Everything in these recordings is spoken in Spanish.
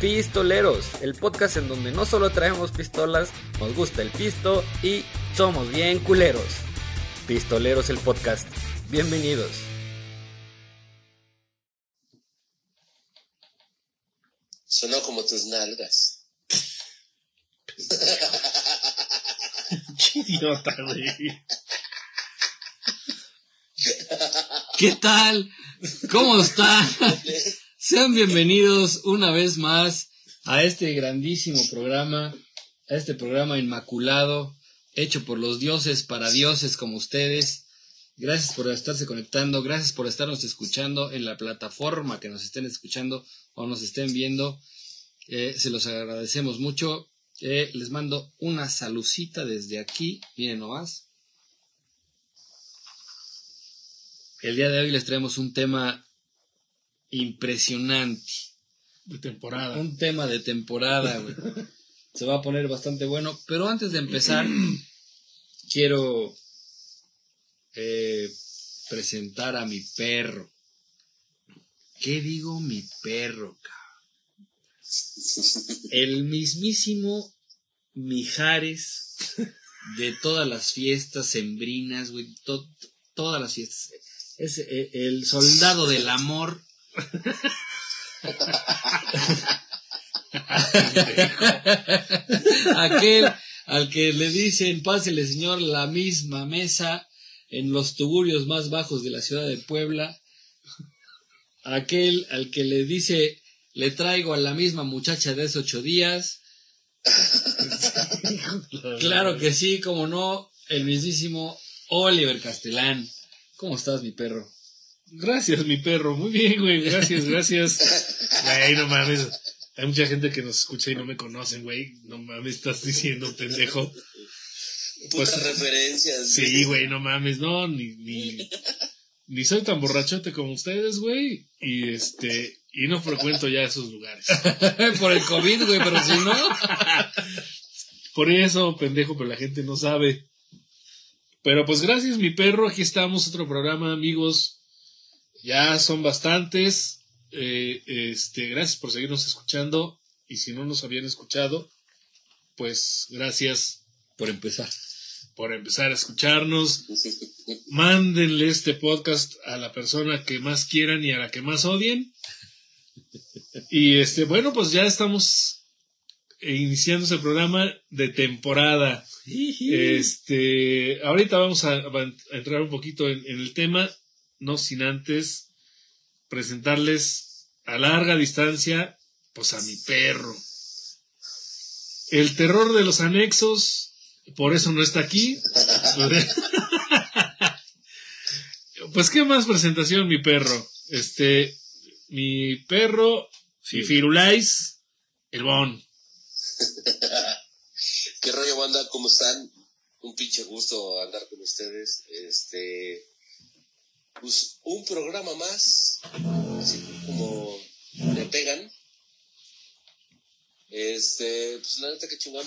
Pistoleros, el podcast en donde no solo traemos pistolas, nos gusta el pisto y somos bien culeros. Pistoleros el podcast. Bienvenidos. Sonó como tus nalgas. Qué idiota, güey. ¿Qué tal? ¿Cómo está? Sean bienvenidos una vez más a este grandísimo programa, a este programa inmaculado, hecho por los dioses para dioses como ustedes. Gracias por estarse conectando, gracias por estarnos escuchando en la plataforma que nos estén escuchando o nos estén viendo. Eh, se los agradecemos mucho. Eh, les mando una salucita desde aquí. Miren nomás. El día de hoy les traemos un tema impresionante. De temporada. Un tema de temporada, güey. Se va a poner bastante bueno. Pero antes de empezar, quiero eh, presentar a mi perro. ¿Qué digo mi perro, cabrón? El mismísimo Mijares de todas las fiestas sembrinas, güey. to- todas las fiestas. Es eh, el soldado del amor. Aquel al que le dicen, pásele señor la misma mesa en los tugurios más bajos de la ciudad de Puebla. Aquel al que le dice, le traigo a la misma muchacha de hace ocho días. Claro que sí, como no, el mismísimo Oliver Castellán. ¿Cómo estás, mi perro? Gracias, mi perro. Muy bien, güey. Gracias, gracias. Güey, no mames. Hay mucha gente que nos escucha y no me conocen, güey. No mames, estás diciendo, pendejo. Putas Pues- referencias. Sí, güey, no mames. No, ni, ni, ni soy tan borrachote como ustedes, güey. Y este, y no frecuento ya esos lugares. Por el COVID, güey, pero si no. Por eso, pendejo, pero la gente no sabe. Pero pues gracias, mi perro. Aquí estamos, otro programa, amigos. Ya son bastantes. Eh, este, gracias por seguirnos escuchando. Y si no nos habían escuchado, pues gracias Por empezar. por empezar a escucharnos. Mándenle este podcast a la persona que más quieran y a la que más odien. Y este, bueno, pues ya estamos iniciando ese programa de temporada. Este, ahorita vamos a, a entrar un poquito en, en el tema, no sin antes presentarles a larga distancia, pues a mi perro. El terror de los anexos, por eso no está aquí. Pues qué más presentación, mi perro. Este, mi perro, Sí. mi Firulais, el Bon. ¿Qué rollo, banda? ¿Cómo están? Un pinche gusto andar con ustedes. Este. Pues un programa más. Así como le pegan. Este. Pues la neta que chingón.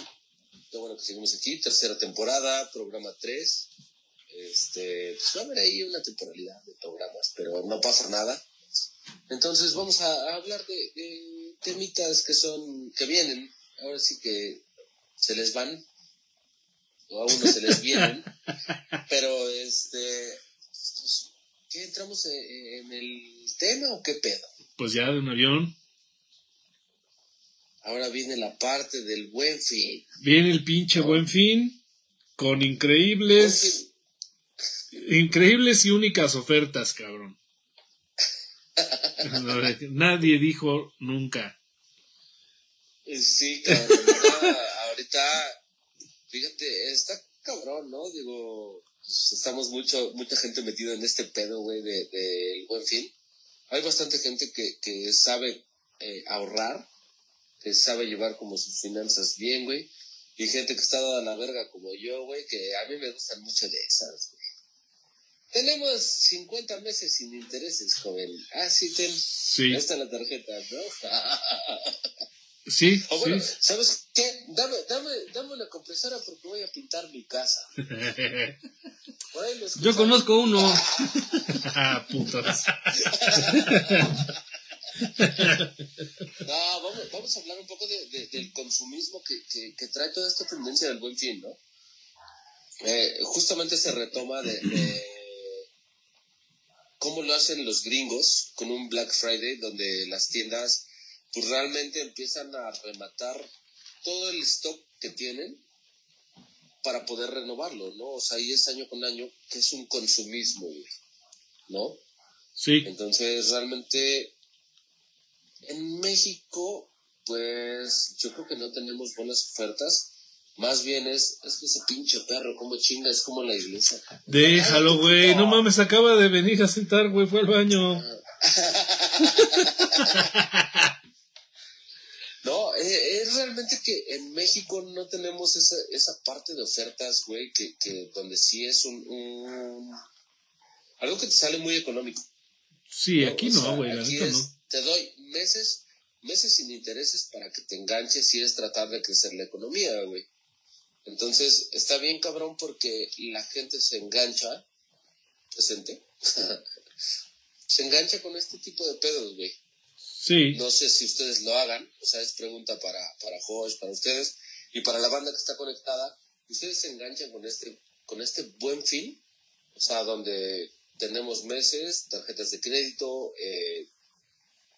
Qué bueno que seguimos aquí. Tercera temporada, programa 3. Este. Pues va a haber ahí una temporalidad de programas, pero no pasa nada. Entonces vamos a, a hablar de, de temitas que son. que vienen. Ahora sí que se les van o a uno se les vienen pero este pues, ¿qué entramos en, en el tema o qué pedo? Pues ya de un avión. ahora viene la parte del buen fin Viene el pinche buen fin. Con increíbles, increíbles y únicas ofertas, cabrón. Nadie dijo nunca. Eh, sí cabrón ahorita, fíjate está cabrón no digo pues, estamos mucho mucha gente metida en este pedo güey de del buen fin hay bastante gente que, que sabe eh, ahorrar que sabe llevar como sus finanzas bien, güey. Y gente que está dada la verga como yo, güey, que a mí me gustan mucho de esas, güey. Tenemos 50 meses sin intereses, joven. Ah, sí, ten. Sí, Ahí está la tarjeta, ¿no? sí, o bueno, sí. ¿sabes qué? Dame, dame, dame una compresora porque voy a pintar mi casa. Por ahí lo Yo conozco uno. Putas. No, vamos, vamos a hablar un poco de, de- del consumismo que, que, que trae toda esta tendencia del buen fin, ¿no? Eh, justamente se retoma de, de cómo lo hacen los gringos con un Black Friday, donde las tiendas pues realmente empiezan a rematar todo el stock que tienen para poder renovarlo, ¿no? O sea, ahí es año con año, que es un consumismo, güey, ¿no? Sí, Entonces, realmente, en México, pues yo creo que no tenemos buenas ofertas. Más bien es, es que ese pinche perro, como chinga, es como la iglesia. déjalo, güey. No mames, acaba de venir a sentar, güey. Fue al baño. No, eh, es realmente que en México no tenemos esa, esa parte de ofertas, güey, que, que donde sí es un, un- Algo que te sale muy económico. Sí, aquí O sea, no, güey. Aquí es, no. Te doy meses, meses sin intereses para que te enganches y es tratar de crecer la economía, güey. Entonces, está bien cabrón porque la gente se engancha, presente, se engancha con este tipo de pedos, güey. Sí. No sé si ustedes lo hagan, o sea, es pregunta para, para Josh, para ustedes y para la banda que está conectada. ¿Ustedes se enganchan con este, con este buen fin? O sea, donde tenemos meses, tarjetas de crédito, eh,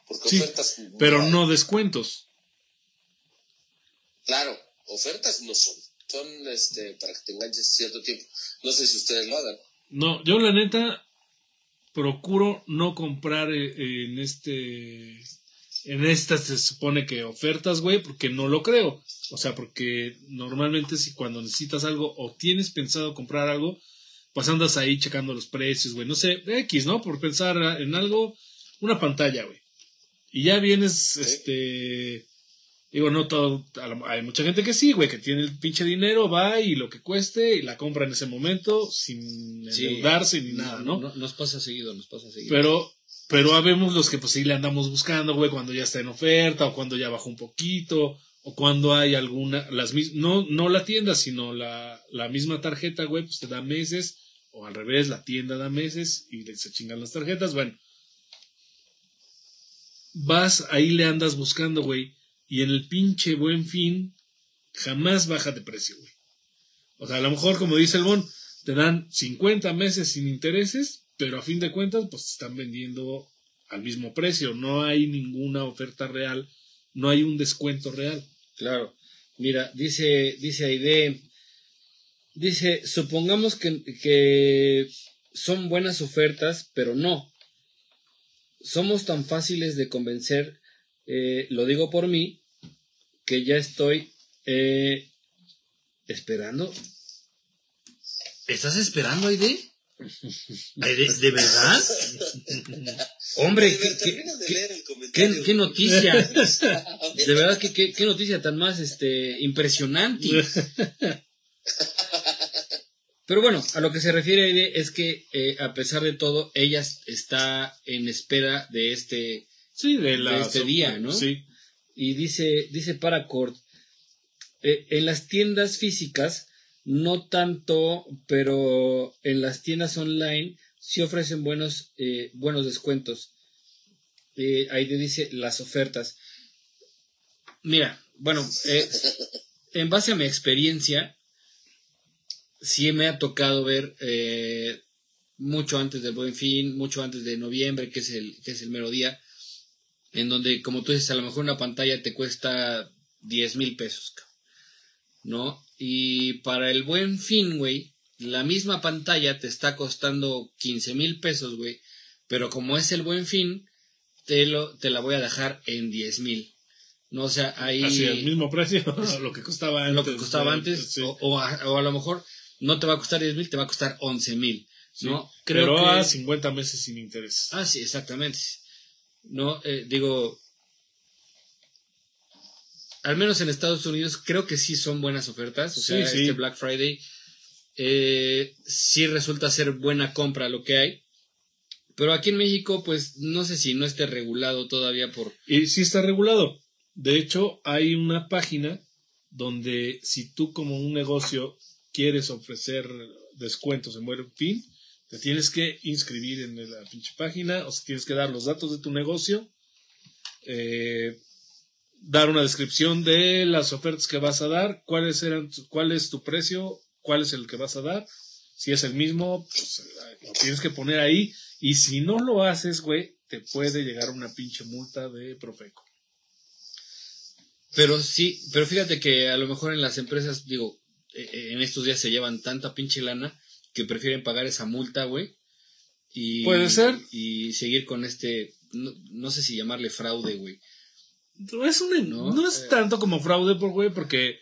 porque Sí, ofertas. Pero hay. no descuentos. Claro, ofertas no son. Son este, para que te enganches cierto tiempo. No sé si ustedes lo hagan. No, yo la neta procuro no comprar eh, en este en estas se supone que ofertas, güey, porque no lo creo. O sea, porque normalmente si cuando necesitas algo o tienes pensado comprar algo, pues andas ahí checando los precios, güey. No sé, X, ¿no? Por pensar en algo, una pantalla, güey. Y ya vienes, este... Digo, no todo... Hay mucha gente que sí, güey, que tiene el pinche dinero, va y lo que cueste y la compra en ese momento sin Sí. endeudarse ni nada, ¿no? Nos pasa seguido, nos pasa seguido. Pero, pero habemos los que pues sí le andamos buscando, güey, cuando ya está en oferta o cuando ya bajó un poquito o cuando hay alguna, las mis- no, no la tienda, sino la, la misma tarjeta, güey, pues te da meses o al revés, la tienda da meses y se chingan las tarjetas, bueno. Vas, ahí le andas buscando, güey, y en el pinche buen fin jamás baja de precio, güey. O sea, a lo mejor, como dice el Bon, te dan 50 meses sin intereses, pero a fin de cuentas, pues te están vendiendo al mismo precio. No hay ninguna oferta real, no hay un descuento real. Claro. Mira, dice, dice Aide, dice, supongamos que, que son buenas ofertas, pero no. Somos tan fáciles de convencer, eh, lo digo por mí, que ya estoy eh, esperando. ¿Estás esperando, Aide? ¿De verdad? Hombre, ¿qué, Ver, qué- de qué- leer el qué- comentario. qué noticia? De verdad, qué, qué, qué noticia tan más este, impresionante. Pero bueno, a lo que se refiere Aide, es que eh, a pesar de todo, ella está en espera de este Sí, de la. De este día, ¿no? Sí. Y dice dice Paracord eh, en las tiendas físicas no tanto, pero en las tiendas online sí ofrecen buenos eh, buenos descuentos. Eh, ahí te dice las ofertas. Mira, bueno, eh, en base a mi experiencia, sí me ha tocado ver eh, mucho antes del Buen Fin, mucho antes de noviembre, que es el, que es el mero día, en donde, como tú dices, a lo mejor una pantalla te cuesta 10 mil pesos, ¿no? Y para el Buen Fin, güey, la misma pantalla te está costando 15 mil pesos, güey, pero como es el Buen Fin, te, lo, te la voy a dejar en 10 mil. No, o sea, ahí Así, al mismo precio, lo que costaba antes. lo que costaba antes, Sí. o, o a, o a lo mejor no te va a costar 10 mil, te va a costar 11 mil, Sí. ¿no? Pero que... a 50 meses sin interés. Ah, sí, exactamente. No, eh, digo, al menos en Estados Unidos creo que sí son buenas ofertas. O Sí, sea, sí. este Black Friday eh, sí resulta ser buena compra lo que hay. Pero aquí en México, pues no sé si no esté regulado todavía por... Y sí está regulado. De hecho, hay una página donde si tú como un negocio quieres ofrecer descuentos en buen fin, te tienes que inscribir en la pinche página, o sea, tienes que dar los datos de tu negocio, eh, dar una descripción de las ofertas que vas a dar, cuáles eran, cuál es tu precio, cuál es el que vas a dar. Si es el mismo, pues lo tienes que poner ahí. Y si no lo haces, güey, te puede llegar una pinche multa de Profeco. Pero sí, pero fíjate que a lo mejor en las empresas, digo, eh, eh, en estos días se llevan tanta pinche lana que prefieren pagar esa multa, güey. Y, Puede ser. Y seguir con este, no, no sé si llamarle fraude, güey. Es un, No, no, es eh. tanto como fraude, por güey, porque,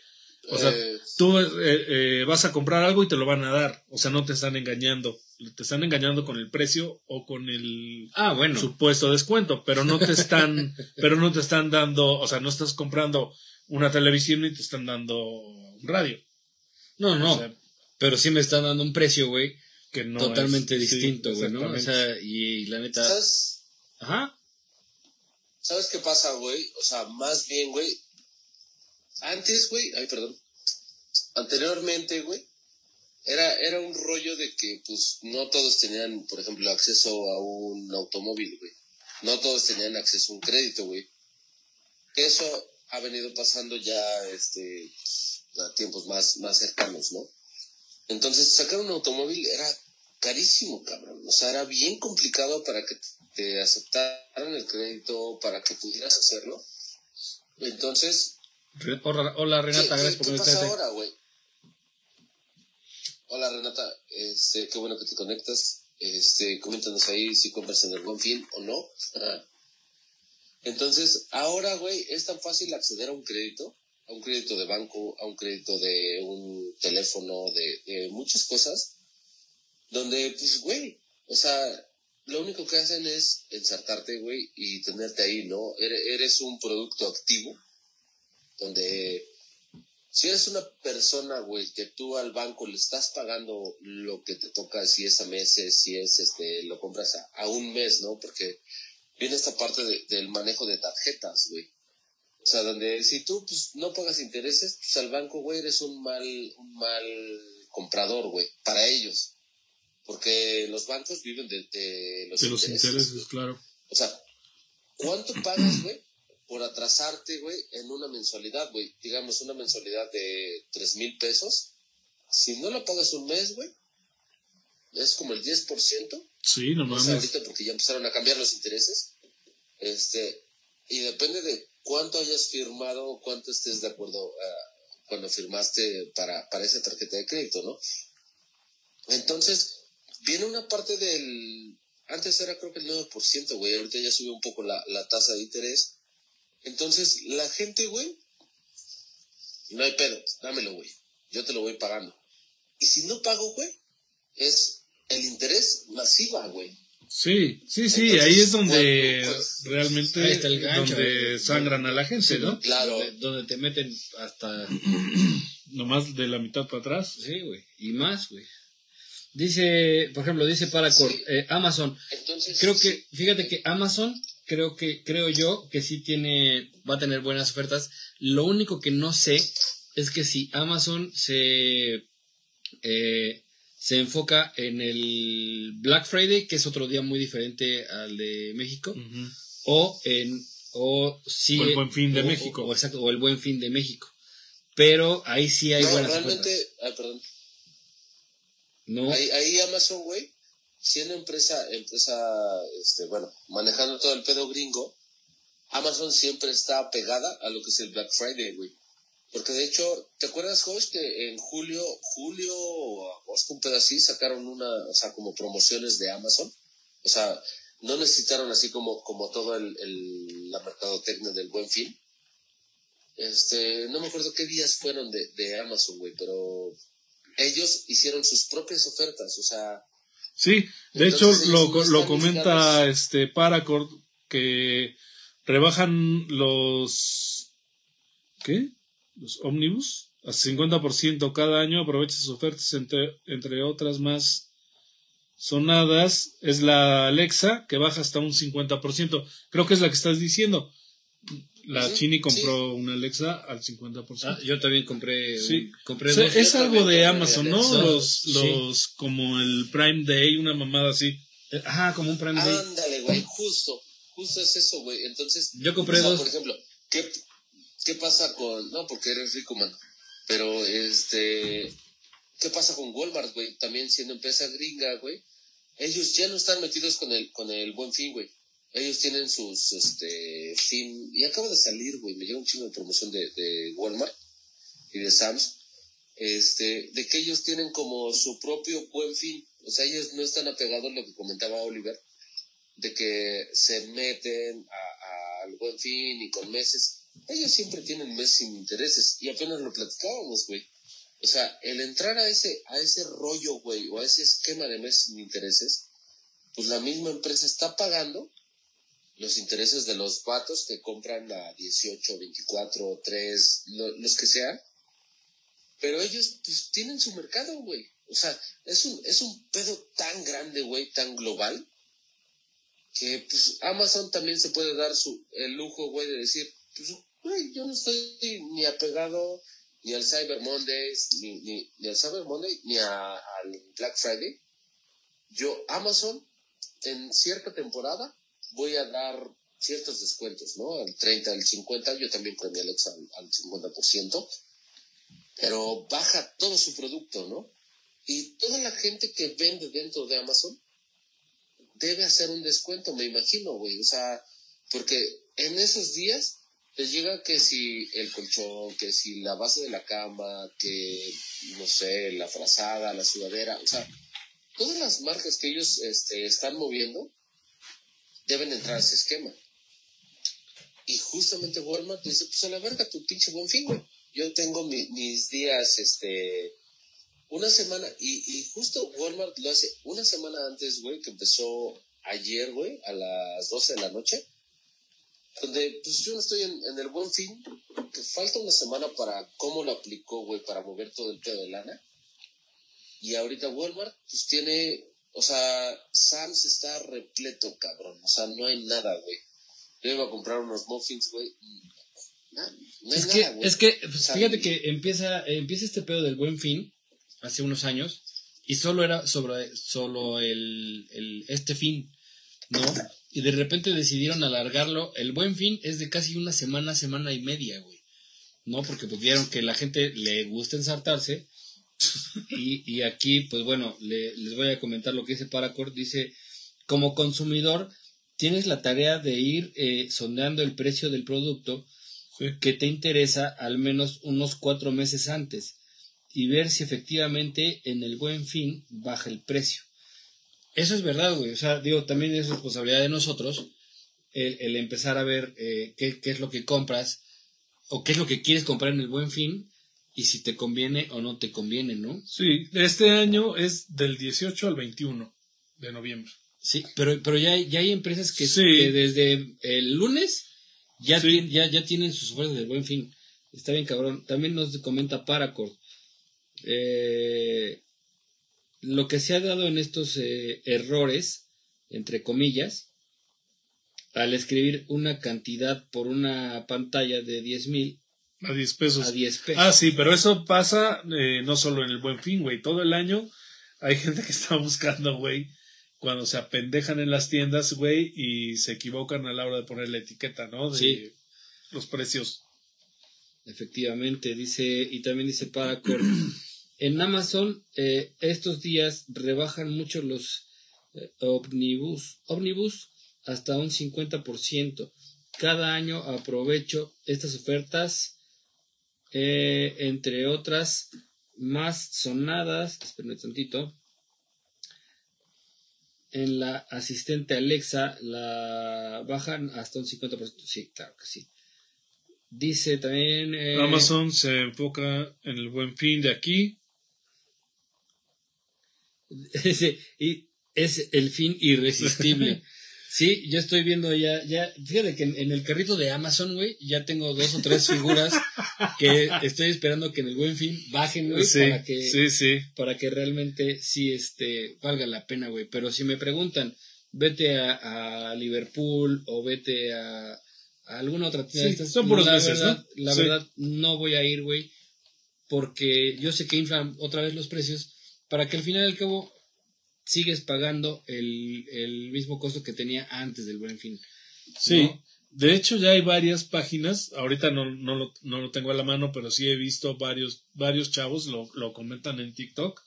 o sea, Eh, tú eh, eh, vas a comprar algo y te lo van a dar. O sea, no te están engañando. Te están engañando con el precio o con el Ah, bueno. supuesto descuento, pero no te están, pero no te están dando, o sea, no estás comprando una televisión y te están dando un radio. No, no. O sea, pero sí me están dando un precio, güey, que no totalmente es- distinto, güey, ¿no? O sea, y, la neta. ¿sabes, Ajá. ¿Sabes qué pasa, güey? O sea, más bien, güey. Antes, güey, ay, perdón. Anteriormente, güey, era, era un rollo de que, pues, no todos tenían, por ejemplo, acceso a un automóvil, güey. No todos tenían acceso a un crédito, güey. Eso ha venido pasando ya, este, a tiempos más, más cercanos, ¿no? Entonces, sacar un automóvil era carísimo, cabrón. O sea, era bien complicado para que te aceptaran el crédito, para que pudieras hacerlo. Entonces, Hola, hola, ¿qué, Renata, qué- gracias por qué pasa ahora, güey? Hola, Renata. Este, qué bueno que te conectas. Este, coméntanos ahí si compras en el buen fin o no. Entonces, ahora, güey, es tan fácil acceder a un crédito, un crédito de banco, a un crédito de un teléfono, de, muchas cosas, donde, pues, güey, o sea, lo único que hacen es ensartarte, güey, y tenerte ahí, ¿no? Eres, un producto activo, donde si eres una persona, güey, que tú al banco le estás pagando lo que te toca, si es a meses, si es, este, lo compras a, a un mes, ¿no? Porque viene esta parte de- del manejo de tarjetas, güey. O sea, donde si tú, pues, no pagas intereses, pues al banco, güey, eres un mal, un mal comprador, güey, para ellos. Porque los bancos viven de, de los de los intereses. claro. O sea, ¿cuánto pagas, güey, por atrasarte, güey, en una mensualidad, güey? Digamos, una mensualidad de tres mil pesos. Si no la pagas un mes, güey, es como el 10%. Sí, no O mames. sea, ahorita porque ya empezaron a cambiar los intereses. Este, y depende de cuánto hayas firmado o cuánto estés de acuerdo ah, cuando firmaste para, para esa tarjeta de crédito, ¿no? Entonces, viene una parte del... Antes era creo que el 9%, güey. Ahorita ya subió un poco la, la tasa de interés. Entonces, la gente, güey, no hay pedo, dámelo, güey. Yo te lo voy pagando. Y si no pago, güey, es el interés masiva, güey. Sí, sí, sí, Entonces, ahí es donde pues, realmente Ahí está el gancho, donde sangran a la gente, ¿no? Claro. Donde, donde te meten hasta. Nomás de la mitad para atrás. Sí, güey. Y más, güey. Dice, por ejemplo, dice Paracord, Sí. eh, Amazon. Entonces, Creo que, sí, fíjate que Amazon, creo que, creo yo que sí tiene, va a tener buenas ofertas. Lo único que no sé es que si Amazon se, eh, se enfoca en el Black Friday, que es otro día muy diferente al de México, o en, o el Buen Fin de o- México. o- exacto, o el Buen Fin de México. Pero ahí sí hay no, buenas realmente, ah, perdón. No, Ahí, ahí Amazon, güey, siendo empresa, empresa, este, bueno, manejando todo el pedo gringo, Amazon siempre está pegada a lo que es el Black Friday, güey. Porque de hecho, ¿te acuerdas, Josh, que en julio, julio o agosto, un pedo así, sacaron una, o sea, como promociones de Amazon? O sea, no necesitaron así como, como todo el, el- la mercadotecnia del buen fin. Este, no me acuerdo qué días fueron de, de Amazon, güey, pero ellos hicieron sus propias ofertas, o sea, Sí, de hecho lo, lo comenta este Paracord que rebajan los ¿qué? Los ómnibus a 50% cada año, aprovecha sus ofertas entre entre otras más sonadas es la Alexa que baja hasta un 50%. Creo que es la que estás diciendo. La Chini compró una Alexa al 50%. Ah, yo también compré, un- Sí. compré O sea, dos. es algo de Amazon, ¿no? Alexa. Los, Sí. los como el Prime Day, una mamada así. Eh, Ajá, como un Prime Day. ándale, güey, justo, justo es eso, güey. Entonces, Yo compré o sea, dos. por ejemplo, ¿qué, ¿qué pasa con, no, porque eres rico, man, pero este, ¿qué pasa con Walmart, güey? También siendo empresa gringa, güey. Ellos ya no están metidos con el, con el buen fin, güey. Ellos tienen sus, este, fin, y acaba de salir, güey, me llega un chingo de promoción de, de Walmart y de Sam's, este, de que ellos tienen como su propio buen fin. O sea, ellos no están apegados a lo que comentaba Oliver, de que se meten al buen fin y con meses. Ellos siempre tienen meses sin intereses y apenas lo platicábamos, güey. O sea, el entrar a ese, a ese rollo, güey, o a ese esquema de meses sin intereses, pues la misma empresa está pagando los intereses de los vatos que compran a 18, 24, 3, los que sean. Pero ellos, pues, tienen su mercado, güey. O sea, es un, es un pedo tan grande, güey, tan global, que, pues, Amazon también se puede dar su, el lujo, güey, de decir, pues, güey, yo no estoy ni apegado ni al Cyber Monday, ni, ni, ni al Cyber Monday, ni a, al Black Friday. Yo, Amazon, en cierta temporada, voy a dar ciertos descuentos, ¿no? Al 30, al 50, yo también mi Alexa al, al 50%, pero baja todo su producto, ¿no? Y toda la gente que vende dentro de Amazon debe hacer un descuento, me imagino, güey. O sea, porque en esos días les llega que si el colchón, que si la base de la cama, que no sé, la frazada, la sudadera, o sea, todas las marcas que ellos este, están moviendo deben entrar a ese esquema. Y justamente Walmart dice, pues a la verga, tu pinche buen fin, güey. Yo tengo mis días, este, una semana, y, y justo Walmart lo hace una semana antes, güey, que empezó ayer, güey, a las 12 de la noche donde pues yo no estoy en, el buen fin, que falta una semana para cómo lo aplicó, güey, para mover todo el pedo de lana. Y ahorita Walmart, pues tiene, o sea, Sam's está repleto, cabrón. O sea, no hay nada, güey. Yo iba a comprar unos muffins, güey. No, no hay es, nada, que, es que, pues, fíjate que empieza, empieza este pedo del buen fin hace unos años y solo era sobre solo el, el este fin, ¿no? Y de repente decidieron alargarlo. El buen fin es de casi una semana, semana y media, güey. ¿No? Porque pues vieron que la gente le gusta ensartarse. Y, y aquí, pues bueno, les voy a comentar lo que dice Paracord. Dice, como consumidor, tienes la tarea de ir eh, sondeando el precio del producto que te interesa al menos unos cuatro meses antes y ver si efectivamente en el buen fin baja el precio. Eso es verdad, güey. O sea, digo, también es responsabilidad de nosotros el, empezar a ver eh, qué, es lo que compras o qué es lo que quieres comprar en el buen fin y si te conviene o no te conviene, ¿no? Sí, este año es del 18 al 21 de noviembre. Sí, pero, pero ya, hay, ya hay empresas que, desde el lunes ya, ya, ya tienen sus ofertas del buen fin. Está bien, cabrón. También nos comenta Paracord. Eh, lo que se ha dado en estos eh, errores, entre comillas, al escribir una cantidad por una pantalla de 10 mil. A 10 pesos. A 10 pesos. Ah, sí, pero eso pasa eh, no solo en el buen fin, güey. Todo el año hay gente que está buscando, güey, cuando se apendejan en las tiendas, güey, y se equivocan a la hora de poner la etiqueta, ¿no? De sí. los precios. Efectivamente, dice, y también dice Paracord. En Amazon eh, estos días rebajan mucho los eh, omnibus, hasta un 50%. Cada año aprovecho estas ofertas, eh, entre otras más sonadas, esperen un tantito, en la asistente Alexa la bajan hasta un 50%. Sí, claro que sí. Dice también... Amazon se enfoca en el buen fin de aquí y es el fin irresistible. Sí, yo estoy viendo ya, ya, fíjate que en, el carrito de Amazon, güey, ya tengo dos o tres figuras que estoy esperando que en el buen fin bajen, güey, para que, para que realmente sí, este, valga la pena, güey. Pero si me preguntan, vete a, Liverpool o vete a, alguna otra tienda de estas, son puros la meses, verdad, La verdad, no voy a ir, güey, porque yo sé que inflan otra vez los precios, para que al final y al cabo sigues pagando el, mismo costo que tenía antes del buen fin. Sí. De hecho, ya hay varias páginas, ahorita no, no, lo, no lo tengo a la mano, pero sí he visto varios, varios chavos, lo, lo comentan en TikTok.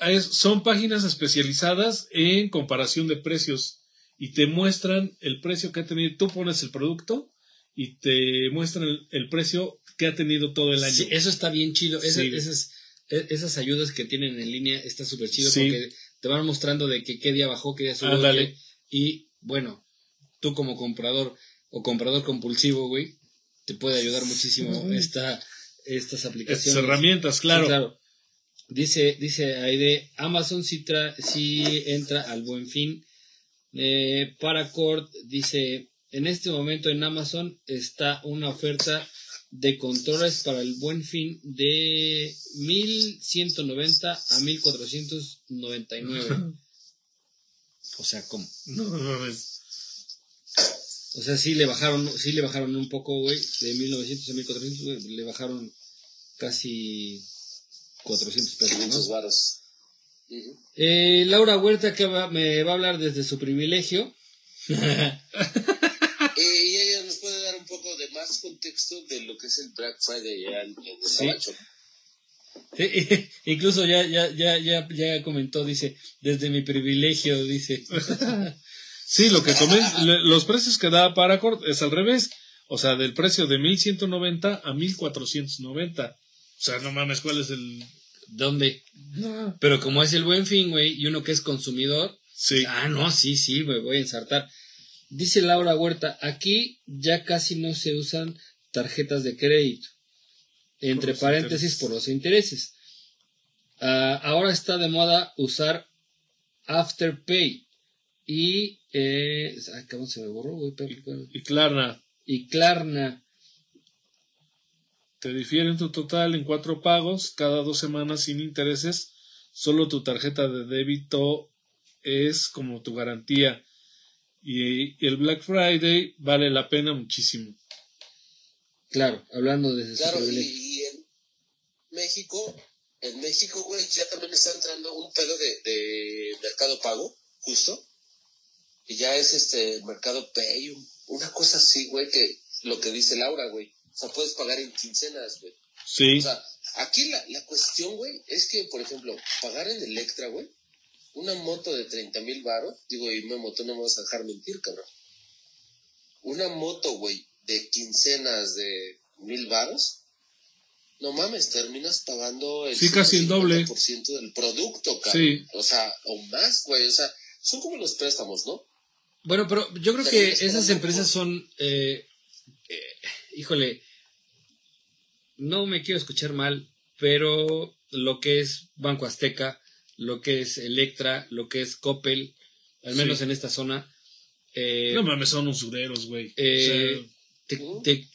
Es- son páginas especializadas en comparación de precios y te muestran el precio que ha tenido. Tú pones el producto y te muestran el, el precio que ha tenido todo el año. Sí, eso está bien chido. Esa- Sí. esas, e- esas ayudas que tienen en línea está súper chido Sí. porque te van mostrando de que qué día bajó, qué día subió. Y bueno, tú como comprador o comprador compulsivo, güey, te puede ayudar muchísimo esta, estas aplicaciones. Estas herramientas, Sí, claro. Dice, dice Aide, Amazon sí, tra- sí entra al buen fin. Eh, Paracord dice, en este momento en Amazon está una oferta de controles para el buen fin de 1190 a 1499. O sea, ¿cómo? No, no mames. O sea, sí le bajaron, sí le bajaron un poco, güey, de 1900 a 1400, güey, le bajaron casi 400 pesos, ¿no? 500 varos. Ujú. Eh, Laura Huerta que va- me va a hablar desde su privilegio. Eh, y ella nos puede dar un poco de más contexto de lo que es el Black Friday ya en, en el Sí. Sí, Incluso ya, ya, ya, ya, ya comentó, dice, desde mi privilegio, dice. Sí, lo que comen, los precios que da Paracord es al revés. O sea, del precio de 1190 a 1490. O sea, no mames, ¿cuál es el...? ¿Dónde? Pero como es el buen fin, güey, y uno que es consumidor, Sí. ah, no, sí, sí, me voy a ensartar. Dice Laura Huerta, aquí ya casi no se usan tarjetas de crédito. Entre paréntesis, intereses. por los intereses. Ah, ahora está de moda usar Afterpay. Y, eh, ay, cabrón, se me borró, espérame. Y Klarna, Y Klarna. te difieren tu total en cuatro pagos cada dos semanas sin intereses. Solo tu tarjeta de débito es como tu garantía. Y, el Black Friday vale la pena muchísimo. Claro, hablando desde Claro, su y, en México, en México, güey, ya también está entrando un pedo de, de mercado pago, justo. Y ya es este mercado pay, un- una cosa así, güey, que lo que dice Laura, güey. O sea, puedes pagar en quincenas, güey. Sí, O sea, aquí la, la cuestión, güey, es que, por ejemplo, pagar en Electra, güey, una moto de 30 mil baros, digo, y Memo, tú no me vas a dejar mentir, cabrón. Una moto, güey, de quincenas de mil baros, no mames, terminas pagando el Sí, casi el doble. 50% del producto, cabrón. Sí. O sea, o más, güey, o sea, son como los préstamos, ¿no? Bueno, pero yo creo que es esas empresas son, eh, eh, híjole, no me quiero escuchar mal, pero lo que es Banco Azteca, lo que es Electra, lo que es Coppel, al menos Sí. en esta zona, eh, no mames, son usureros, güey. eh, O sea, te, te,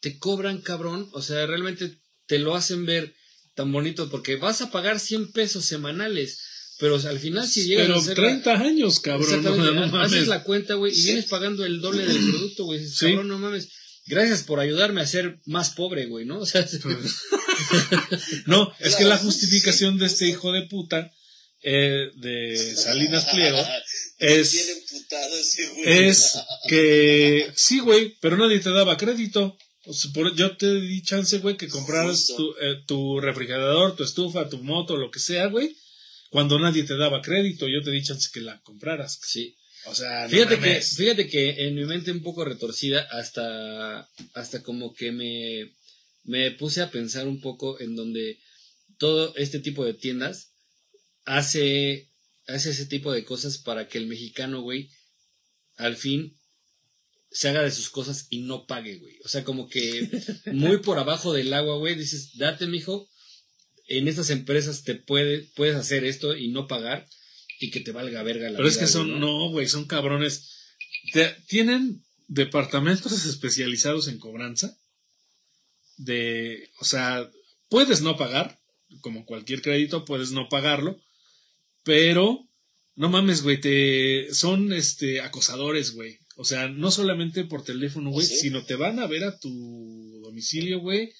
te cobran, cabrón, o sea, realmente te lo hacen ver tan bonito porque vas a pagar 100 pesos semanales, pero al final si llegas pero a hacer la- 30 años, cabrón. No, mames. haces la cuenta, güey, y Sí. vienes pagando el doble del producto, güey. Dices, Sí. cabrón, no mames. Gracias por ayudarme a ser más pobre, güey, ¿no? O sea, No, es que la justificación de este hijo de puta eh, de Salinas Pliego es, es que sí, güey, pero nadie te daba crédito. O sea, por- yo te di chance, güey, que compraras tu, eh, tu refrigerador, tu estufa, tu moto, lo que sea, güey, cuando nadie te daba crédito. Yo te di chance que la compraras. sí. O sea, no Fíjate que, fíjate que en mi mente un poco retorcida, hasta, hasta como que me, me puse a pensar un poco en donde todo este tipo de tiendas hace, hace ese tipo de cosas para que el mexicano, güey, al fin se haga de sus cosas y no pague, güey. O sea, como que muy por abajo del agua, güey, dices, date, mijo, en estas empresas te puede, puedes hacer esto y no pagar y que te valga verga la Pero es que güey, son, no, güey, son cabrones. Te- tienen departamentos especializados en cobranza. De, o sea, puedes no pagar, como cualquier crédito, puedes no pagarlo, pero no mames, güey, te son este acosadores, güey. O sea, no solamente por teléfono, güey, ¿Sí? sino te van a ver a tu domicilio, güey.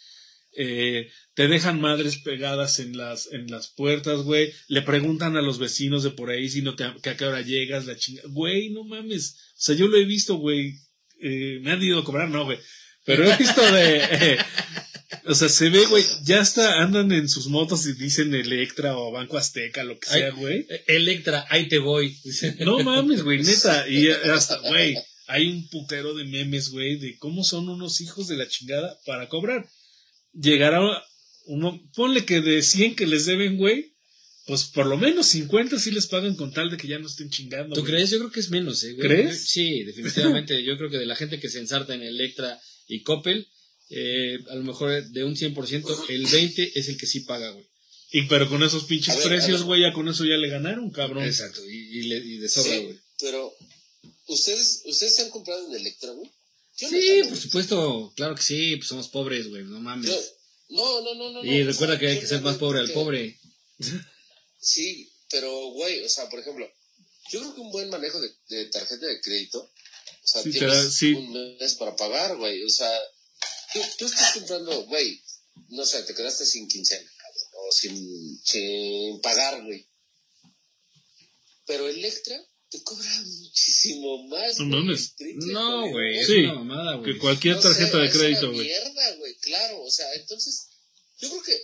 Eh, te dejan madres pegadas en las, en las puertas, güey, le preguntan a los vecinos de por ahí si no te, que a qué hora llegas, la chinga, güey, no mames, o sea, yo lo he visto, güey, eh, me han ido a cobrar, no, güey, pero he visto de, eh, o sea, se ve, güey, ya hasta andan en sus motos y dicen Electra o Banco Azteca, lo que sea, güey. Electra, ahí te voy. No mames, güey, neta. Y hasta, güey, hay un putero de memes, güey, de cómo son unos hijos de la chingada para cobrar. Llegará uno, ponle que de 100 que les deben, güey, pues por lo menos 50 sí les pagan con tal de que ya no estén chingando. ¿Tú güey. crees? Yo creo que es menos, ¿eh? güey. ¿Crees? Sí, definitivamente. Yo creo que de la gente que se ensarta en Electra y Coppel, eh, a lo mejor de un 100%, el 20% es el que sí paga, güey. Y pero con esos pinches ver, precios, güey, ya con eso ya le ganaron, cabrón. Exacto, y, y le- y de sobra, Sí, güey. pero ustedes, ustedes se han comprado en Electra, güey. Yo Sí, por supuesto, claro que sí, pues somos pobres, güey, no Yo- mames. no, no, no, no. Y no, recuerda o sea, que hay yo que ser más pobre al pobre. Sí, pero, güey, o sea, por ejemplo, yo creo que un buen manejo de, de tarjeta de crédito, o sea, Sí, te tienes da- sí. un mes para pagar, güey, o sea, tú, tú estás comprando, güey, no sé, te quedaste sin quincena, cabrón, o sin, sin pagar, güey. Pero Electra te cobra muchísimo más, No güey, mames. No, güey, es Sí, una mamada, güey. Que cualquier No tarjeta sé, de crédito, güey. mierda, güey, claro. O sea, entonces, yo creo que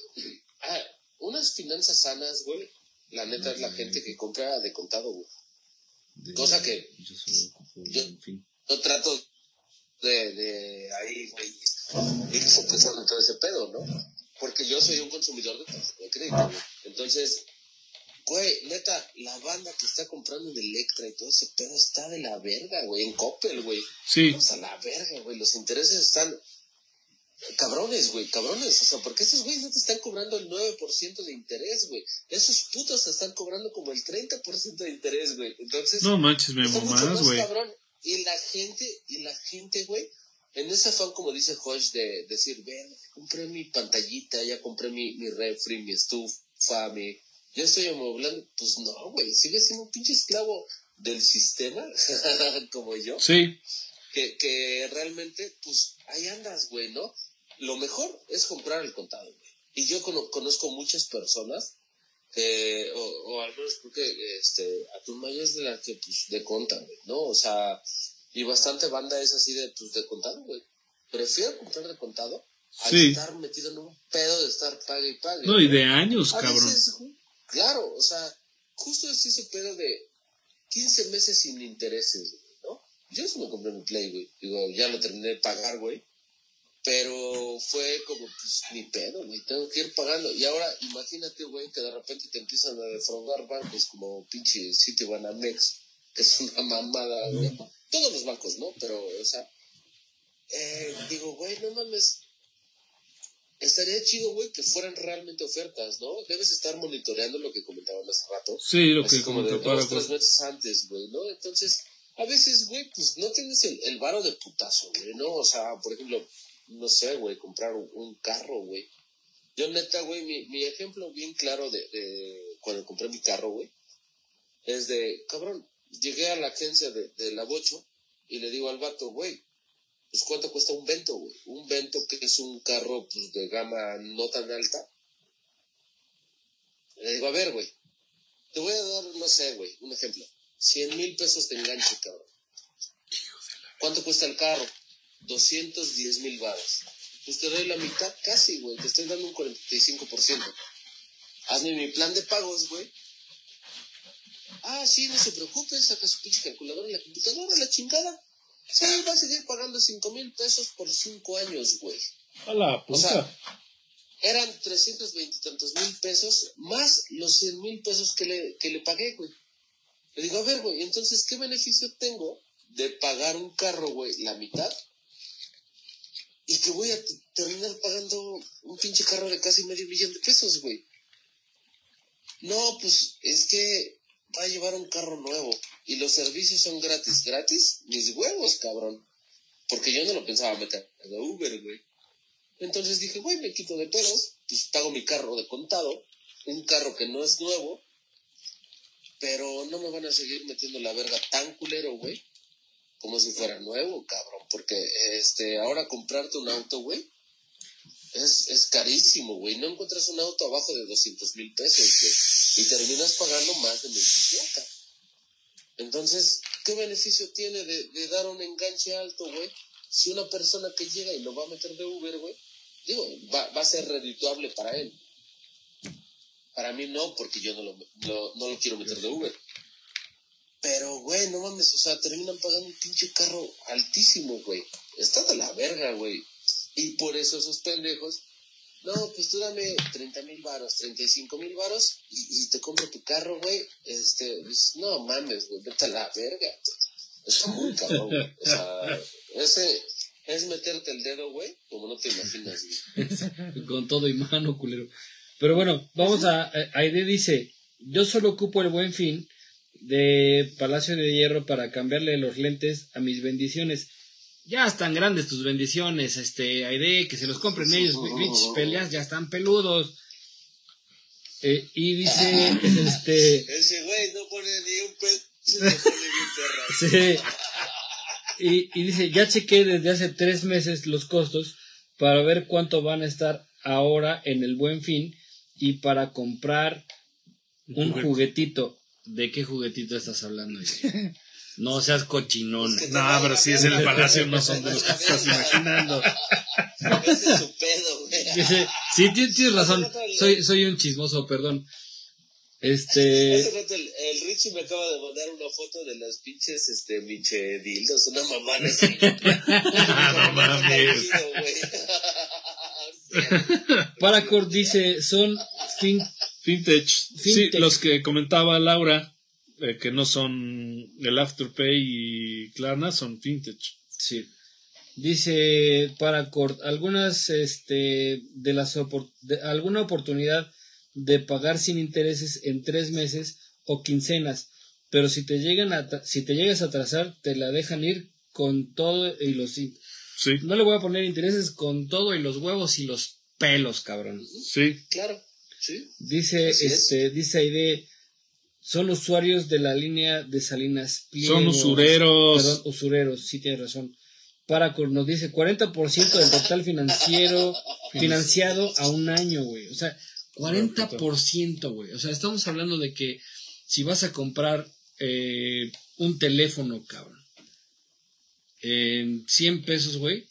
ah, unas finanzas sanas, güey, la neta es la gente que compra de contado, güey. cosa que Yo solo ocupo, yo- en fin. No trato de, de ahí, güey, ir en todo ese pedo, ¿no? Porque yo soy un consumidor de tarjeta de crédito, güey. Entonces, güey, neta, la banda que está comprando en Electra y todo ese pedo está de la verga, güey, en Coppel, güey. Sí, O sea, la verga, güey. Los intereses están cabrones, güey, cabrones. O sea, porque esos güeyes no te están cobrando el 9% de interés, güey. Esos putos te están cobrando como el 30% de interés, güey. Entonces, no manches, me más güey. cabrón. Y la gente, y la gente, güey, en ese afán, como dice Josh, de decir, ven, compré mi pantallita, ya compré mi, mi refri, mi estufa, mi... Ya estoy amoblando. Pues no, güey, sigue siendo un pinche esclavo del sistema, como yo Sí, que, que realmente, pues, ahí andas, güey, ¿no? Lo mejor es comprar el contado, güey. Y yo cono- conozco muchas personas, que, o, o al menos creo que, este, a tu mayor es de la que, pues, de conta, güey, ¿no? O sea, y bastante banda es así de, pues, de contado, güey. Prefiero comprar de contado a Sí. estar metido en un pedo de estar pague y pague. no, y de años, cabrón. veces, claro, o sea, justo es ese pedo de 15 meses sin intereses, güey, ¿no? Yo eso me compré mi Play, güey. Digo, ya lo terminé de pagar, güey. Pero fue como, pues, mi pedo, güey. Tengo que ir pagando. Y ahora, imagínate, güey, que de repente te empiezan a defraudar bancos como pinche Citibanamex, que es una mamada, güey. Todos los bancos, ¿no? Pero, o sea, eh, digo, güey, no mames. Estaría chido, güey, que fueran realmente ofertas, ¿no? Debes estar monitoreando lo que comentaban hace rato. Sí, lo Así que como de para tres meses antes, güey, ¿no? Entonces, a veces, güey, pues no tienes el, el varo de putazo, güey, ¿no? O sea, por ejemplo, no sé, güey, comprar un, un carro, güey. Yo neta, güey, mi, mi ejemplo bien claro de, de cuando compré mi carro, güey, es de, cabrón, llegué a la agencia de, de la Bocho y le digo al vato, güey, pues cuánto cuesta un Vento, güey. Un Vento que es un carro, pues, de gama no tan alta. Le digo, a ver, güey, te voy a dar, no sé, güey, un ejemplo. 100 mil pesos de enganche, cabrón. ¿Cuánto cuesta el carro? 210 mil baros. Pues te doy la mitad casi, güey. Te estoy dando un 45%. Hazme mi plan de pagos, güey. Ah, sí, no se preocupe, saca su pinche calculadora en la computadora, la chingada. Sí, va a seguir pagando 5 mil pesos por 5 años, güey. A la O puta. sea, eran 320 y tantos mil pesos más los 100 mil pesos que le, que le pagué, güey. Le digo, a ver, güey, entonces, ¿qué beneficio tengo de pagar un carro, güey, la mitad? Y que voy a terminar pagando un pinche carro de casi medio millón de pesos, güey. No, pues es que a llevar un carro nuevo y los servicios son gratis. ¿Gratis? Mis huevos, cabrón. Porque yo no lo pensaba meter de Uber, güey. Entonces dije, güey, me quito de pedos, pues pago mi carro de contado, un carro que no es nuevo, pero no me van a seguir metiendo la verga tan culero, güey, como si fuera nuevo, cabrón. Porque este, ahora comprarte un auto, güey, es, es carísimo, güey. No encuentras un auto abajo de 200 mil pesos, güey. Y terminas pagando más de 1.500. Entonces, ¿qué beneficio tiene de, dar un enganche alto, güey? Si una persona que llega y lo va a meter de Uber, güey, digo, va, va a ser redituable para él. Para mí no, porque yo no lo, lo- no lo quiero meter de Uber. Pero, güey, no mames, o sea, terminan pagando un pinche carro altísimo, güey. Está de la verga, güey. Y por eso esos pendejos, no, pues tú dame 30 mil varos, 35 mil varos y, te compro tu carro, güey. Este, pues, no mames, güey, vete a la verga. Está muy cabrón, güey. O sea, ese es meterte el dedo, güey, como no te imaginas. Con todo y mano, culero. Pero bueno, vamos a- Aide dice: Yo solo ocupo el buen fin de Palacio de Hierro para cambiarle los lentes a mis bendiciones. Ya están grandes tus bendiciones, este, Aide, que se los compren ellos. Bitch, peleas ya están peludos. Eh, y dice: Este. Ese güey no pone ni un peso. Sí. Y, y dice, ya chequé desde hace tres meses los costos para ver cuánto van a estar ahora en el buen fin y para comprar un juguetito. ¿De qué juguetito estás hablando? No seas cochinón. No, pero si es en el palacio, no son de los que te estás imaginando. Ese es su pedo, güey. Sí, ti- tienes razón. Soy, soy un chismoso, perdón. Este, Hace rato el, el Richie me acaba de mandar una foto de las pinches este, Miche Dildos, una mamada así. No mames. Paracord dice, son fin, Vintage. Sí, los que comentaba Laura, eh, que no son el Afterpay y Klarna, son vintage. Sí. Dice Paracord, algunas, este, de las opor- de- alguna oportunidad de pagar sin intereses en tres meses o quincenas, pero si te llegan a, si te llegas a atrasar, te la dejan ir con todo y los, Sí, no le voy a poner intereses con todo y los huevos y los pelos, cabrón. sí. Claro, sí. Dice, Así es. este, dice Aide, son usuarios de la línea de Salinas Pliego. Son usureros. Perdón, usureros, sí tienes razón. Paracor nos dice 40% del total financiero financiado a un año, güey. O sea, 40%, güey. O sea, estamos hablando de que si vas a comprar eh, un teléfono, cabrón, en 100 pesos, güey,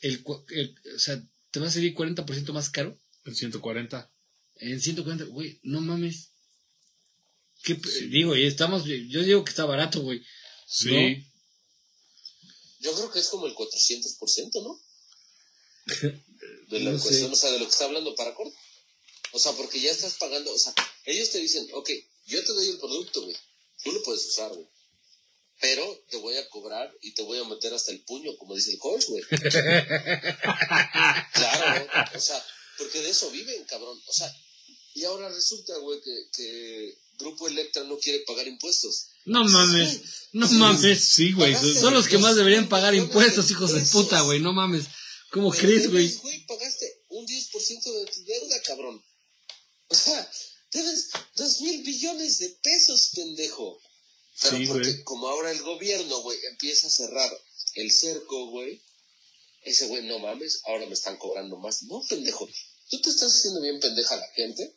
el, el- o sea, te va a salir 40% más caro. El 140. En 140, güey, no mames. ¿Qué pe- Digo, y estamos, yo digo que está barato, güey. Sí. ¿No? Yo creo que es como el 400%, ¿no? De la No sé. cuestión, o sea, de lo que está hablando Paracord. O sea, porque ya estás pagando, o sea, ellos te dicen, ok, yo te doy el producto, güey. Tú lo puedes usar, güey. Pero te voy a cobrar y te voy a meter hasta el puño, como dice el coach, güey. claro, o sea, porque de eso viven, cabrón. O sea, y ahora resulta, güey, que, que Grupo Electra no quiere pagar impuestos. No mames, no mames. Sí, güey. Pagaste Son los que más deberían pagar impuestos, hijos de puta, güey, no mames. ¿Cómo Pero crees, güey? pagaste un 10% de tu deuda, cabrón. O sea, debes dos mil billones de pesos, pendejo. Pero Sí, porque güey. como ahora el gobierno, güey, empieza a cerrar el cerco, güey, ese güey, no mames, ahora me están cobrando más. No, pendejo. Tú te estás haciendo bien pendeja a la gente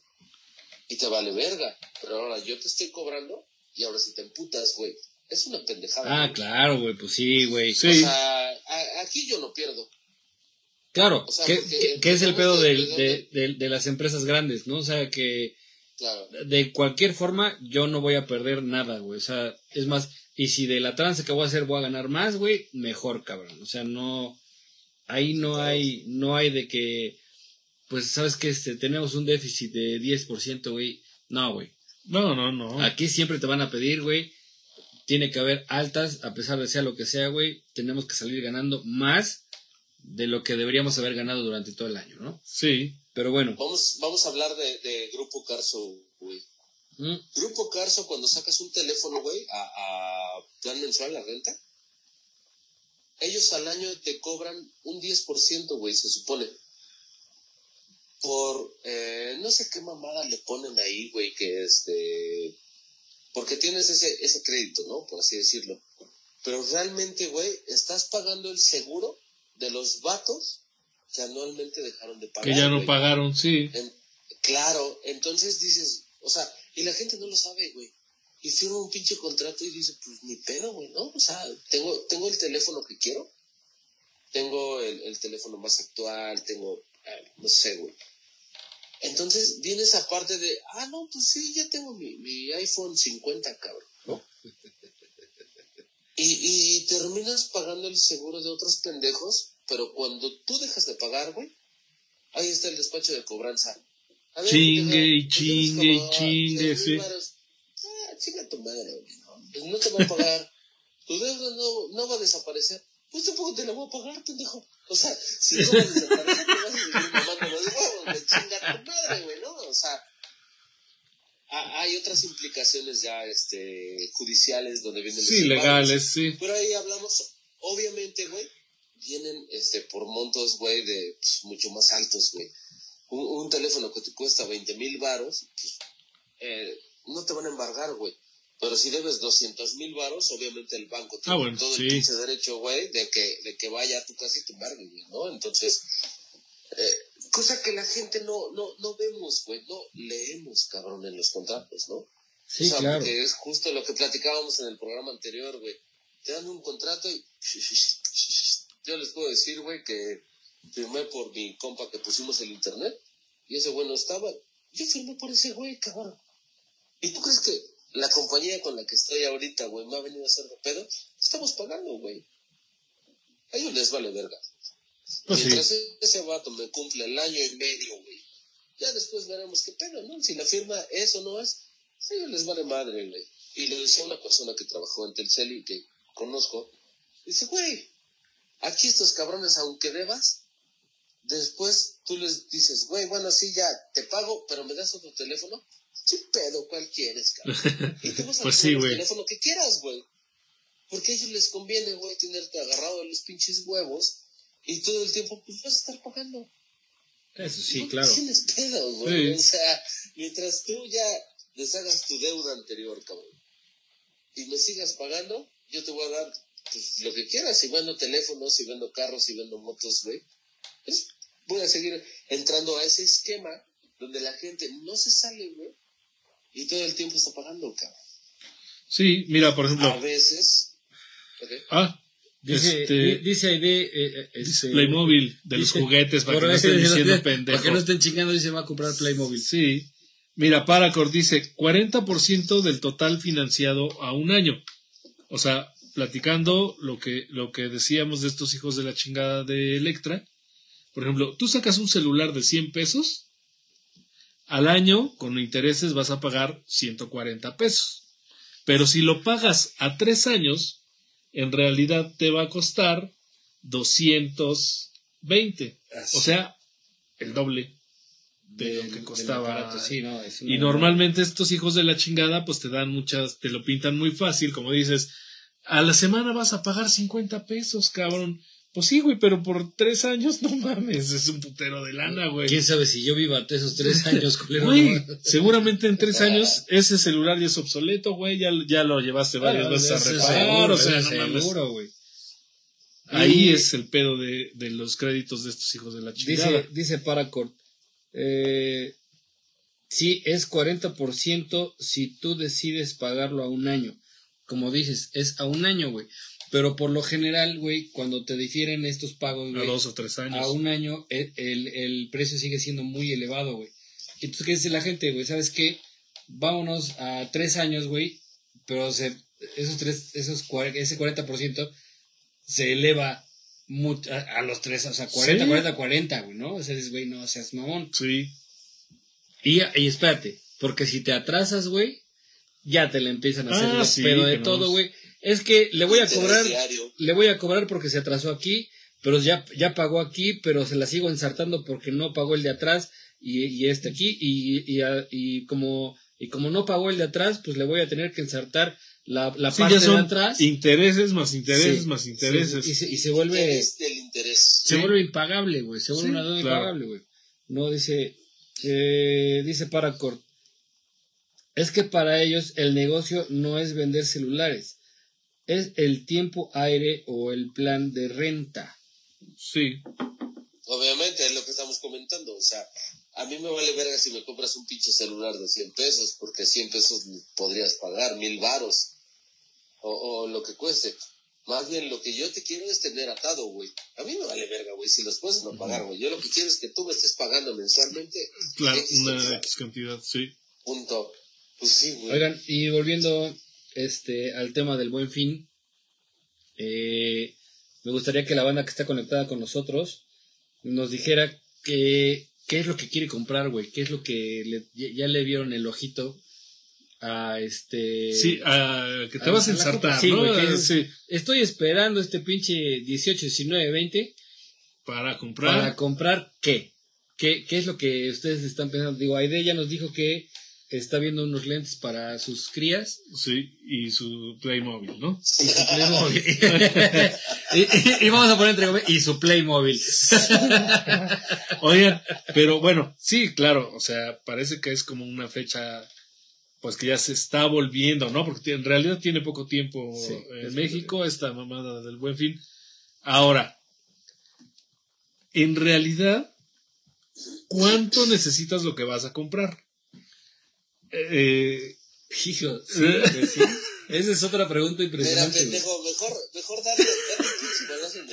y te vale verga. Pero ahora yo te estoy cobrando y ahora si te emputas, güey. Es una pendejada. Ah, güey. claro, güey, pues sí, güey. O sea, a- aquí yo no pierdo. Claro, O sea, que- que es el pedo de, de- de las empresas grandes, ¿no? O sea, que Claro. de cualquier forma yo no voy a perder nada, güey. O sea, es más, y si de la tranza que voy a hacer voy a ganar más, güey, mejor, cabrón. O sea, no, ahí no hay, no hay de que, pues, sabes que este, tenemos un déficit de 10%, güey. No, güey. No, no, no. Aquí siempre te van a pedir, güey. Tiene que haber altas, a pesar de sea lo que sea, güey. Tenemos que salir ganando más de lo que deberíamos haber ganado durante todo el año, ¿no? Sí. Pero bueno. Vamos, vamos a hablar de, de Grupo Carso, güey. mm, Grupo Carso, cuando sacas un teléfono, güey, a, a plan mensual, la renta, ellos al año te cobran un 10%, güey, se supone. Por, eh, no sé qué mamada le ponen ahí, güey, que este, porque tienes ese, ese crédito, ¿no? Por así decirlo. Pero realmente, güey, estás pagando el seguro de los vatos que anualmente dejaron de pagar. Que ya no pagaron, sí. En- claro, entonces dices, o sea, y la gente no lo sabe, güey. Y firma un pinche contrato y dice, pues ni pedo, güey, ¿no? O sea, tengo, tengo el teléfono que quiero, tengo el, el teléfono más actual, tengo, no sé, güey. Entonces viene esa parte de, ah, no, pues sí, ya tengo mi, mi iPhone 50, cabrón, ¿no? Y, y terminas pagando el seguro de otros pendejos, pero cuando tú dejas de pagar, güey, ahí está el despacho de cobranza. A ver, Chingue y pues chingue y como chingue, 10,000 sí. Ah, chinga tu madre, güey, ¿no? Pues no te va a pagar. tu deuda no, no va a desaparecer. Pues tampoco te la voy a pagar, pendejo. O sea, si no va a desaparecer, te vas a seguir mamando los huevos, güey, ¿no? O sea, ha- hay otras implicaciones ya este, judiciales donde vienen Sí, legales, sí. Pero ahí hablamos, obviamente, güey, vienen este, por montos, güey, de pues, mucho más altos, güey. Un, un teléfono que te cuesta 20 mil varos, pues, eh, no te van a embargar, güey. Pero si debes 200 mil varos, obviamente el banco tiene Ah, bueno, todo sí. el pinche derecho, güey, de que, de que vaya a tu casa y te embargue, güey, ¿no? Entonces, eh, cosa que la gente no, no, no vemos, güey, no leemos, cabrón, en los contratos, ¿no? Sí, o sea, claro. porque es justo lo que platicábamos en el programa anterior, güey. Te dan un contrato y... Yo les puedo decir, güey, que firmé por mi compa que pusimos el internet y ese güey no estaba. Yo firmé por ese güey, cabrón. ¿Y tú crees que la compañía con la que estoy ahorita, güey, me ha venido a hacer de pedo? Estamos pagando, güey. A ellos les vale verga. Pues sí. Mientras ese vato me cumple el año y medio, güey. Ya después veremos qué pedo, ¿no? Si la firma es o no es, a ellos les vale madre, güey. Y le decía a una persona que trabajó en Telcel y que conozco, dice, güey, aquí estos cabrones, aunque debas, después tú les dices, güey, bueno, sí, ya te pago, pero me das otro teléfono. Sí, pedo, ¿cuál quieres, cabrón? Y te vas a Pues sí, el teléfono que quieras, güey. Porque a ellos les conviene, güey, tenerte agarrado de los pinches huevos y todo el tiempo, pues vas a estar pagando. Eso sí, No claro. Tienes pedo, güey. Sí. O sea, mientras tú ya deshagas tu deuda anterior, cabrón, y me sigas pagando, yo te voy a dar pues, lo que quieras. Si vendo teléfonos, si vendo carros, si vendo motos, güey. Pues voy a seguir entrando a ese esquema donde la gente no se sale, güey, y todo el tiempo está pagando, cabrón. Sí, mira, por A ejemplo. veces. ok, Ah, Dice, este, di- dice ahí de, eh, eh, este, Playmobil, de los dice- juguetes, para que no estén diciendo Para que no pendejo. estén chingando, dice va a comprar Playmobil. Sí. Mira, Paracord dice 40% del total financiado a un año. O sea, platicando lo que, lo que decíamos de estos hijos de la chingada de Electra. Por ejemplo, tú sacas un celular de 100 pesos, al año con intereses vas a pagar 140 pesos. Pero si lo pagas a tres años, en realidad te va a costar 220. O sea, el doble de lo que costaba. aparato, sí, no, es una- Y normalmente estos hijos de la chingada, pues te dan muchas, te lo pintan muy fácil, como dices, a la semana vas a pagar 50 pesos, cabrón. Pues sí, güey, pero por tres años, no mames, es un putero de lana, güey. ¿Quién sabe si yo viva esos tres años, culero? Güey, seguramente en tres años ese celular ya es obsoleto, güey, ya, ya lo llevaste varias Ah, veces a reparar, seguro, o sea, no mames. seguro, güey. Ahí Y- es el pedo de, de los créditos de estos hijos de la chingada. Dice, dice Paracord, eh, sí, es 40% si tú decides pagarlo a un año. Como dices, es a un año, güey. Pero por lo general, güey, cuando te difieren estos pagos, a güey, dos o tres años. a un año, el, el, el precio sigue siendo muy elevado, güey. Entonces, ¿qué dice la gente, güey? ¿Sabes qué? Vámonos a tres años, güey, pero se, esos tres, esos, ese 40% se eleva a, a los tres, o sea, 40, Sí. 40, 40, güey, ¿no? O sea, dices, güey, no seas mamón. Sí, Y, y espérate, porque si te atrasas, güey, ya te le empiezan a hacer Ah, los sí, pedo de no. todo, güey. Es que le voy a interés cobrar le voy a cobrar porque se atrasó aquí, pero ya, ya pagó aquí, pero se la sigo ensartando porque no pagó el de atrás y, y este aquí, y, y, a- y como, y como no pagó el de atrás, pues le voy a tener que ensartar la, la Sí, parte ya de atrás. intereses más intereses Sí, más sí, intereses. y, se, y se vuelve, Interés del interés. se Sí. vuelve impagable, güey, se vuelve Sí, una deuda claro. impagable, güey. No, dice, eh, dice Paracord, es que para ellos el negocio no es vender celulares, es el tiempo aire o el plan de renta. Sí, Obviamente. estábamos comentando, o sea, a mí me vale verga si me compras un pinche celular de 100 pesos, porque 100 pesos podrías pagar, mil varos, o, o lo que cueste. Más bien, lo que yo te quiero es tener atado, güey. A mí me vale verga, güey, si los puedes no pagar, güey. Yo lo que quiero es que tú me estés pagando mensualmente. Claro, una cantidad. X cantidad, sí. Punto. Pues sí, güey. Oigan, y volviendo este al tema del buen fin, eh, me gustaría que la banda que está conectada con nosotros nos dijera que, qué es lo que quiere comprar, güey, qué es lo que le- ya- le vieron el ojito a este... Sí, ah, que te a- vas a a ensartar, Sí, ¿no? güey, que es- Sí, Estoy esperando este pinche 18, 19, 20 para comprar. para comprar qué. ¿Qué, qué es lo que ustedes están pensando? Digo, Aide ya nos dijo que está viendo unos lentes para sus crías Sí, y su Playmobil, ¿no? y su Playmobil. y, y- y vamos a poner entre comillas, y su Playmobil. Oigan, pero bueno, sí, claro, o sea, parece que es como una fecha, pues que ya se está volviendo, ¿no? Porque en realidad tiene poco tiempo Sí, en México esta mamada del buen fin. Ahora, en realidad, ¿cuánto necesitas lo que vas a comprar? Eh, Hijo, sí, pues sí. Esa es otra pregunta Mira, impresionante. güey. pendejo, mejor, mejor darle, darle un pinche balazo en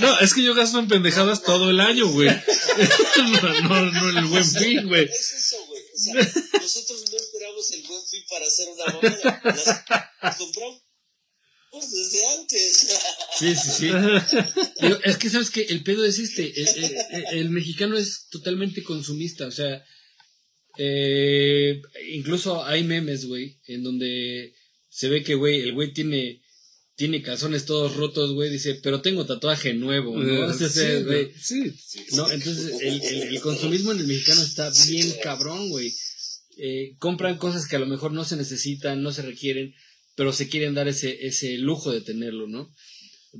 no, es que yo gasto en pendejadas todo el año, güey. no, no, no el buen fin, güey. Es eso, güey. O sea, nosotros no esperamos el buen fin para hacer una mamada. Las compramos desde antes. Sí, sí, sí. Digo, es que sabes que el pedo es este, el, el- el mexicano es totalmente consumista, o sea, eh, incluso hay memes, güey, en donde se ve que, güey, el güey tiene, tiene calzones todos rotos, güey, dice, pero tengo tatuaje nuevo, ¿no? O sea, Sí, güey, sí, sí. no, entonces el, el- el consumismo en el mexicano está bien cabrón, güey. Eh, compran cosas que a lo mejor no se necesitan, no se requieren, pero se quieren dar ese, ese lujo de tenerlo, ¿no?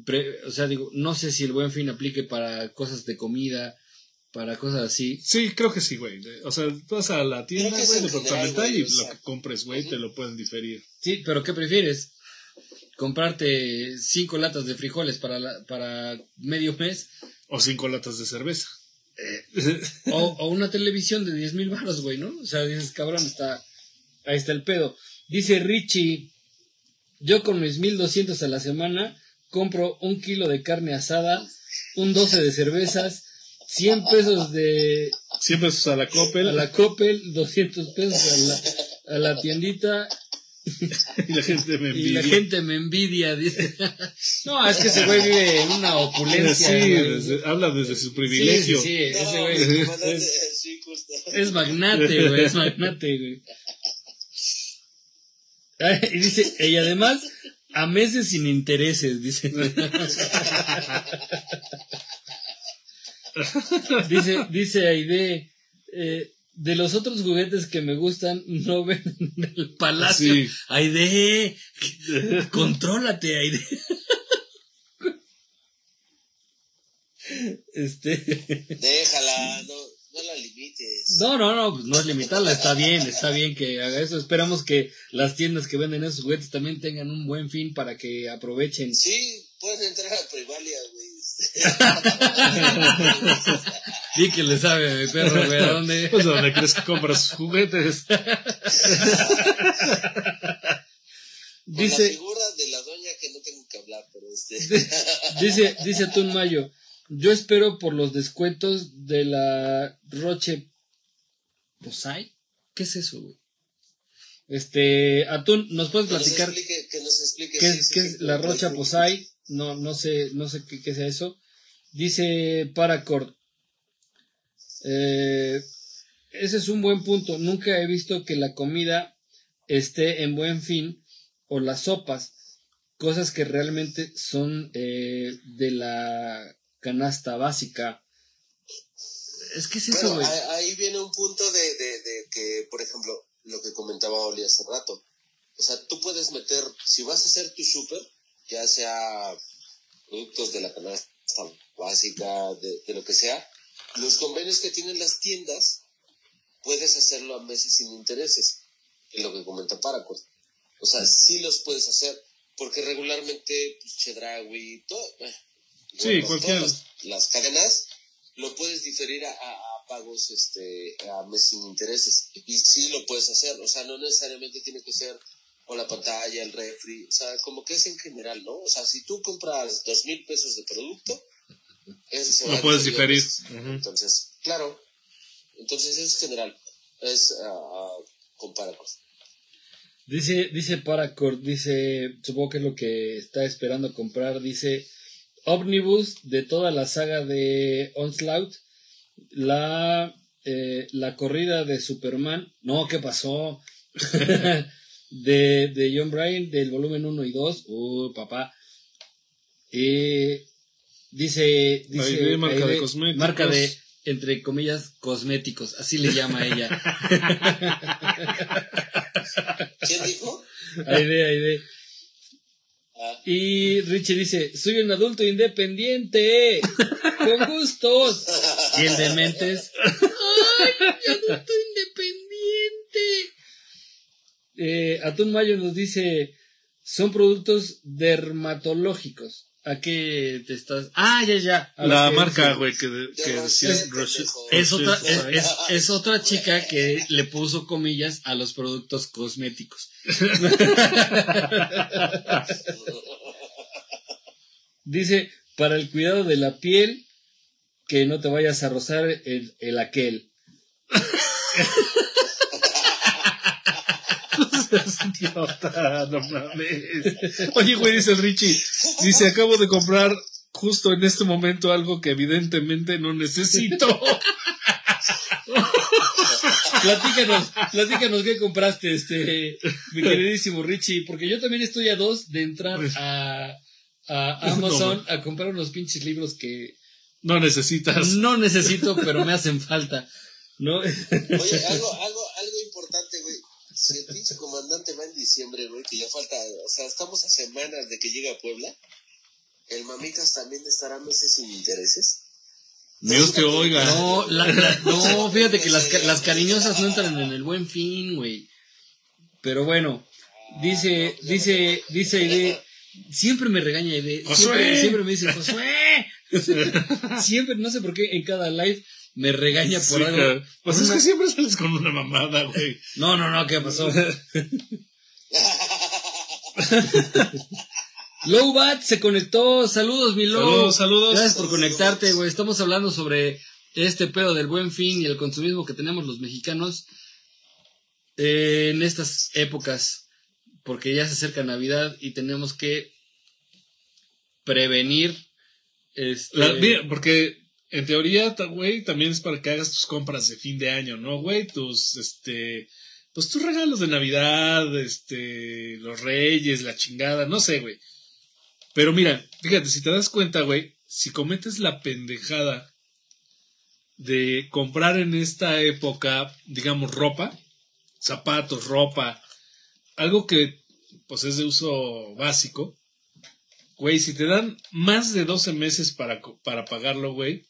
Pre- o sea, digo, no sé si el buen fin aplique para cosas de comida, para cosas así. Sí, creo que sí, güey. O sea, tú vas a la tienda, güey, en departamental general, güey, y o lo sea. que compres, güey, te lo pueden diferir. Sí, pero ¿qué prefieres? ¿Comprarte cinco latas de frijoles para, la- para medio mes? O cinco latas de cerveza. O, o una televisión de 10 mil baros, güey, ¿no? O sea, dices, cabrón, está, ahí está el pedo. Dice Richie, yo con mis 1200 a la semana compro un kilo de carne asada, un 12 de cervezas, 100 pesos de 100 pesos a la Coppel a la Coppel, 200 pesos a la, a la tiendita y la gente me y envidia. la gente me envidia. Dice. No, es que ese güey vive en una opulencia. Sí, desde- habla desde su privilegio. sí, sí, ese No, güey. Es magnate, güey, es magnate, güey. Y dice, y además, a meses sin intereses, dice. dice, dice Aide, eh, de los otros juguetes que me gustan, no ven el palacio. Sí. Aide, contrólate, Aide. Este. Déjala, no, no la limites. No, no, no, pues no es limitarla, está bien, está bien que haga eso. Esperamos que las tiendas que venden esos juguetes también tengan un buen fin para que aprovechen. Sí, pueden entrar a Privalia, güey. Di que le sabe a mi perro, güey, ¿a dónde? Pues donde crees que compras sus juguetes. Con la Dice, figura de la doña que no tengo que hablar, pero este. dice, dice Atún Mayo, yo espero por los descuentos de la Roche Posay. ¿Qué es eso, güey? Este, Atún, ¿nos puedes Que nos platicar explique, que nos explique. ¿Qué es, sí, qué sí, es la Rocha Posay? No, no sé, no sé qué, qué sea eso. Dice Paracord. Eh, ese es un buen punto. Nunca he visto que la comida esté en buen fin o las sopas, cosas que realmente son eh, de la canasta básica. Es que es eso, Bueno, ahí, ahí viene un punto de, de, de que, por ejemplo, lo que comentaba Oli hace rato. O sea, tú puedes meter, si vas a hacer tu súper, ya sea productos de la canasta básica, de, de lo que sea, los convenios que tienen las tiendas, puedes hacerlo a meses sin intereses, es lo que comenta Paracord. O sea, sí los puedes hacer, porque regularmente, pues, Chedraui, todo, eh, Sí, bueno, Las, las cadenas lo puedes diferir a, a- a pagos este, a meses sin intereses. Y sí lo puedes hacer. O sea, no necesariamente tiene que ser o la pantalla, el refri. O sea, como que es en general, ¿no? O sea, si tú compras dos mil pesos de producto, ese se Lo va a puedes diferir. Entonces, claro. Entonces es general. Es ah, ah, compara cosas. Dice, dice Paracord, dice, supongo que es lo que está esperando comprar, dice Omnibus de toda la saga de Onslaught, la, eh, la corrida de Superman, no, ¿qué pasó? de, de John Bryan, del volumen 1 y 2, uy, papá. Eh, dice, dice Aide, marca de cosméticos. marca de, entre comillas, cosméticos, así le llama ella. ¿Quién dijo? Aide, Aide. Ah, Y Richie dice, soy un adulto independiente, con gustos. Y el de mentes, ¡ay, adulto independiente! Eh, Atún Mayo nos dice, son productos dermatológicos. ¿A qué te estás? Ah, ya, ya. a La que marca, güey, que, que Rocher, decías. Es otra, es- es otra chica que le puso comillas a los productos cosméticos. Dice, para el cuidado de la piel, que no te vayas a rozar el, el aquel. Idiota, no mames. Oye, güey, dice el Richie. Dice, acabo de comprar justo en este momento algo que evidentemente no necesito. Platícanos, platícanos qué compraste, este, mi queridísimo Richie, porque yo también estoy a dos de entrar a, a Amazon a comprar unos pinches libros que No necesitas. no necesito, pero me hacen falta. ¿No? Oye, algo, algo, algo. Si el pinche comandante va en diciembre, güey, que ya falta, o sea, estamos a semanas de que llegue a Puebla, el Mamitas también estará meses sin intereses. Dios te oiga. No, la- la- no, fíjate que las, las cariñosas no entran en el buen fin, güey. Pero bueno, dice, dice, dice Aide, siempre me regaña Josué. siempre, siempre me dice, Josué. siempre, no sé por qué, en cada live me regaña por Sí, algo. cara. Pues es una- que siempre sales con una mamada, güey. No, no, no, ¿qué pasó? Lowbat se conectó, saludos mi Low. Saludos, saludos. Gracias por conectarte, güey. Estamos hablando sobre este pedo del buen fin y el consumismo que tenemos los mexicanos eh, en estas épocas, porque ya se acerca Navidad y tenemos que prevenir. Este, La- mira, porque en teoría, güey, también es para que hagas tus compras de fin de año, ¿no, güey? Tus, este, pues tus regalos de Navidad, este, los reyes, la chingada, no sé, güey. Pero mira, fíjate, si te das cuenta, güey, si cometes la pendejada de comprar en esta época, digamos, ropa, zapatos, ropa, algo que, pues, es de uso básico, Güey, si te dan más de 12 meses para, para pagarlo, güey,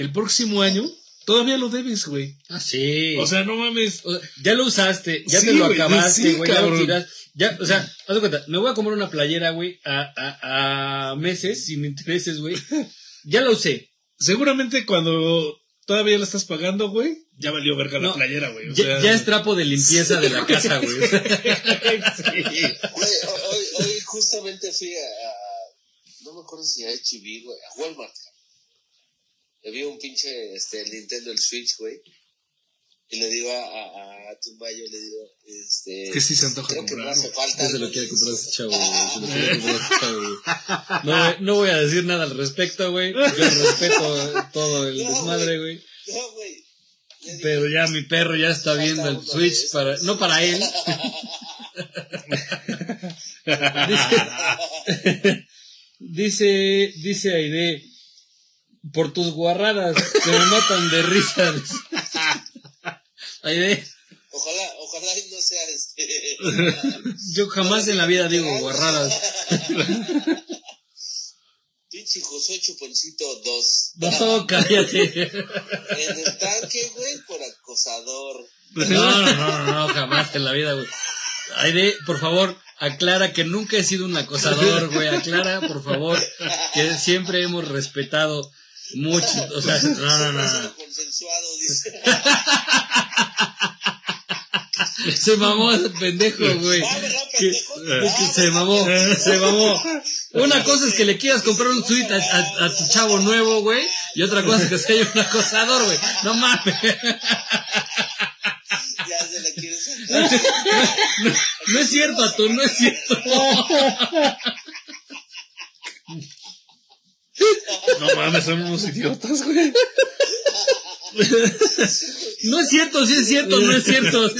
el próximo año todavía lo debes, güey. Ah, sí. O sea, no mames. O sea, ya lo usaste, ya Sí, te lo acabaste, sí, güey, ya lo cabrón. tiras. Ya, o sea, haz de cuenta, me voy a comprar una playera, güey, a, a, a meses, sin intereses, güey. Ya la usé. Seguramente cuando todavía la estás pagando, güey, ya valió verga la playera, güey. Ya, sea, ya es trapo de limpieza de la casa, güey. Sí. Güey, hoy, hoy justamente fui a, a- no me acuerdo si a HB, güey, a Walmart. Le vi un pinche, este, el Nintendo, el Switch, güey. Y le digo a, a, a Tumbayo, le digo, este... Es que sí se antoja Creo que me comprarlo. hace falta. Ya se lo algo". quiere comprar ese chavo, güey. Se lo quiere comprar ese chavo, güey. No, no voy a decir nada al respecto, güey. Yo respeto todo el No, desmadre, güey. No, güey. Pero ya mi perro ya está viendo el Switch para, no para él. Dice, dice, dice Aide, por tus guarradas que me matan de risa. Aide, Ojalá, ojalá y no sea este... yo jamás en la vida digo guarradas. Pinche Josué Chuponcito 2. No, cállate. En el tanque, güey, por acosador. No, no, no, no, no, jamás en la vida, güey. Aide, por favor, aclara que nunca he sido un acosador, güey. Aclara, por favor, que siempre hemos respetado mucho. O sea, no, no, no. no. Consensuado, dice. Se mamó ese pendejo, güey. Se mamó, se mamó. Una cosa es que le quieras comprar un suite a, a- a tu chavo nuevo, güey. Y otra cosa es que sea un acosador, güey. No mames. Ya se la quieres sacar. No es cierto, Atún, no es cierto. No mames, son unos idiotas, güey. No es cierto, sí es cierto, no es cierto.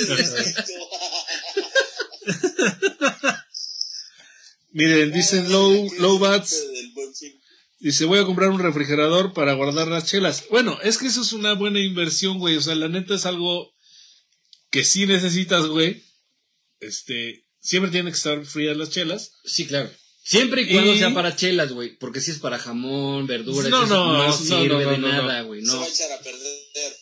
Miren, dicen Low, low Bats, dice, voy a comprar un refrigerador para guardar las chelas. Bueno, es que eso es una buena inversión, güey. O sea, la neta es algo que sí necesitas, güey. Este, siempre tienen que estar frías las chelas. Sí, claro. Siempre y cuando Y- sea para chelas, güey. Porque si es para jamón, verduras, No, no, no, no, sirve no, de no, no, nada, güey. Se No. va a echar a perder.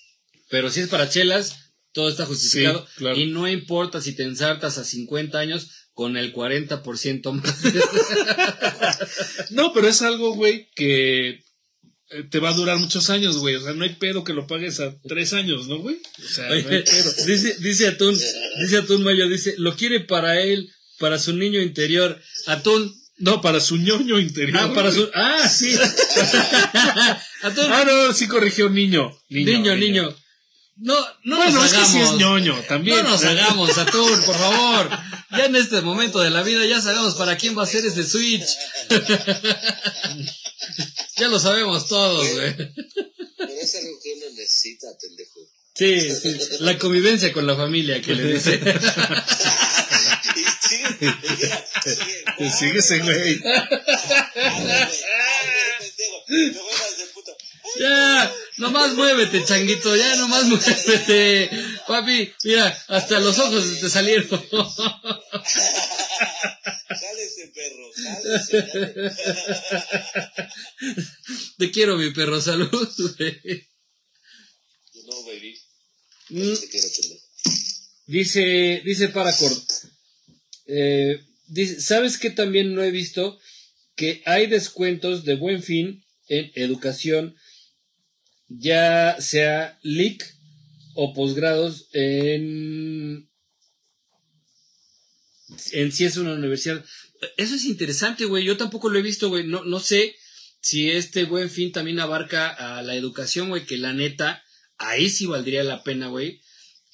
Pero si es para chelas, todo está justificado. Sí, claro. Y no importa si te ensartas a 50 años con el 40% más. No, pero es algo, güey, que eh, te va a durar muchos años, güey. O sea, no hay pedo que lo pagues a tres años, ¿no, güey? O sea, no hay Oye, pedo. dice, dice Atún, dice Atún Mayo, dice, lo quiere para él, para su niño interior. Atún, No, para su ñoño interior. ah, para su, ah, sí. Ah, no, sí corrigió niño. niño, niño. No, no Bueno, nos es que sí es ñoño también. No nos hagamos, Atún, por favor. Ya en este momento de la vida ya sabemos para quién va a ser ese Switch. ya lo sabemos todos, güey. Pero es algo que uno necesita, pendejo. Sí, sí, la convivencia con la familia que le dice. Sigue, sigue. Sigue ese güey. Ya, nomás muévete, changuito, ya nomás muévete. Papi, mira, hasta los ojos te salieron. Jálese, perro. Jálese. Te quiero, mi perro, salud. güey. Know, baby. Mm, Te quiero. Dice, dice Paracord. Eh, dice, ¿sabes qué también no he visto? Que hay descuentos de buen fin en educación, ya sea LIC o posgrados en, en si es una universidad. Eso es interesante, güey. Yo tampoco lo he visto, güey. No, no sé si este buen fin también abarca a la educación, güey, que la neta, ahí sí valdría la pena, güey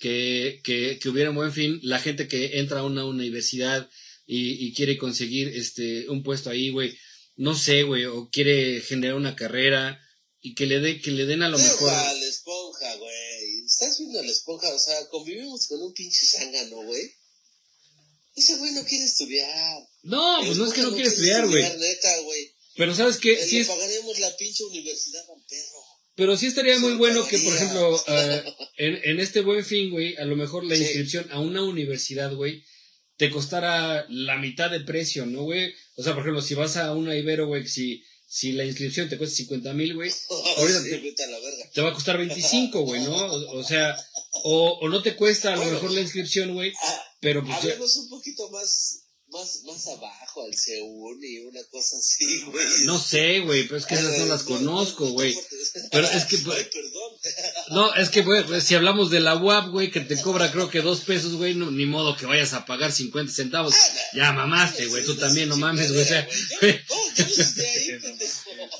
que, que, que hubiera un buen fin, la gente que entra a una universidad y, y quiere conseguir este un puesto ahí, güey, no sé, güey, o quiere generar una carrera y que le dé que le den a lo mejor. A la esponja, güey. ¿Estás viendo a la esponja? O sea, convivimos con un pinche zángano, güey. Ese güey no quiere estudiar. No, pues no es que no quiere estudiar, güey. Pero sabes qué, Le sí es, pagaremos la pinche universidad al perro. Pero sí estaría muy bueno que, por ejemplo, eh, en, en este buen fin, güey, a lo mejor la Sí. inscripción a una universidad, güey, te costara la mitad de precio, ¿no, güey? O sea, por ejemplo, si vas a una Ibero, güey, si, si la inscripción te cuesta 50 mil, güey, Ahorita Sí, te- va a costar 25, güey, ¿no? O, o sea, o, o no te cuesta a lo Bueno. mejor la inscripción, güey, Ah, pero pues Hablemos un poquito más, más, más abajo, al Seúl y una cosa así, güey. no sé, güey, pero es que esas no las conozco, güey. Pero es que, pues, Ay, perdón. No, es que, güey, pues, si hablamos de la UAP, güey, que te cobra creo que dos pesos, güey, no, ni modo que vayas a pagar 50 centavos. Ya mamaste, güey, tú también, no mames, güey, o sea,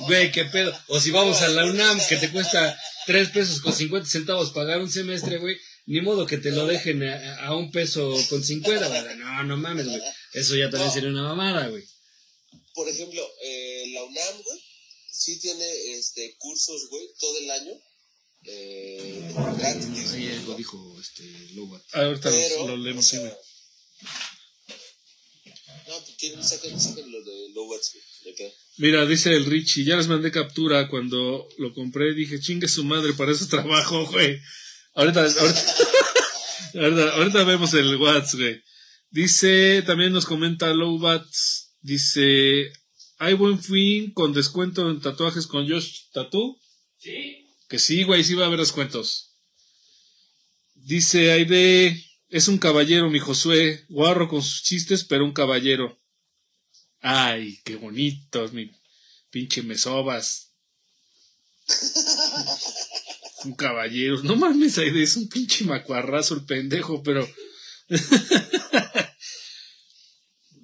güey, qué pedo. O si vamos a la UNAM, que te cuesta tres pesos con 50 centavos pagar un semestre, güey, ni modo que te lo dejen a, a un peso con 50, güey. No, no mames, güey. Eso ya también sería una mamada, güey. Por ejemplo, eh, la UNAM, güey, sí tiene este, cursos, güey, todo el año. Eh, gratis. Ahí algo dijo este Lobat. Ahorita los- Pero, lo leemos. o sea. No, pues tienen, sacan, sacan lo de güey. Mira, dice el Richie, ya les mandé captura cuando lo compré. Dije, chingue su madre, para eso trabajo, güey. Ahorita, ahorita, ahorita, ahorita vemos el WhatsApp, güey. Dice, también nos comenta Lowbats, dice, hay buen fin con descuento en tatuajes con Josh Tattoo. Sí. Que sí, güey, sí va a haber descuentos. Dice Aide, Es un caballero, mi Josué. Guarro con sus chistes, pero un caballero. Ay, qué bonitos, mi pinche mesobas. un caballero. No mames, Aide, es un pinche macuarrazo el pendejo, pero.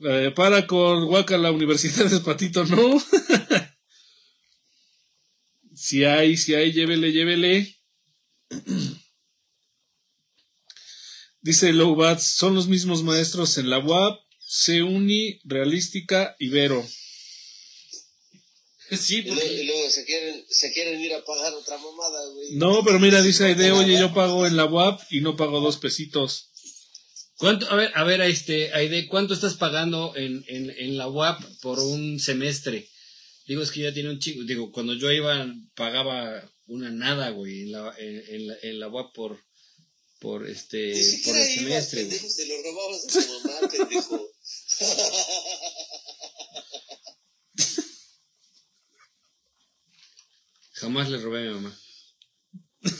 Eh, para con Huaca la Universidad de Patito, no. si hay, si hay, llévele, llévele. Dice Lowbats, son los mismos maestros en la UAP, CUNY, Realística, Ibero. Sí, Y luego, y luego se, quieren, se quieren ir a pagar otra mamada, güey. No, pero mira, dice Aide, oye, yo pago en la UAP y no pago dos pesitos. ¿Cuánto, a ver, a ver, este, Aide, ¿cuánto estás pagando en, en, en la UAP por un semestre? Digo, es que ya tiene un chico. Digo, cuando yo iba, pagaba una nada, güey, en la, en, en la, en la UAP por, por este, por el ibas, semestre, güey. pendejo, se lo robabas a tu mamá, pendejo. Jamás le robé a mi mamá.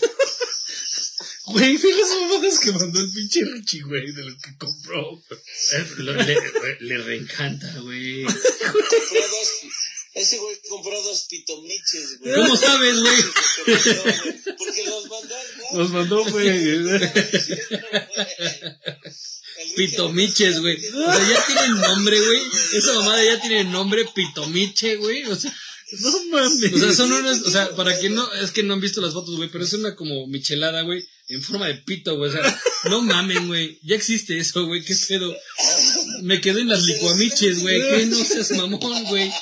Güey, ve las mamadas que mandó el pinche Richie, güey, de lo que compró. Eh, lo- le, le reencanta, güey. Compró dos, ese güey compró dos pitomiches, güey. ¿Cómo sabes, güey? Porque los mandó al. Nos mandó, güey. Pitomiches, güey. O sea, ya tienen nombre, güey. Esa mamada ya tiene nombre, Pitomiche, güey. O sea, No mames. o sea, son unas, o sea, para quien no, es que no han visto las fotos, güey, pero es una como michelada, güey, en forma de pito, güey. O sea, no mamen, güey. Ya existe eso, güey. ¿Qué pedo? Me quedé en las licuamiches, güey. Que no seas mamón, güey.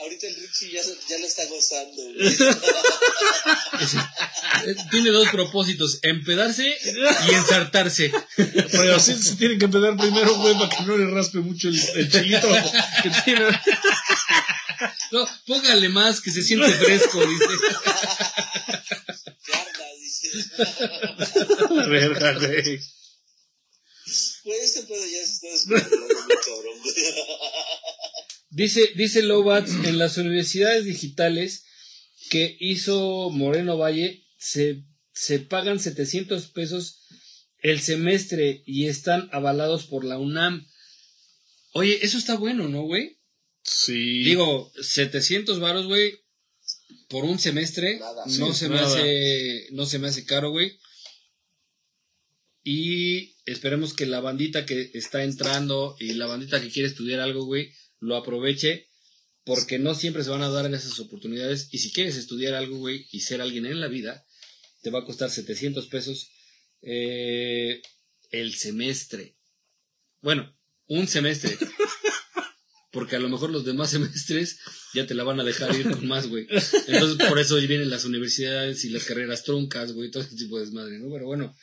Ahorita el Richie ya, ya lo está gozando, güey. Eh, Tiene dos propósitos, empedarse y ensartarse. Pero sí, sí tienen que empezar primero, güey, para que no le raspe mucho el, el chilito que tiene. No, póngale más que se siente fresco, dice. Que arda, dice. La verga, güey. Güey, este pedo ya se está descontrolando muy cabrón, güey. Dice, dice Lobats, en las universidades digitales que hizo Moreno Valle se, se pagan 700 pesos el semestre y están avalados por la UNAM. Oye, eso está bueno, ¿no, güey? Sí. Digo, 700 varos, güey, por un semestre, Nada, no sí, se me nada. hace, no se me hace caro, güey. Y esperemos que la bandita que está entrando y la bandita que quiere estudiar algo, güey, lo aproveche, porque no siempre se van a dar esas oportunidades. Y si quieres estudiar algo, güey, y ser alguien en la vida, te va a costar 700 pesos eh, el semestre. Bueno, un semestre. Porque a lo mejor los demás semestres ya te la van a dejar ir con más, güey. Entonces, por eso vienen las universidades y las carreras truncas, güey, todo ese tipo de desmadre, ¿no? Pero bueno,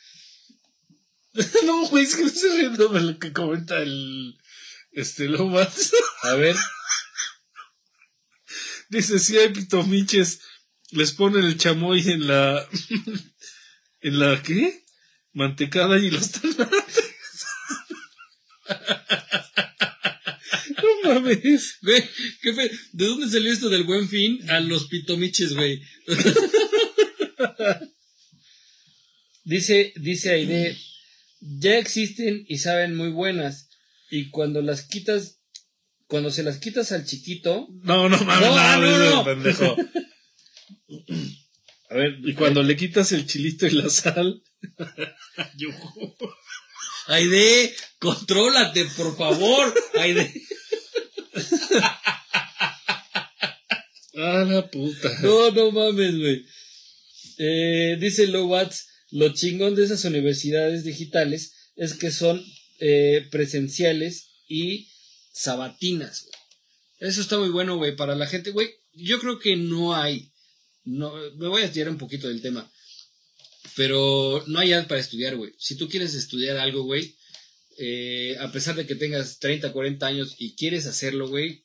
No, güey, es que me estoy riendo de lo que comenta el. Este, Lomas. a ver, Dice: si hay pitomiches, les ponen el chamoy en la. ¿En la qué? Mantecada y los tanates. Mames. güey, ¿qué fe- ¿de dónde salió esto del buen fin a los pitomiches, güey? dice, dice Aide, ya existen y saben muy buenas. Y cuando las quitas, cuando se las quitas al chiquito, No, no mames, No, no, no, pendejo. a ver, Y cuando le quitas el chilito y la sal. Aide, contrólate, por favor, Aide. Ah, la puta. No, no mames, güey. Eh, dice Lowats, lo chingón de esas universidades digitales es que son eh, presenciales y sabatinas, güey. Eso está muy bueno, güey, para la gente, güey. Yo creo que no hay, no, me voy a tirar un poquito del tema, pero no hay edad para estudiar, güey. Si tú quieres estudiar algo, güey, eh, a pesar de que tengas 30, 40 años y quieres hacerlo, güey,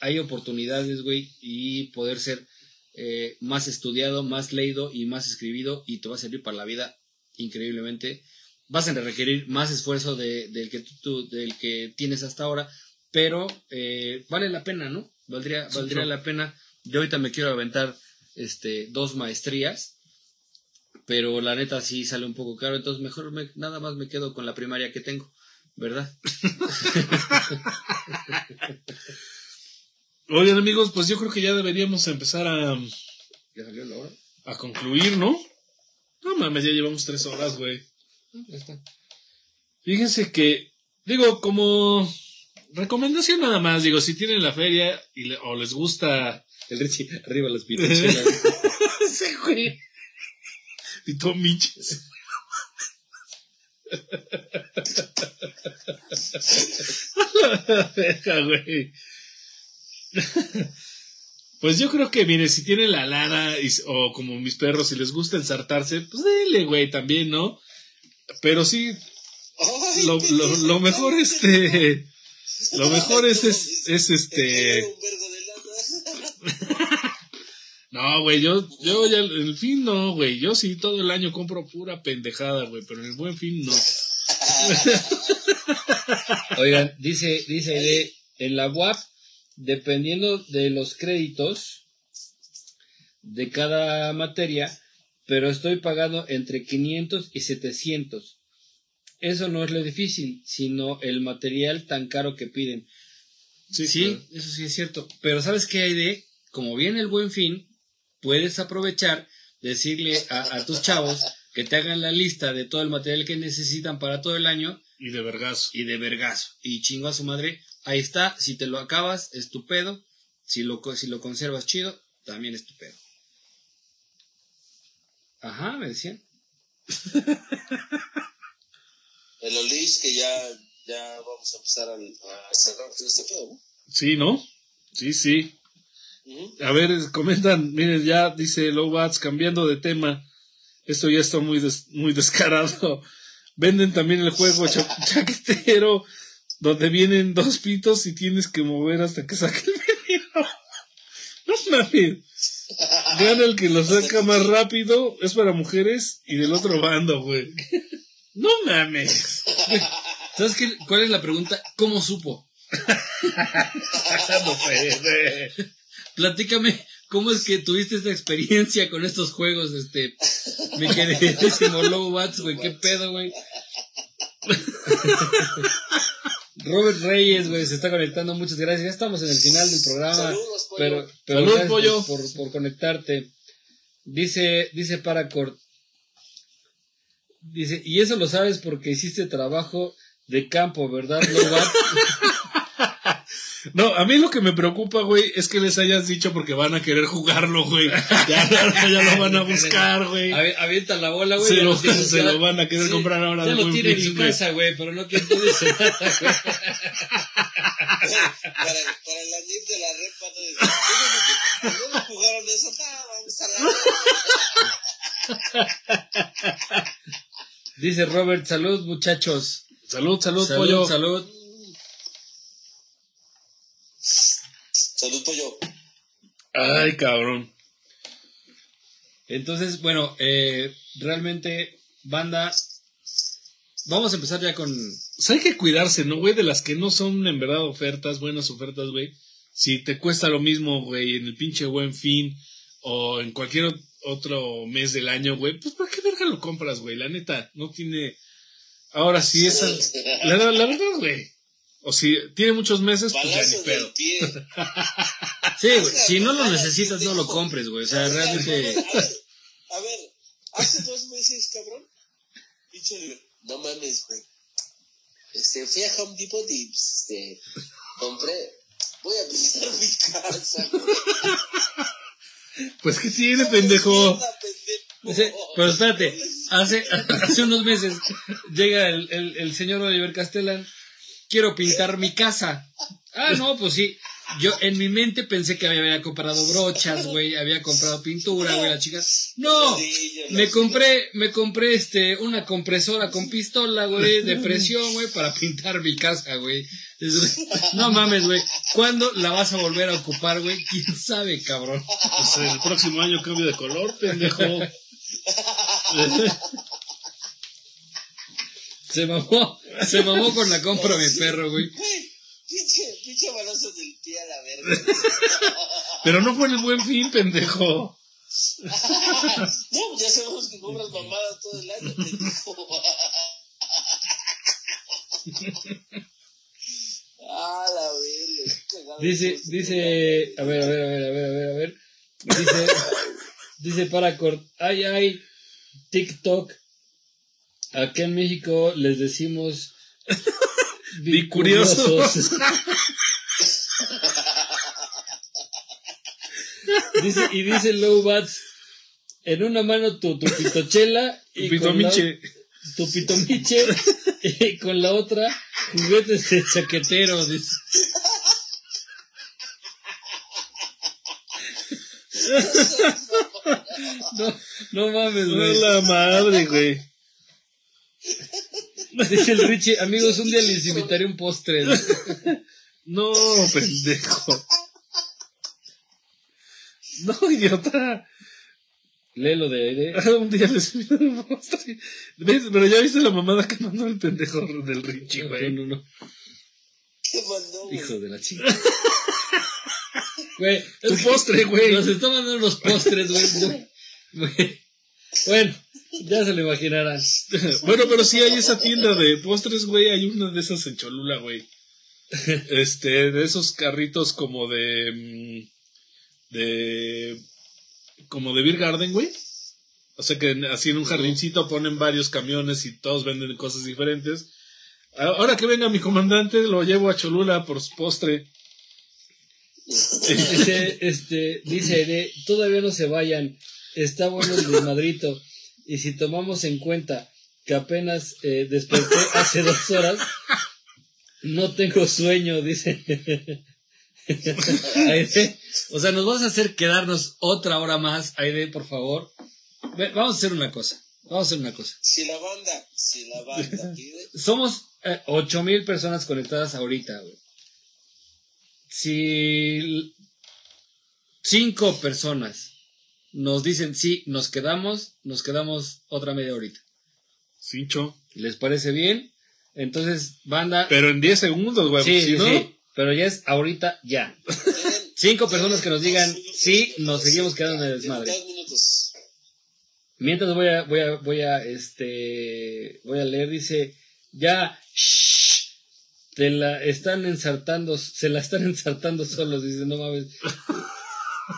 hay oportunidades, güey, y poder ser eh, más estudiado, más leído y más escribido y te va a servir para la vida increíblemente. Vas a requerir más esfuerzo de- del, que tú, del que tienes hasta ahora, pero eh, vale la pena, ¿no? Valdría, valdría la pena. Yo ahorita me quiero aventar este, dos maestrías pero la neta sí sale un poco caro, entonces mejor me- nada más me quedo con la primaria que tengo, ¿verdad? Oigan, amigos, pues yo creo que ya deberíamos empezar a, ¿Ya salió la hora? a concluir, ¿no? No mames, ya llevamos tres horas, güey. Ya está. Fíjense que, digo, como recomendación nada más, digo, si tienen la feria y le- o les gusta El Richie, arriba las pitachelas. ese güey. Y Miches. La verga, güey. Pues yo creo que, mire, si tienen la lana y- o como mis perros, si les gusta ensartarse, pues dele, güey, también, ¿no? Pero sí, Ay, lo, lo, lo mejor, este, lo mejor es, es, es, Te este, un vergo de lana. No, güey, yo, yo ya, en el fin no, güey, yo sí todo el año compro pura pendejada, güey, pero en el buen fin no. Oigan, dice, dice Aide, en la UAP, dependiendo de los créditos de cada materia, pero estoy pagando entre 500 y 700. Eso no es lo difícil, sino el material tan caro que piden. Sí, Sí, claro. eso sí es cierto. Pero ¿sabes qué hay de? Como viene el buen fin, puedes aprovechar, decirle a, a tus chavos que te hagan la lista de todo el material que necesitan para todo el año Y de vergazo. y de vergazo. Y chingo a su madre. Ahí está. Si te lo acabas, estupendo. Si lo, co- si lo conservas chido, también estupendo. Ajá, me decían. El Olis que ya, ya vamos a empezar a, a cerrar este pedo, ¿no? Sí, ¿no? Sí, sí. A ver, comentan, miren, ya dice Lowbats, cambiando de tema. Esto ya está muy, des- muy descarado. Venden también el juego cha- chaquetero, donde vienen dos pitos y tienes que mover hasta que saque el veneno. No mames. Gana el que lo saca más rápido, es para mujeres y del otro bando, güey. No mames. ¿Sabes qué? ¿Cuál es la pregunta? ¿Cómo supo? No. Platícame, ¿cómo es que tuviste esta experiencia con estos juegos, este, mi queridísimo Lobo Bats, güey? ¿Qué pedo, güey? Robert Reyes, güey, se está conectando, muchas gracias. Ya estamos en el final del programa. Saludos, pollo. Pero, pero Salud, gracias pollo. Por, por, por conectarte. Dice, dice Paracord. Dice, y eso lo sabes porque hiciste trabajo de campo, ¿verdad, Lobo Bats? No, a mí lo que me preocupa, güey, es que les hayas dicho porque van a querer jugarlo, güey. Ya, ya- ya lo van a buscar, güey. Avi- Avienta la bola, güey. Se, lo, tienes, se ya- lo van a querer sí, comprar ahora. Ya de lo tiene en güey. casa, güey, pero no nada, güey. para, para el anif de la repa, no dice, "¿Dónde- ¿dónde jugaron eso? No, vamos a la Dice Robert, salud, muchachos. Salud, salud, Salud, pollo. salud. Salud, pollo. Ay, cabrón. Entonces, bueno, eh, realmente, banda, vamos a empezar ya con... O sea, hay que cuidarse, ¿no, güey? De las que no son en verdad ofertas, buenas ofertas, güey. Si te cuesta lo mismo, güey, en el pinche buen fin o en cualquier ot- otro mes del año, güey, pues ¿para qué verga lo compras, güey? La neta, no tiene... Ahora sí, esa... La- la verdad, güey. O si tiene muchos meses, pues ya ni pedo. Sí, güey, si no lo necesitas, no lo compres, güey. O sea, realmente... A ver, a ver, hace dos meses, cabrón. Pinche, no mames, güey. Este, fui a Home Depot y, pues, este, compré, voy a pintar mi casa, güey. Pues, ¿qué tiene, pendejo? Pero espérate, hace, hace unos meses llega el, el, el señor Oliver Castellan, quiero pintar mi casa. Ah, no, pues sí. Yo en mi mente pensé que había comprado brochas, güey, había comprado pintura, güey, la chica. No, me compré, me compré este, una compresora con pistola, güey, de presión, güey, para pintar mi casa, güey. No mames, güey. ¿Cuándo la vas a volver a ocupar, güey? ¿Quién sabe, cabrón? Pues el próximo año cambio de color, pendejo. Se mamó, se mamó con la compra mi perro, güey. Pinche, pinche balazo del pie a la verga. Pero no fue en el buen fin, pendejo. no, Ya sabemos que compras mamadas todo el año, pendejo. ah, la verga. cagado. Dice, dice, a ver, a ver, a ver, a ver, a ver, a ver. Dice, dice Paracord, ay, ay, TikTok. Acá en México les decimos Bicuriosos. dice, y dice Lowbats, en una mano tu, tu pitochela y la- Pitomiche. tu pitomiche y con la otra juguetes de chaquetero, dice. No, no mames, No güey. la madre, güey. Dice el Richie, amigos, un día les invitaré un postre. No, pendejo. No, idiota. Léelo de aire. Un día les invitaré un postre. ¿Ves? Pero ya viste la mamada que mandó el pendejo del Richie, güey. No, no, no. ¿Qué mandó, güey? Hijo de la chica. Güey, Tu postre, güey. Nos está mandando unos postres. Güey. Bueno, ya se lo imaginarán. Bueno, pero sí hay esa tienda de postres, güey. Hay una de esas en Cholula, güey. Este, de esos carritos como de. mm, De. Como de Beer Garden, güey. O sea que así en un jardincito ponen varios camiones y todos venden cosas diferentes. Ahora que venga mi comandante, lo llevo a Cholula por su postre. Dice, este, dice Aide, todavía no se vayan. Está bueno el desmadrito. Y si tomamos en cuenta que apenas eh, desperté hace dos horas, no tengo sueño, dice. Aide, o sea, nos vas a hacer quedarnos otra hora más, Aide, por favor. Vamos a hacer una cosa. Vamos a hacer una cosa. Si la banda, si la banda pide, Somos eh, ocho mil personas conectadas ahorita, güey. Si cinco personas nos dicen sí, nos quedamos, nos quedamos otra media horita. Cincho. ¿Les parece bien? Entonces, banda. Pero en 10 segundos, güey. sí, sí, no. sí, pero ya es ahorita, ya. Cinco personas que nos digan sí, nos seguimos quedando en el desmadre. Mientras voy a, voy a, voy a, este, voy a leer, dice, ya, shh, te la están ensartando, se la están ensartando solos, dice, no mames.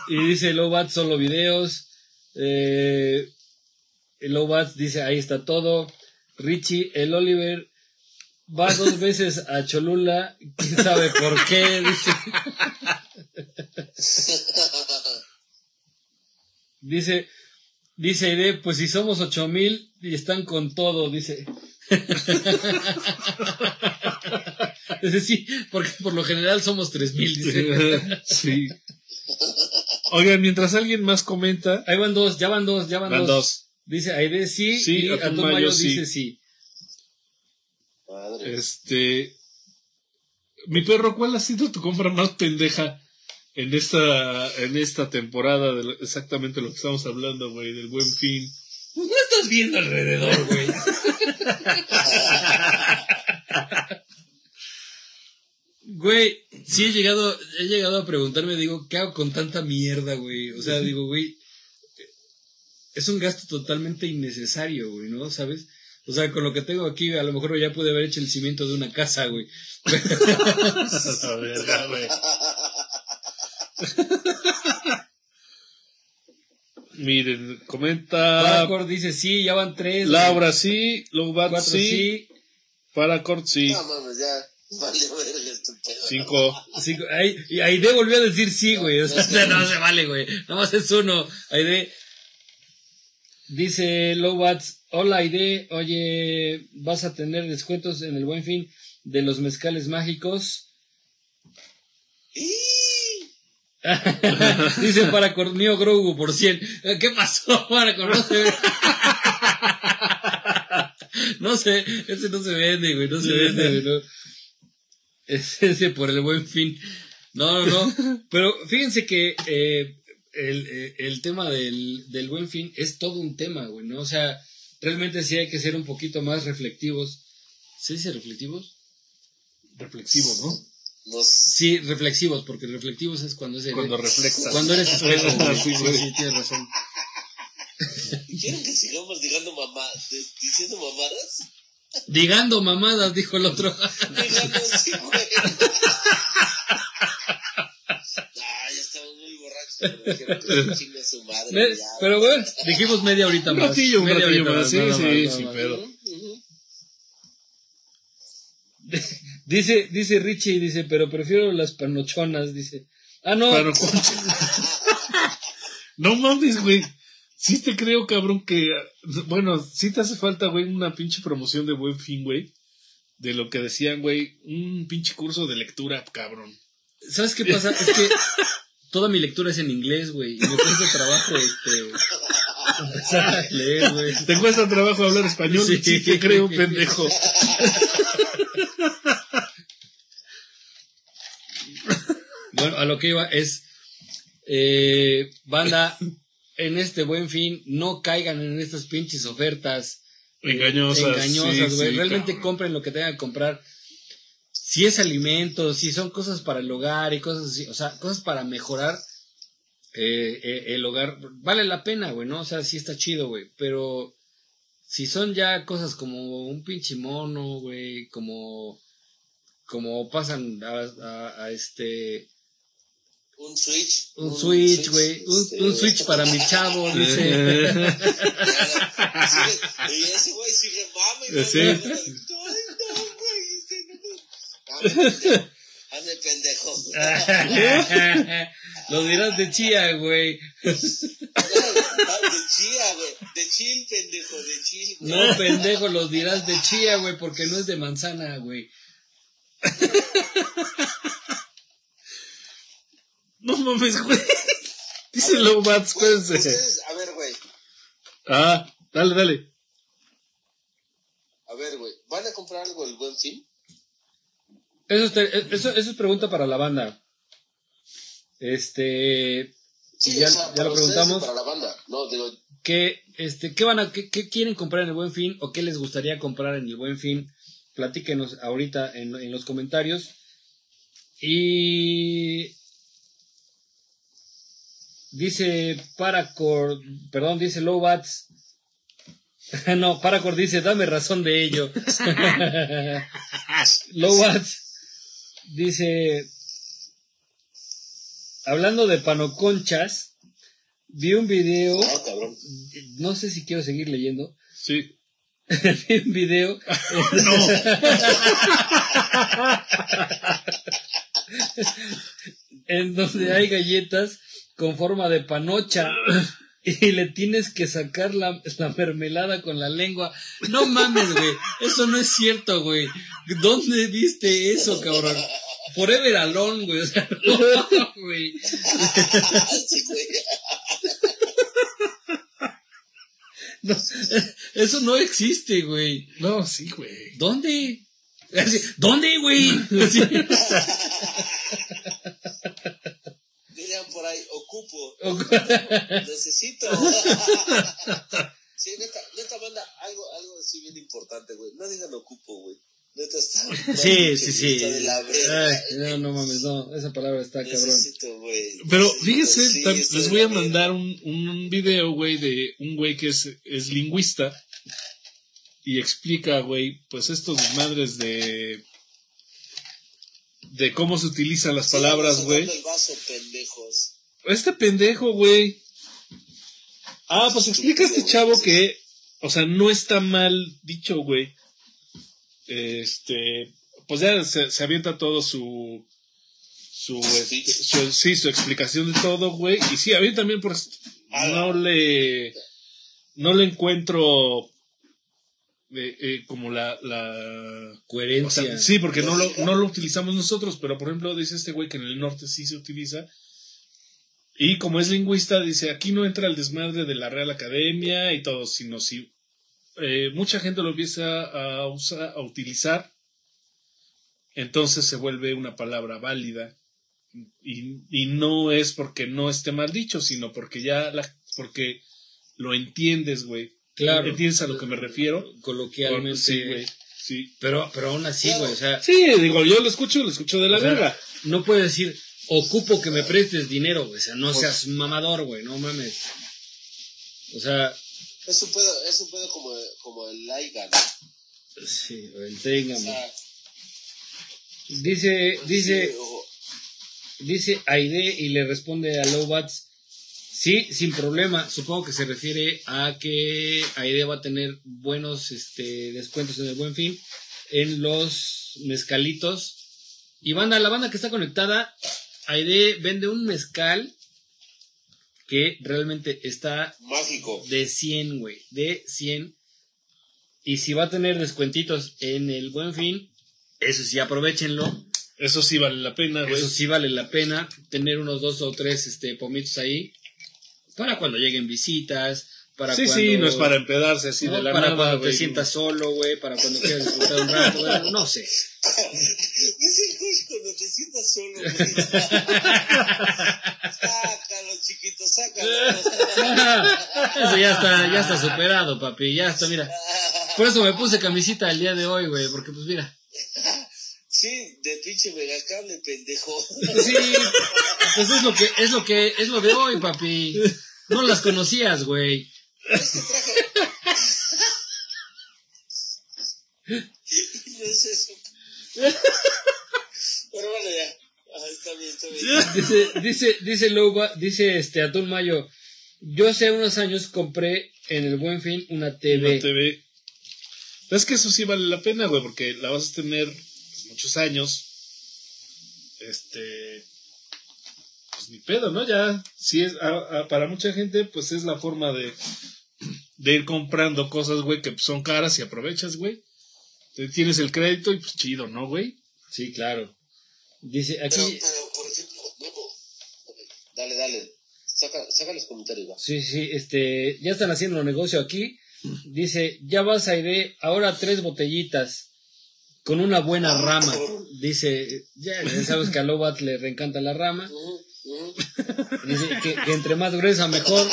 Y dice, Lobat, solo videos, eh, Lobat dice, ahí está todo. Richie, el Oliver, va dos veces a Cholula, quién sabe por qué, dice. Dice, dice pues si somos ocho mil y están con todo, dice. Dice, sí, porque por lo general somos tres mil, dice. sí. Oigan, mientras alguien más comenta, Ahí van dos, ya van dos, ya van, van dos. dos. Dice Aide sí, Sí, y Atumayo dice sí. Madre. Este. Mi perro, ¿cuál ha sido tu compra más pendeja en esta, en esta temporada? De lo- exactamente lo que estamos hablando, güey, del buen fin. Pues no estás viendo alrededor, güey. Güey, sí he llegado, he llegado a preguntarme, digo, ¿qué hago con tanta mierda, güey? O sea, digo, güey, es un gasto totalmente innecesario, güey, ¿no? ¿Sabes? O sea, con lo que tengo aquí, a lo mejor ya pude haber hecho el cimiento de una casa, güey. La verga, güey. Miren, comenta Paracord dice sí, ya van tres. güey. Laura sí, Lobat Cuatro sí, sí. Paracord sí, No mames, ya. Vale, verga pedo. cinco. Cinco, ahí, Aide volvió a decir sí, güey. O sea, no se vale, güey. Nada más es uno. Aide. Dice Lowbats, hola Aide, oye, ¿vas a tener descuentos en el buen fin de los mezcales mágicos? Dice para mío Grogu por 100. ¿Qué pasó, ve. No sé, ese no se vende, güey, no se vende, güey. No. Es ese por el buen fin. No, no, no. Pero fíjense que eh, el, eh, el tema del, del buen fin es todo un tema, güey, ¿no? O sea, realmente sí hay que ser un poquito más reflectivos. ¿Se dice reflectivos? Reflexivo, ¿no? Sí, reflexivos, porque reflectivos es cuando es el- Cuando reflexa. cuando eres espejo, güey. Sí, Sí, güey. sí, tienes razón. ¿Quieren que sigamos digando mamá, diciendo mamadas? Digando mamadas, dijo el otro. Digando sí, güey. Ah, ya estamos muy borrachos, pero dijeron que chingue a su madre. Me- ya. Pero bueno, dijimos media horita Un más. ratillo, un Media ratillo horita más, sí, nada sí, nada sin más. pedo. Dice, dice Richie, dice, pero prefiero las panochonas, dice. Ah, no. Pero no mames, güey. Sí te creo, cabrón, que... Bueno, sí te hace falta, güey, una pinche promoción de buen fin, güey. De lo que decían, güey, un pinche curso de lectura, cabrón. ¿Sabes qué pasa? Es que toda mi lectura es en inglés, güey. Y me cuesta trabajo, este. empezar a leer, güey. ¿Te cuesta trabajo hablar español? Sí. Sí, te creo, pendejo. Bueno, a lo que iba es. Eh, banda, en este buen fin, no caigan en estas pinches ofertas. eh, Engañosas. engañosas, sí, güey. sí, Realmente cabrón. compren lo que tengan que comprar. Si es alimentos, si son cosas para el hogar y cosas así, o sea, cosas para mejorar eh, eh, el hogar, vale la pena, güey, ¿no? O sea, sí está chido, güey, pero si son ya cosas como un pinche mono, güey, como, como pasan a, a- a este, Un switch. un switch, güey, un, este, un switch para mi chavo, dice. Y ese güey sigue mame. y Sí. ande, pendejo. Lo dirás de chía, güey. De chía, güey. De chill, pendejo. De chill. güey. No, pendejo, los dirás de chía, güey, porque no es de manzana, güey. No mames, güey. Dice Lobats, Güey, espérense. ustedes, a ver, güey. Ah, dale, dale. A ver, güey. ¿Van a comprar algo el buen fin? Eso, es te- eso, eso es pregunta para la banda. Este, ya, o sea, ya lo preguntamos. Para la banda. No, digo, ¿Qué, este, qué van a, qué, qué quieren comprar en el Buen Fin o qué les gustaría comprar en el Buen Fin? Platíquenos ahorita en, en los comentarios. Y dice Paracord, perdón, dice Lowbats. no, Paracord dice, dame razón de ello. Lowbats dice, hablando de panoconchas, vi un video no, cabrón. no sé si quiero seguir leyendo. Sí. Vi un video. en donde hay galletas con forma de panocha. Y le tienes que sacar la, la mermelada con la lengua. No mames, güey. Eso no es cierto, güey. ¿Dónde viste eso, cabrón? Forever Alone, güey. O sea, no, güey. Sí, güey. No, eso no existe, güey. No, sí, güey. ¿Dónde? Así, ¿Dónde, güey? Así. Dirían por ahí, ocupo. Necesito. sí, neta, neta, banda, algo, algo así bien importante, güey. No digan ocupo, güey. Neta está. Sí, sí, sí. De la verga. Ay, no, no mames, no. Esa palabra está cabrón. Pero Necesito, fíjense, sí, les voy a mandar un, un video, güey, de un güey que es, es lingüista y explica, güey, pues estos desmadres de de cómo se utilizan las palabras, güey. el vaso, pendejos. Este pendejo, güey. Ah, pues explica a este chavo que, o sea, no está mal dicho, güey. Este, pues ya se, se avienta todo su, su, este, su, sí, su explicación de todo, güey. Y sí, a mí también, pues, no le, no le encuentro, eh, eh, como la, la, o Coherencia. sea, sí, porque no lo, no lo utilizamos nosotros, pero por ejemplo dice este güey que en el norte sí se utiliza. Y como es lingüista, dice, aquí no entra el desmadre de la Real Academia y todo, sino si eh, mucha gente lo empieza a, usar, a utilizar, entonces se vuelve una palabra válida. Y, y no es porque no esté mal dicho, sino porque ya la, porque lo entiendes, güey. Claro. ¿Entiendes a lo que me refiero? Coloquialmente. Sí, güey. Sí. Pero, pero aún así, güey, o sea, Sí, digo, yo lo escucho, lo escucho de la verga. no puedes decir, ocupo que me prestes dinero, güey. O sea, no seas mamador, güey, no mames. O sea, Es un pedo, es un pedo como, como el Laiga, ¿no? sí, el Tenga, O sea, Dice, pues, dice, sí, o- dice Aide y le responde a Lowbats. Sí, sin problema. Supongo que se refiere a que Aide va a tener buenos este, descuentos en el buen fin en los mezcalitos. Y banda, la banda que está conectada, Aide vende un mezcal que realmente está mágico. de 100, güey. De 100. Y si va a tener descuentitos en el buen fin, eso sí, aprovechenlo. Eso sí vale la pena, güey. Eso sí vale la pena tener unos dos o tres este, pomitos ahí para cuando lleguen visitas, para sí, cuando... sí, no es para empedarse así ¿no? de la para nada, cuando te sientas solo, güey, para cuando quieras disfrutar un rato, güey, no sé. Dice el cuando te sientas solo, güey. sácalo, chiquito, sácalo. Eso ya está, ya está superado, papi, ya está, mira. Por eso me puse camisita el día de hoy, güey, porque pues mira. Sí, de pinche megacable, pendejo. Sí, pues es lo que, es lo que, es lo de hoy, papi. No las conocías, güey. No es eso. Pero bueno, ya. Está bien, está bien. Dice, dice, dice Loba, dice este Atún Mayo, yo hace unos años compré en el Buen Fin una TV. Una TV. Es que eso sí vale la pena, güey, porque la vas a tener pues, muchos años. Este. Pues ni pedo, ¿no? Ya, sí es, a- a- para mucha gente, pues es la forma de, de ir comprando cosas, güey, que pues, son caras y aprovechas, güey. Tienes el crédito y pues chido, ¿no, güey? Sí, claro. Dice, aquí, pero, por ejemplo, Memo. Ok, Dale, dale. Saca, saca los comentarios, va. sí, sí, este, ya están haciendo el negocio aquí. Dice, ya vas a ir, ahora tres botellitas con una buena rama. Dice, ya, ya sabes que a Lobat le reencanta la rama. Dice que, que entre más gruesa mejor.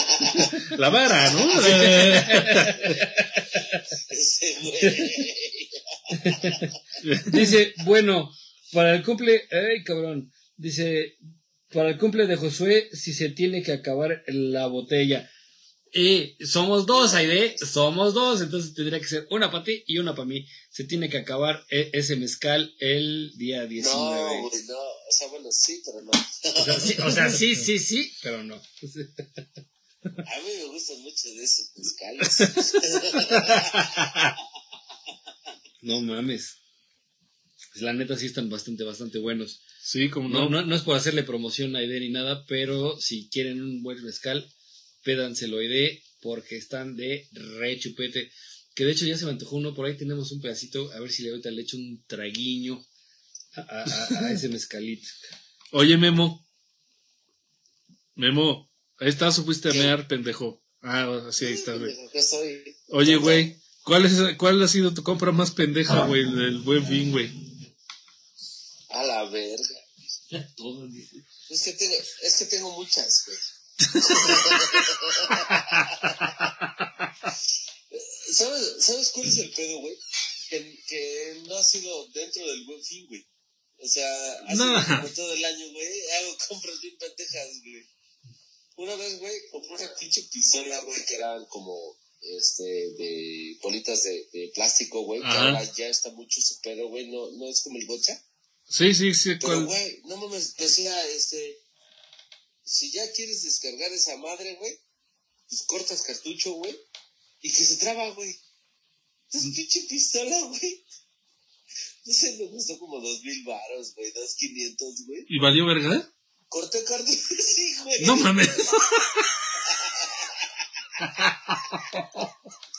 La vara, ¿no? Dice, bueno, para el cumple, ay cabrón, dice, para el cumple de Josué, si se tiene que acabar la botella. Y somos dos, Aide, somos dos, entonces tendría que ser una para ti y una para mí. Se tiene que acabar e- ese mezcal el día 19. No, güey, no. O sea, bueno, sí, pero no. o, sea, sí, o sea, sí, sí, sí, pero no. A mí me gustan mucho de esos mezcales. No mames. Pues La neta sí están bastante, bastante buenos. Sí, como No, no. no, no es por hacerle promoción a Aide ni nada, pero si quieren un buen mezcal, Aide porque están de re chupete. Que de hecho ya se me antojó uno, por ahí tenemos un pedacito, a ver si le ahorita le echo un traguiño a, a- a- a ese mezcalito. Oye, Memo. Memo, ahí estás o fuiste a mear, pendejo. Ah, sí, ahí está, güey. Oye, güey, ¿cuál, es, ¿cuál ha sido tu compra más pendeja, güey, del buen fin, güey? A la verga. Es que tengo, es que tengo muchas, güey. ¿Sabes, ¿Sabes cuál es el pedo, güey? Que, que no ha sido dentro del buen fin, güey. O sea, ha sido No. como todo el año, güey. Hago compras bien pendejas, güey. Una vez, güey, compré una pinche pistola, güey, que eran como, este, de bolitas de, de plástico, güey. Que ahora ya está mucho ese pedo, güey. No, no es como el gocha. Sí, sí, sí, Pero, güey, no mames, decía, este, si ya quieres descargar esa madre, güey, pues cortas cartucho, güey, y que se traba, güey. Entonces, pinche pistola, güey. No sé, me costó como dos mil baros, güey, dos quinientos, güey. ¿Y valió verga? Corté cartucho, sí, güey. No mames.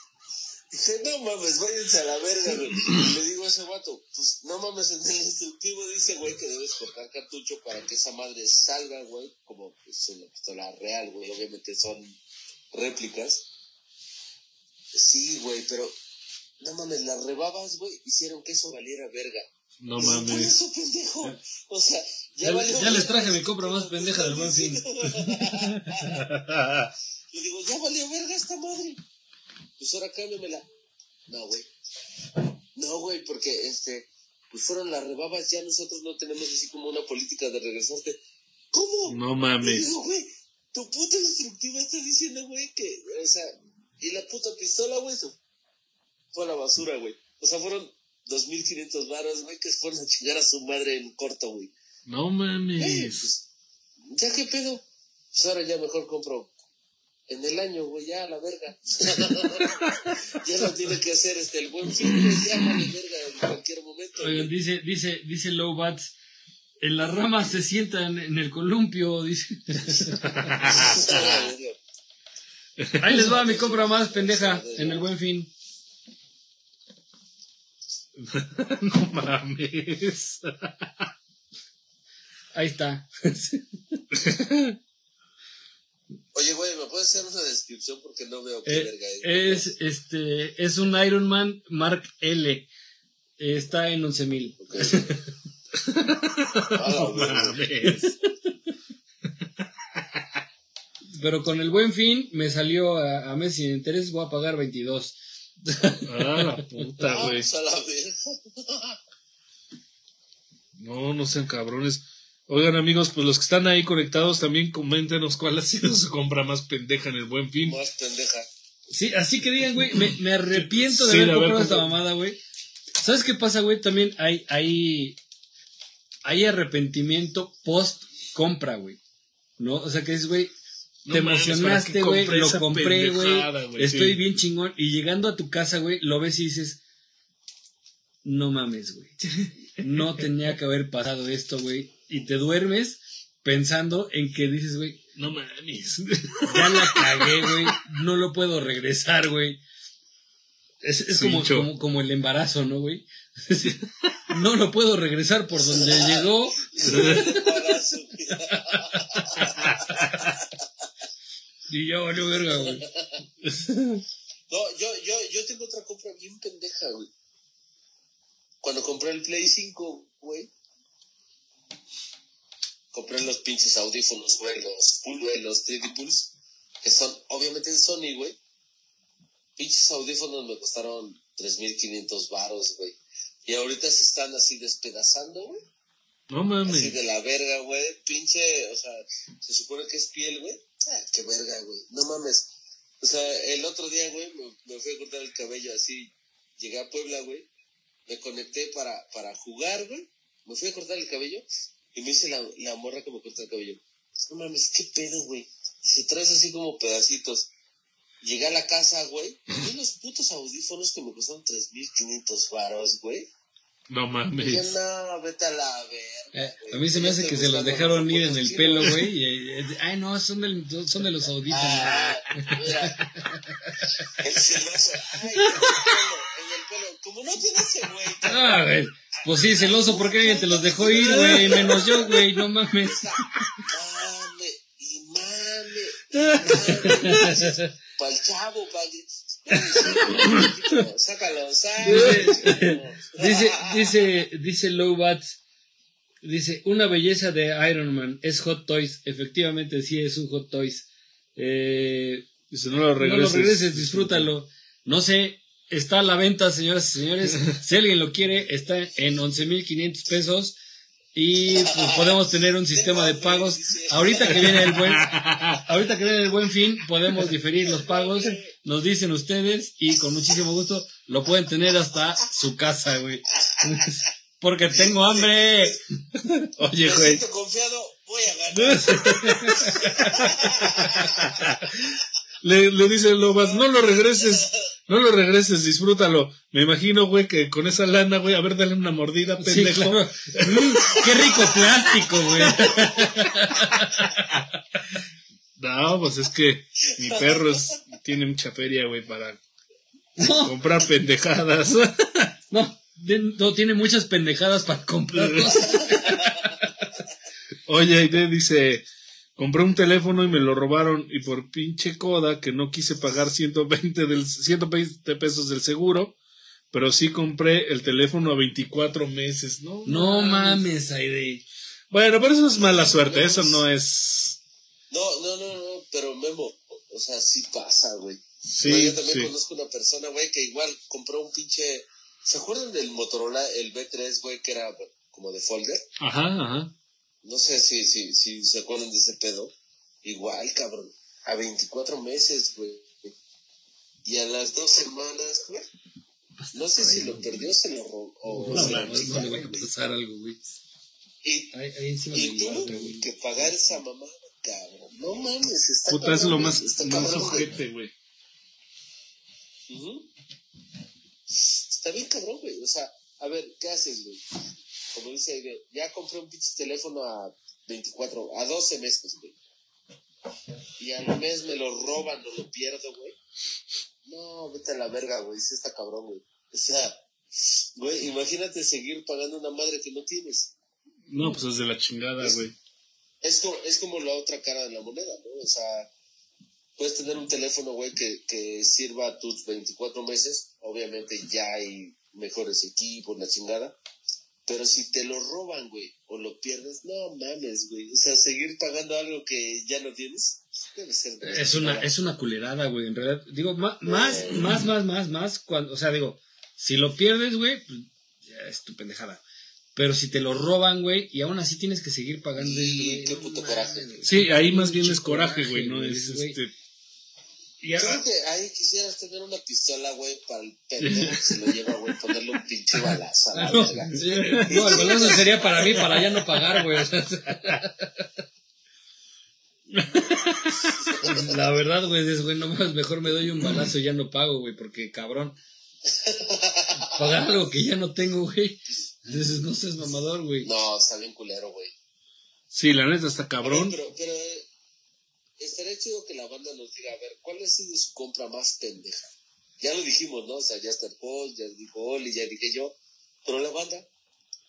Dije, no mames, váyanse a la verga, güey. Y le digo a ese vato, pues no mames, en el instructivo dice, güey, que debes cortar cartucho para que esa madre salga, güey, como pues una pistola real, güey. Obviamente son réplicas. Sí, güey, pero no mames, las rebabas, güey, hicieron que eso valiera verga. No Y Por mames. eso, pendejo. O sea, ya, Ya- valió ya les traje mi compra más pendeja del Buen Fin. Le digo, ya valió verga esta madre. Pues ahora cámbiamela. No, güey. No, güey, porque este, pues fueron las rebabas, ya nosotros no tenemos así como una política de regresarte. ¿Cómo? No mames. digo, güey, tu puta instructiva está diciendo, güey, que, o sea, y la puta pistola, güey, fue a la basura, güey. O sea, fueron 2.500 varos, güey, que fueron a chingar a su madre en corto, güey. No mames. pues, ya qué pedo. Pues ahora ya mejor compro en el año, güey, ya a la verga. ya no tiene que hacer este el buen fin, güey, ya vale verga en cualquier momento. Oigan, dice, dice, dice Low Bats, en las ramas se sientan en el columpio, dice. Ahí les va mi compra más pendeja en el buen fin. no mames. Ahí está. Oye, güey, ¿me puedes hacer una descripción? Porque no veo qué Eh, verga es. es este es un Iron Man Mark L. Está en 11000. Ok. A la No verga. mames. Pero con el buen fin me salió a, a mes sin interés, voy a pagar 22. Ah, la puta, Ah, güey. pues. No, no sean cabrones. Oigan, amigos, pues los que están ahí conectados también coméntenos cuál ha sido su compra más pendeja en el buen fin. Más pendeja. Sí, así que digan, güey, me, me arrepiento de Sí, haber de haber comprado esta mamada, güey. ¿Sabes qué pasa, güey? También hay, hay, hay arrepentimiento post compra, güey. ¿No? O sea que es, güey, No te emocionaste, ¿para qué güey, lo compré, güey, estoy Sí. bien chingón. Y llegando a tu casa, güey, lo ves y dices, no mames, güey. No tenía que haber pasado esto, güey. Y te duermes pensando en que dices, güey, No mames. ya la cagué, güey. No lo puedo regresar, güey. Es, como, como, como el embarazo, ¿no, güey? No lo puedo regresar por donde llegó. Y ya valió verga, güey. No, yo, yo, yo tengo otra compra bien pendeja, güey. Cuando compré el Play 5, güey. Compré los pinches audífonos, güey, los los 3D Pools, que son obviamente de Sony, güey. Pinches audífonos me costaron 3.500 varos, güey. Y ahorita se están así despedazando, güey. No Así mames. de la verga, güey. Pinche, o sea, se supone que es piel, güey. Ah, qué verga, güey. No mames. O sea, el otro día, güey, me, me fui a cortar el cabello así. Llegué a Puebla, güey. Me conecté para, para jugar, güey. Me fui a cortar el cabello y me dice la, la morra que me corta el cabello. No mames, qué pedo, güey. Y se traes así como pedacitos. Llegué a la casa, güey. Y unos putos audífonos que me costaron 3.500 varos, güey. No Y mames. yo, no, vete a la verga. Eh, a mí se me hace que se los dejaron los ir en el chinos, pelo, güey. y, eh, ay, no, son, del, son de los audífonos. Ah, mira. El celoso. Ay, Como no tiene ese güey. Ah, güey. Pues sí, celoso porque alguien te los dejó ir, güey. Menos yo, güey. No mames. Mame y mame. El chavo, para el. Sácalo, sácalo. Dice, dice, dice Low Bats. Dice, una belleza de Iron Man es Hot Toys. Efectivamente, sí es un Hot Toys. Eh, Dice, no lo no regreses. lo regreses, disfrútalo. No sé, está a la venta, señoras y señores. Si alguien lo quiere, está en 11.500 pesos. Y pues podemos tener un sistema de pagos. Ahorita que viene el buen, ahorita que viene el buen fin, podemos diferir los pagos. Nos dicen ustedes y con muchísimo gusto lo pueden tener hasta su casa, güey. Porque tengo hambre. Oye, güey. confiado, voy a ganar. Le, le dice Lobas, no lo regreses, no lo regreses, disfrútalo. Me imagino, güey, que con esa lana, güey, a ver, dale una mordida, Sí, pendejo. claro. Mm, qué rico plástico, güey. No, pues es que mi perro es- tiene mucha feria, güey, para No, comprar pendejadas. no, no tiene muchas pendejadas para comprarlos. Oye, Aide dice, compré un teléfono y me lo robaron y por pinche coda que no quise pagar 120, del, 120 pesos del seguro, pero sí compré el teléfono a 24 meses, ¿no? No mames, Aide. Bueno, pero eso es mala suerte, eso no es... No, no, no, no, pero Memo, o sea, sí pasa, güey. No, Sí, yo también sí. conozco una persona, güey, que igual compró un pinche. ¿Se acuerdan del Motorola, el B3, güey, que era como de folder? Ajá, ajá. No sé si, si, si se acuerdan de ese pedo. igual, cabrón, a 24 meses, güey. Y a las dos semanas, güey, no sé si lo perdió, se lo robó. o No, le va a pasar algo, güey. Y, Ahí, ahí encima y tuvo que pagar esa mamada, cabrón. No mames, está Puta, es lo más, está más güey. ojete, güey. Está bien cabrón, güey. O sea, a ver, ¿qué haces, güey? Como dice ya compré un pinche teléfono a 24, a 12 meses, güey. Y al mes me lo roban o lo pierdo, güey. No, vete a la verga, güey. Sí está cabrón, güey. O sea, güey, imagínate seguir pagando una madre que no tienes. No, pues es de la chingada, güey. Es como, es como la otra cara de la moneda, ¿no? O sea, puedes tener un teléfono, güey, que, que sirva tus 24 meses. Obviamente ya hay mejores equipos, la chingada. Pero si te lo roban, güey, o lo pierdes, no mames, güey. O sea, seguir pagando algo que ya no tienes, debe ser. de Es una, es una culerada, güey. En realidad, digo, ma- más, más, más, más, más, cuando, o sea, digo, si lo pierdes, güey, pues, ya es tu pendejada. Pero si te lo roban, güey, y aún así tienes que seguir pagando, Y güey, qué puto coraje. güey. Sí, ahí más bien es coraje, güey, no es este. Y Yo creo que ahí quisieras tener una pistola, güey, para el pendejo que se lo lleva, güey, ponerle un pinche balazo a la no, verga. no, el balazo sería para mí, para ya no pagar, güey. La verdad, güey, es, güey, no más, mejor me doy un balazo y ya no pago, güey, porque cabrón. Pagar algo que ya no tengo, güey. Dices, no seas mamador, güey. No, está bien culero, güey. Sí, la neta está cabrón. Pero, pero eh, estaría chido que la banda nos diga, a ver, ¿cuál ha sido su compra más pendeja? Ya lo dijimos, ¿no? O sea, ya está el Paul, ya dijo Oli, ya dije yo. Pero la banda,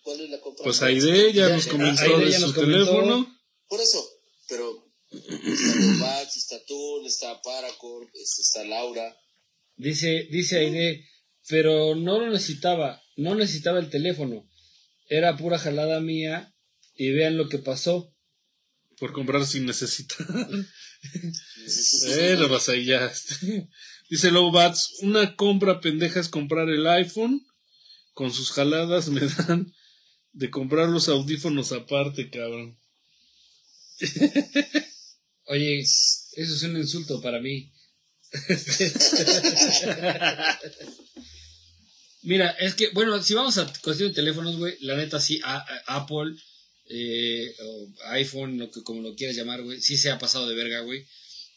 ¿cuál es la compra Pues más Aide ya Ya, nos ya, comentó Aide de ya su nos comentó. teléfono. Por eso, pero está Lobax, está Tun, está Paracord, este, está Laura. Dice, dice Aide, pero no lo necesitaba, no necesitaba el teléfono. Era pura jalada mía y vean lo que pasó. Por comprar sin necesitar. Eh, lo vas ahí ya. este. Dice Low Bats, una compra pendeja es comprar el iPhone. Con sus jaladas me dan de comprar los audífonos aparte, cabrón. Oye, eso es un insulto para mí. Mira, es que, bueno, si vamos a cuestión de teléfonos, güey, la neta sí, a- a- Apple, eh, o iPhone, lo que, como lo quieras llamar, güey, sí se ha pasado de verga, güey.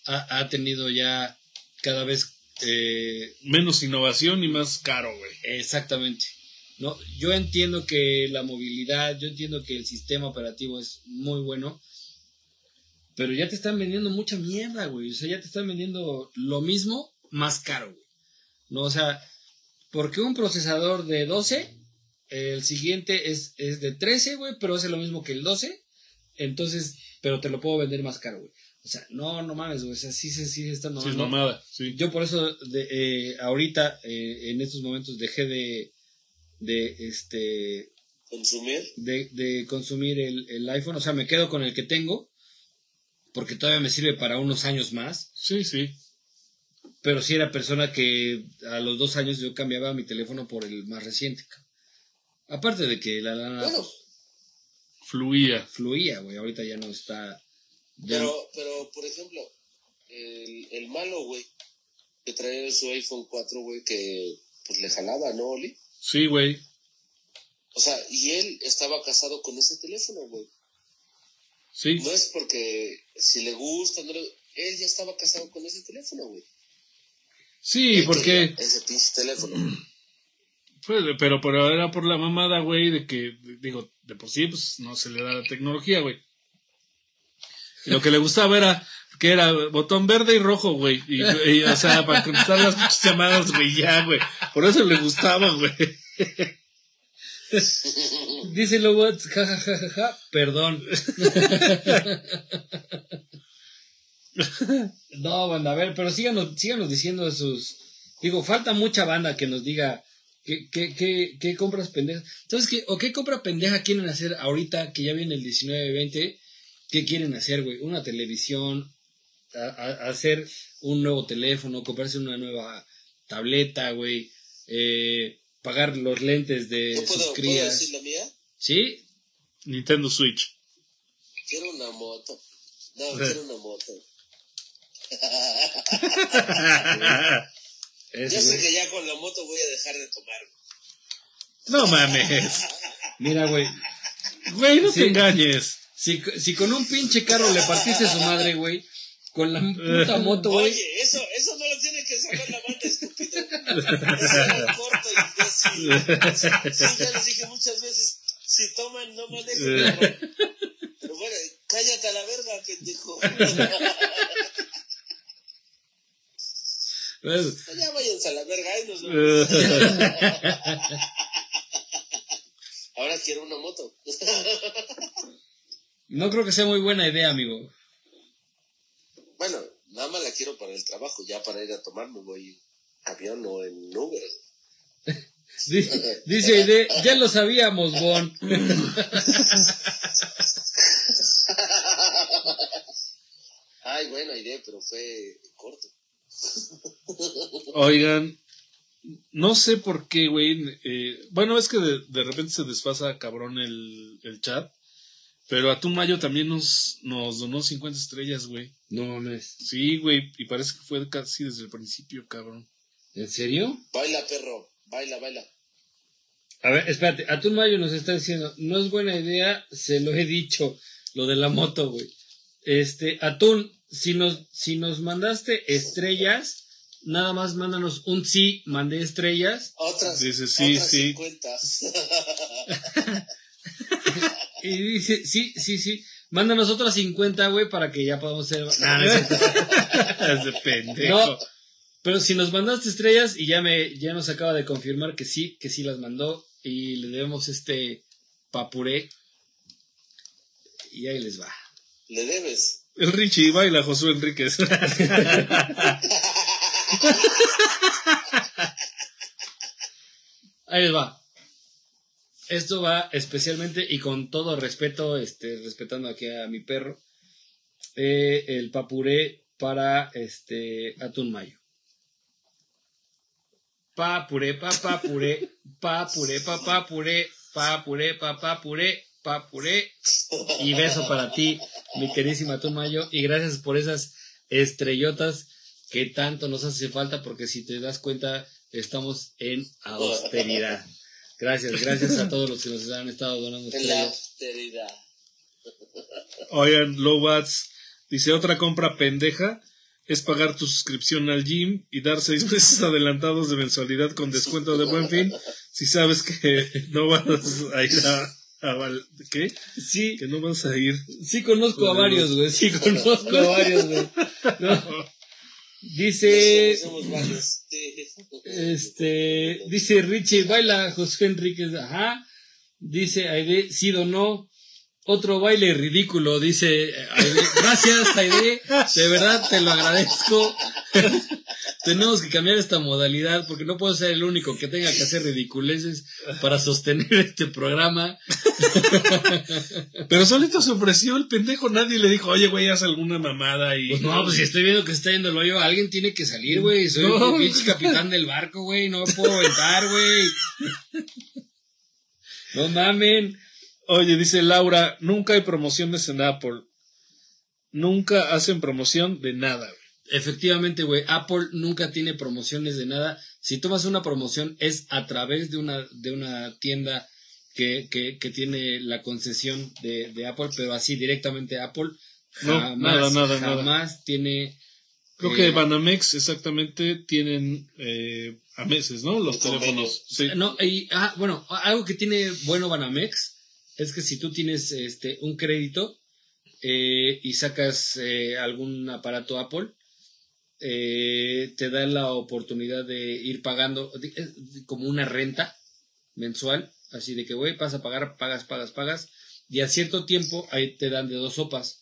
Ha, ha tenido ya cada vez, eh, Menos innovación y más caro, güey. exactamente. No, yo entiendo que la movilidad, yo entiendo que el sistema operativo es muy bueno, pero ya te están vendiendo mucha mierda, güey. O sea, ya te están vendiendo lo mismo más caro, güey. No, o sea, porque un procesador de 12, el siguiente es, es de 13, güey, pero hace lo mismo que el 12. Entonces, pero te lo puedo vender más caro, güey. O sea, no, no mames, güey. O sea, sí, sí, sí, está Sí, es mamada, sí. Yo por eso de, eh, ahorita, eh, en estos momentos, dejé de, de, este, Consumir. de, de consumir el, el iPhone. O sea, me quedo con el que tengo, porque todavía me sirve para unos años más. Sí, sí. Pero sí era persona que a los dos años yo cambiaba mi teléfono por el más reciente. Aparte de que la lana Bueno, Fluía. fluía, güey. Ahorita ya no está. ya no- pero, pero, por ejemplo, el, el malo, güey, que traía su iPhone 4, güey, que pues le jalaba, ¿no, Oli? Sí, güey. O sea, y él estaba casado con ese teléfono, güey. Sí. No es porque si le gusta, no le... él ya estaba casado con ese teléfono, güey. Sí, Él porque. Ese pinche teléfono. Pues, pero, pero era por la mamada, güey, de que, digo, de por sí, pues no se le da la tecnología, güey. Lo que le gustaba era que era botón verde y rojo, güey. Y, o sea, para contestar las llamadas, güey, ya, güey. Por eso le gustaba, güey. Dice luego, ja, ja, ja, ja, ja, perdón. no, banda, a ver, pero síganos, síganos diciendo sus... Digo, falta mucha banda que nos diga qué, qué, qué, qué compras pendejas. ¿Sabes qué? ¿O qué compra pendeja quieren hacer ahorita que ya viene el 19-20? ¿Qué quieren hacer, güey? Una televisión, a- a- hacer un nuevo teléfono, comprarse una nueva tableta, güey. Eh, pagar los lentes de ¿Yo sus puedo, ¿puedo crías. decir la mía? ¿Sí? Nintendo Switch. Quiero una moto. No, quiero una moto. Ese, Yo sé güey. que ya con la moto voy a dejar de tomar. No mames. Mira, güey. Güey, no Sí. te engañes. Si, si con un pinche carro le partiste su madre, güey. Con la puta moto, güey. Oye, eso, eso no lo tiene que saber la banda, estúpido. Eso es corto, imbécil. Sí, ya les dije muchas veces, si toman, no manejen. cabrón. Pero bueno, cállate a la verga, pendejo. Pues, ya váyanse a la verga, ahí nos vemos. Ahora quiero una moto. No creo que sea muy buena idea, amigo. Bueno, nada más la quiero para el trabajo, ya para ir a tomar me voy en avión o en Uber. Dice, dice Aide, ya lo sabíamos, Bon. Ay, buena idea, pero fue corto. Oigan, no sé por qué, güey. eh, bueno, es que de, de repente se desfasa cabrón el, el chat. Pero Atún Mayo también nos, nos donó 50 estrellas, güey. No mames. Sí, güey, y parece que fue casi desde el principio, cabrón. ¿En serio? Baila, perro, baila, baila. A ver, espérate. Atún Mayo nos está diciendo, no es buena idea, se lo he dicho, lo de la moto, güey. Este, Atún, si nos, si nos mandaste estrellas, nada más mándanos un sí, mandé estrellas. Otras, Dice, sí, otras sí. 50. Y dice, sí, sí, sí. Mándanos otras 50, güey, para que ya podamos ser. Nah, no, es. Ese pendejo. No, pero si nos mandaste estrellas y ya me, ya nos acaba de confirmar que sí, que sí las mandó y le debemos este papuré. Y ahí les va. Le debes. El Richie baila Josué Enríquez. Ahí va. Esto va especialmente y con todo respeto, este, respetando aquí a mi perro, eh, el papuré para este atún mayo. Papuré, pa papuré, papuré, pa papuré, papuré, pa papuré. Y beso para ti, mi queridísima atún mayo. Y gracias por esas estrellotas que tanto nos hace falta, porque si te das cuenta, estamos en austeridad. Gracias, gracias a todos los que nos han estado donando En la estrellas. austeridad. Oigan, Lowbats dice otra compra pendeja es pagar tu suscripción al gym y dar seis meses adelantados de mensualidad con descuento de buen fin si sabes que no vas a ir a, a val- ¿qué? Sí, Que no vas a ir. sí conozco a varios, güey. Sí conozco a varios, güey. No. Dice, Somos varios. Sí. este, dice Richie, baila José Enríquez, ajá. Dice Aide, sí o no. Otro baile ridículo, dice Aide. Gracias, Aide. De verdad te lo agradezco. Tenemos que cambiar esta modalidad porque no puedo ser el único que tenga que hacer ridiculeces para sostener este programa. Pero solito se ofreció el pendejo, nadie le dijo, oye, güey, haz alguna mamada y. Pues no, pues si estoy viendo que se está yendo el hoyo, alguien tiene que salir, güey. Soy No. el pinche capitán del barco, güey. No puedo aventar, güey. No mamen. Oye, dice Laura, nunca hay promociones en Apple. Nunca hacen promoción de nada. Efectivamente, güey. Apple nunca tiene promociones de nada. Si tomas una promoción es a través de una, de una tienda que, que, que tiene la concesión de, de Apple, pero así directamente Apple. No, jamás, nada, nada, nada. jamás tiene. Creo eh, que Banamex exactamente tienen eh, a meses, ¿no? Los teléfonos. Sí. No, y, ah, bueno, algo que tiene bueno Banamex es que si tú tienes este un crédito eh, y sacas eh, algún aparato Apple, eh, te da la oportunidad de ir pagando como una renta mensual, así de que, güey, vas a pagar, pagas, pagas, pagas, y a cierto tiempo ahí te dan de dos sopas.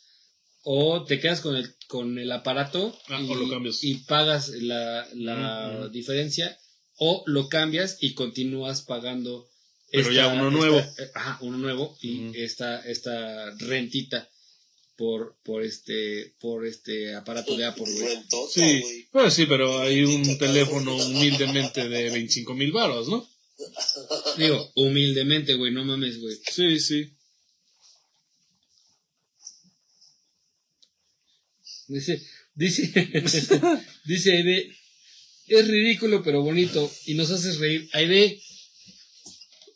O te quedas con el, con el aparato Ah, y, o lo cambias. y pagas la, la diferencia, o lo cambias y continúas pagando. Pero ya uno nuevo. eh, ajá, uno nuevo y esta, esta rentita por, por este, por este aparato de Apple, güey. Sí, güey. pues sí, pero hay un teléfono humildemente de 25 mil baros, ¿no? Digo, humildemente, güey, no mames, güey. Sí, sí. Dice, dice, dice Aide, es ridículo pero bonito y nos haces reír. Aide,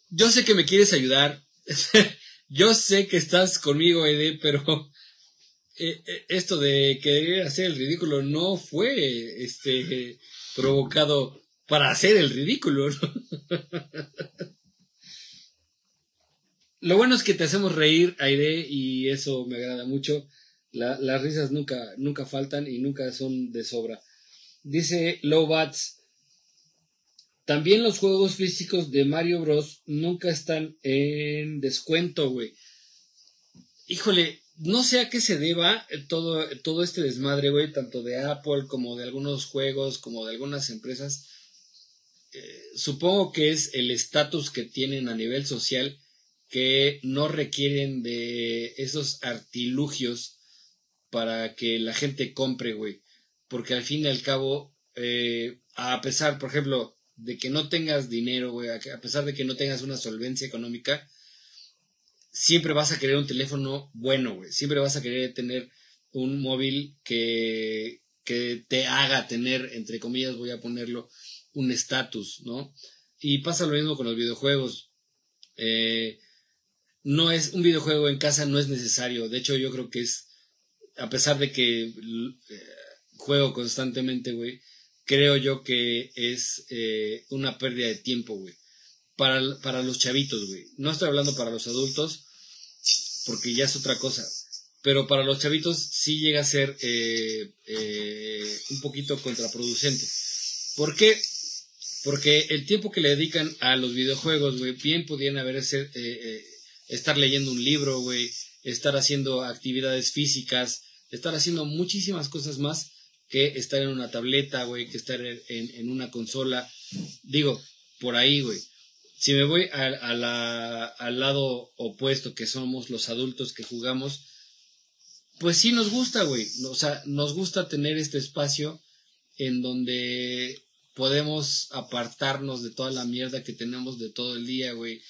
yo sé que me quieres ayudar. yo sé que estás conmigo, Aide, pero eh, eh, esto de querer hacer el ridículo no fue este provocado para hacer el ridículo. Lo bueno es que te hacemos reír, Aide, y eso me agrada mucho. La- las risas nunca, nunca faltan y nunca son de sobra. Dice Lowbats, también los juegos físicos de Mario Bros. nunca están en descuento, güey. Híjole, no sé a qué se deba todo, todo este desmadre, güey, tanto de Apple como de algunos juegos, como de algunas empresas. Eh, supongo que es el estatus que tienen a nivel social que no requieren de esos artilugios para que la gente compre, güey. Porque al fin y al cabo, eh, a pesar, por ejemplo, de que no tengas dinero, güey, a pesar de que no tengas una solvencia económica, siempre vas a querer un teléfono bueno, güey. Siempre vas a querer tener un móvil que, que te haga tener, entre comillas, voy a ponerlo, un estatus, ¿no? Y pasa lo mismo con los videojuegos. Eh, no es un videojuego en casa no es necesario. De hecho, yo creo que es, a pesar de que eh, juego constantemente, güey, creo yo que es eh, una pérdida de tiempo, güey. Para, para los chavitos, güey. No estoy hablando para los adultos, porque ya es otra cosa. Pero para los chavitos sí llega a ser eh, eh, un poquito contraproducente. ¿Por qué? Porque el tiempo que le dedican a los videojuegos, güey, bien podían haber ser, eh, eh, estar leyendo un libro, güey, estar haciendo actividades físicas, estar haciendo muchísimas cosas más que estar en una tableta, güey, que estar en, en- una consola. Digo, por ahí, güey. Si me voy a, a la- al lado opuesto, que somos los adultos que jugamos, pues sí nos gusta, güey. O sea, nos gusta tener este espacio en donde podemos apartarnos de toda la mierda que tenemos de todo el día, güey.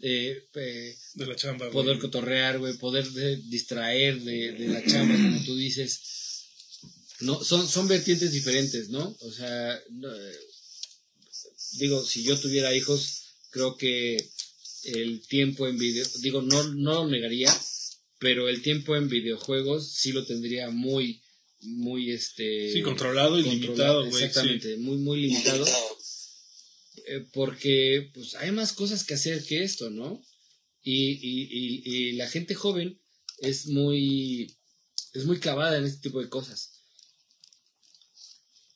Eh, eh, De la chamba, güey. poder cotorrear, güey, poder de- distraer de, de la chamba, como tú dices. No, son, son vertientes diferentes, ¿no? O sea, no, eh, digo, si yo tuviera hijos, creo que el tiempo en video, digo, no, no lo negaría, pero el tiempo en videojuegos sí lo tendría muy, muy, este... Sí, controlado y controlado, limitado, güey. Exactamente, muy, muy limitado eh, porque pues hay más cosas que hacer que esto, ¿no? Y, y, y, y la gente joven es muy es muy clavada en este tipo de cosas.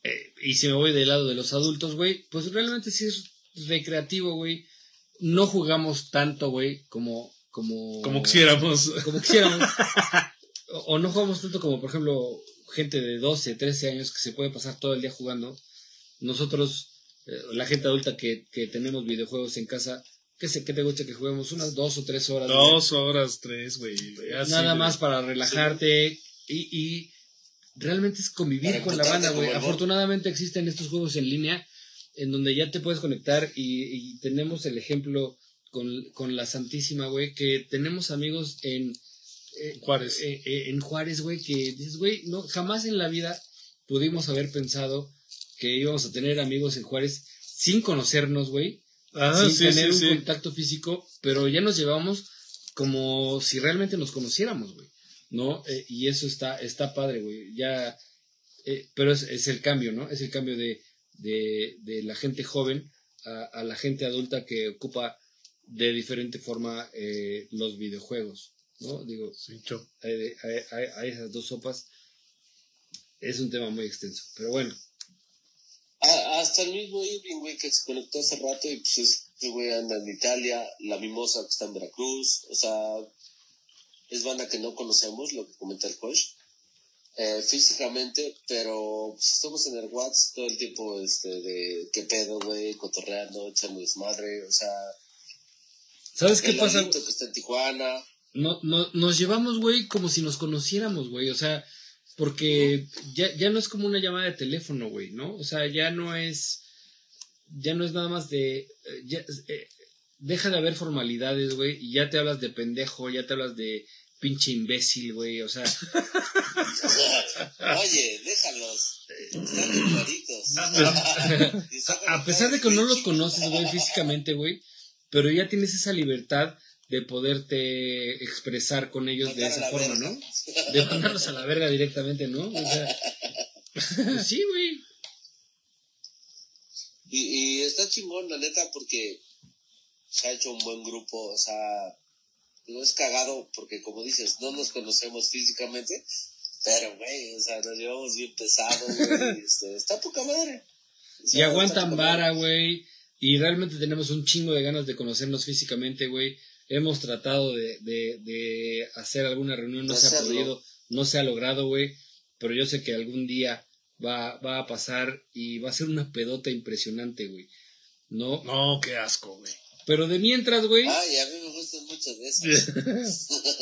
Eh, y si me voy del lado de los adultos, güey, pues realmente sí es recreativo, güey. No jugamos tanto, güey, como como Como quisiéramos. como quisiéramos. o, o no jugamos tanto como, por ejemplo, gente de 12, 13 años que se puede pasar todo el día jugando. Nosotros, eh, la gente adulta que, que tenemos videojuegos en casa, ¿qué, sé, ¿qué te gusta que juguemos? Unas dos o tres horas. güey. Dos horas, tres, güey. Nada más para relajarte y, y realmente es convivir Para con la banda, güey. Afortunadamente existen estos juegos en línea en donde ya te puedes conectar y, y tenemos el ejemplo con, con la Santísima, güey, que tenemos amigos en eh, Juárez. eh, eh, en Juárez, güey, que dices, güey, no, jamás en la vida pudimos haber pensado que íbamos a tener amigos en Juárez sin conocernos, güey, Ah, sin sí, tener sí, un sí. contacto físico, pero ya nos llevamos como si realmente nos conociéramos, güey, ¿no? Eh, y eso está, está padre, güey, ya, eh, pero es, es el cambio, ¿no? Es el cambio de, de, de la gente joven a, a la gente adulta que ocupa de diferente forma eh, los videojuegos, ¿no? Digo, Sí, hay, hay- hay- hay esas dos sopas. Es un tema muy extenso, pero bueno, Ah, hasta el mismo Irving, güey, que se conectó hace rato y pues ese güey anda en Italia, la Mimosa que está en Veracruz, o sea, es banda que no conocemos, lo que comenta el coach, eh, físicamente, pero pues, estamos en el WhatsApp todo el tiempo, este, de qué pedo, güey, cotorreando, echando desmadre, o sea, ¿sabes qué pasa? Que está en Tijuana, no, no, nos llevamos, güey, como si nos conociéramos, güey. O sea, porque ya, ya no es como una llamada de teléfono, güey, ¿no? O sea, ya no es. Ya no es nada más de. eh, ya, eh, deja de haber formalidades, güey, y ya te hablas de pendejo, ya te hablas de pinche imbécil, güey, o sea, Oye, déjalos. Están a pesar de que no los conoces, güey, físicamente, güey, pero ya tienes esa libertad de poderte expresar con ellos de Mandar esa forma, verga. ¿no? De mandarlos a la verga directamente, ¿no? O sea, pues sí, güey. Y, y está chingón, la neta, porque se ha hecho un buen grupo. O sea, digo, es cagado porque, como dices, no nos conocemos físicamente. Pero, güey, o sea, nos llevamos bien pesado, güey. este, está poca madre. O Y aguantan vara, güey. Y realmente tenemos un chingo de ganas de conocernos físicamente, güey. Hemos tratado de, de, de hacer alguna reunión, no se ha podido, no se ha logrado, güey. Pero yo sé que algún día va, va a pasar y va a ser una pedota impresionante, güey. No, No, qué asco, güey. Pero de mientras, güey. Ay, a mí me gustan mucho de esos.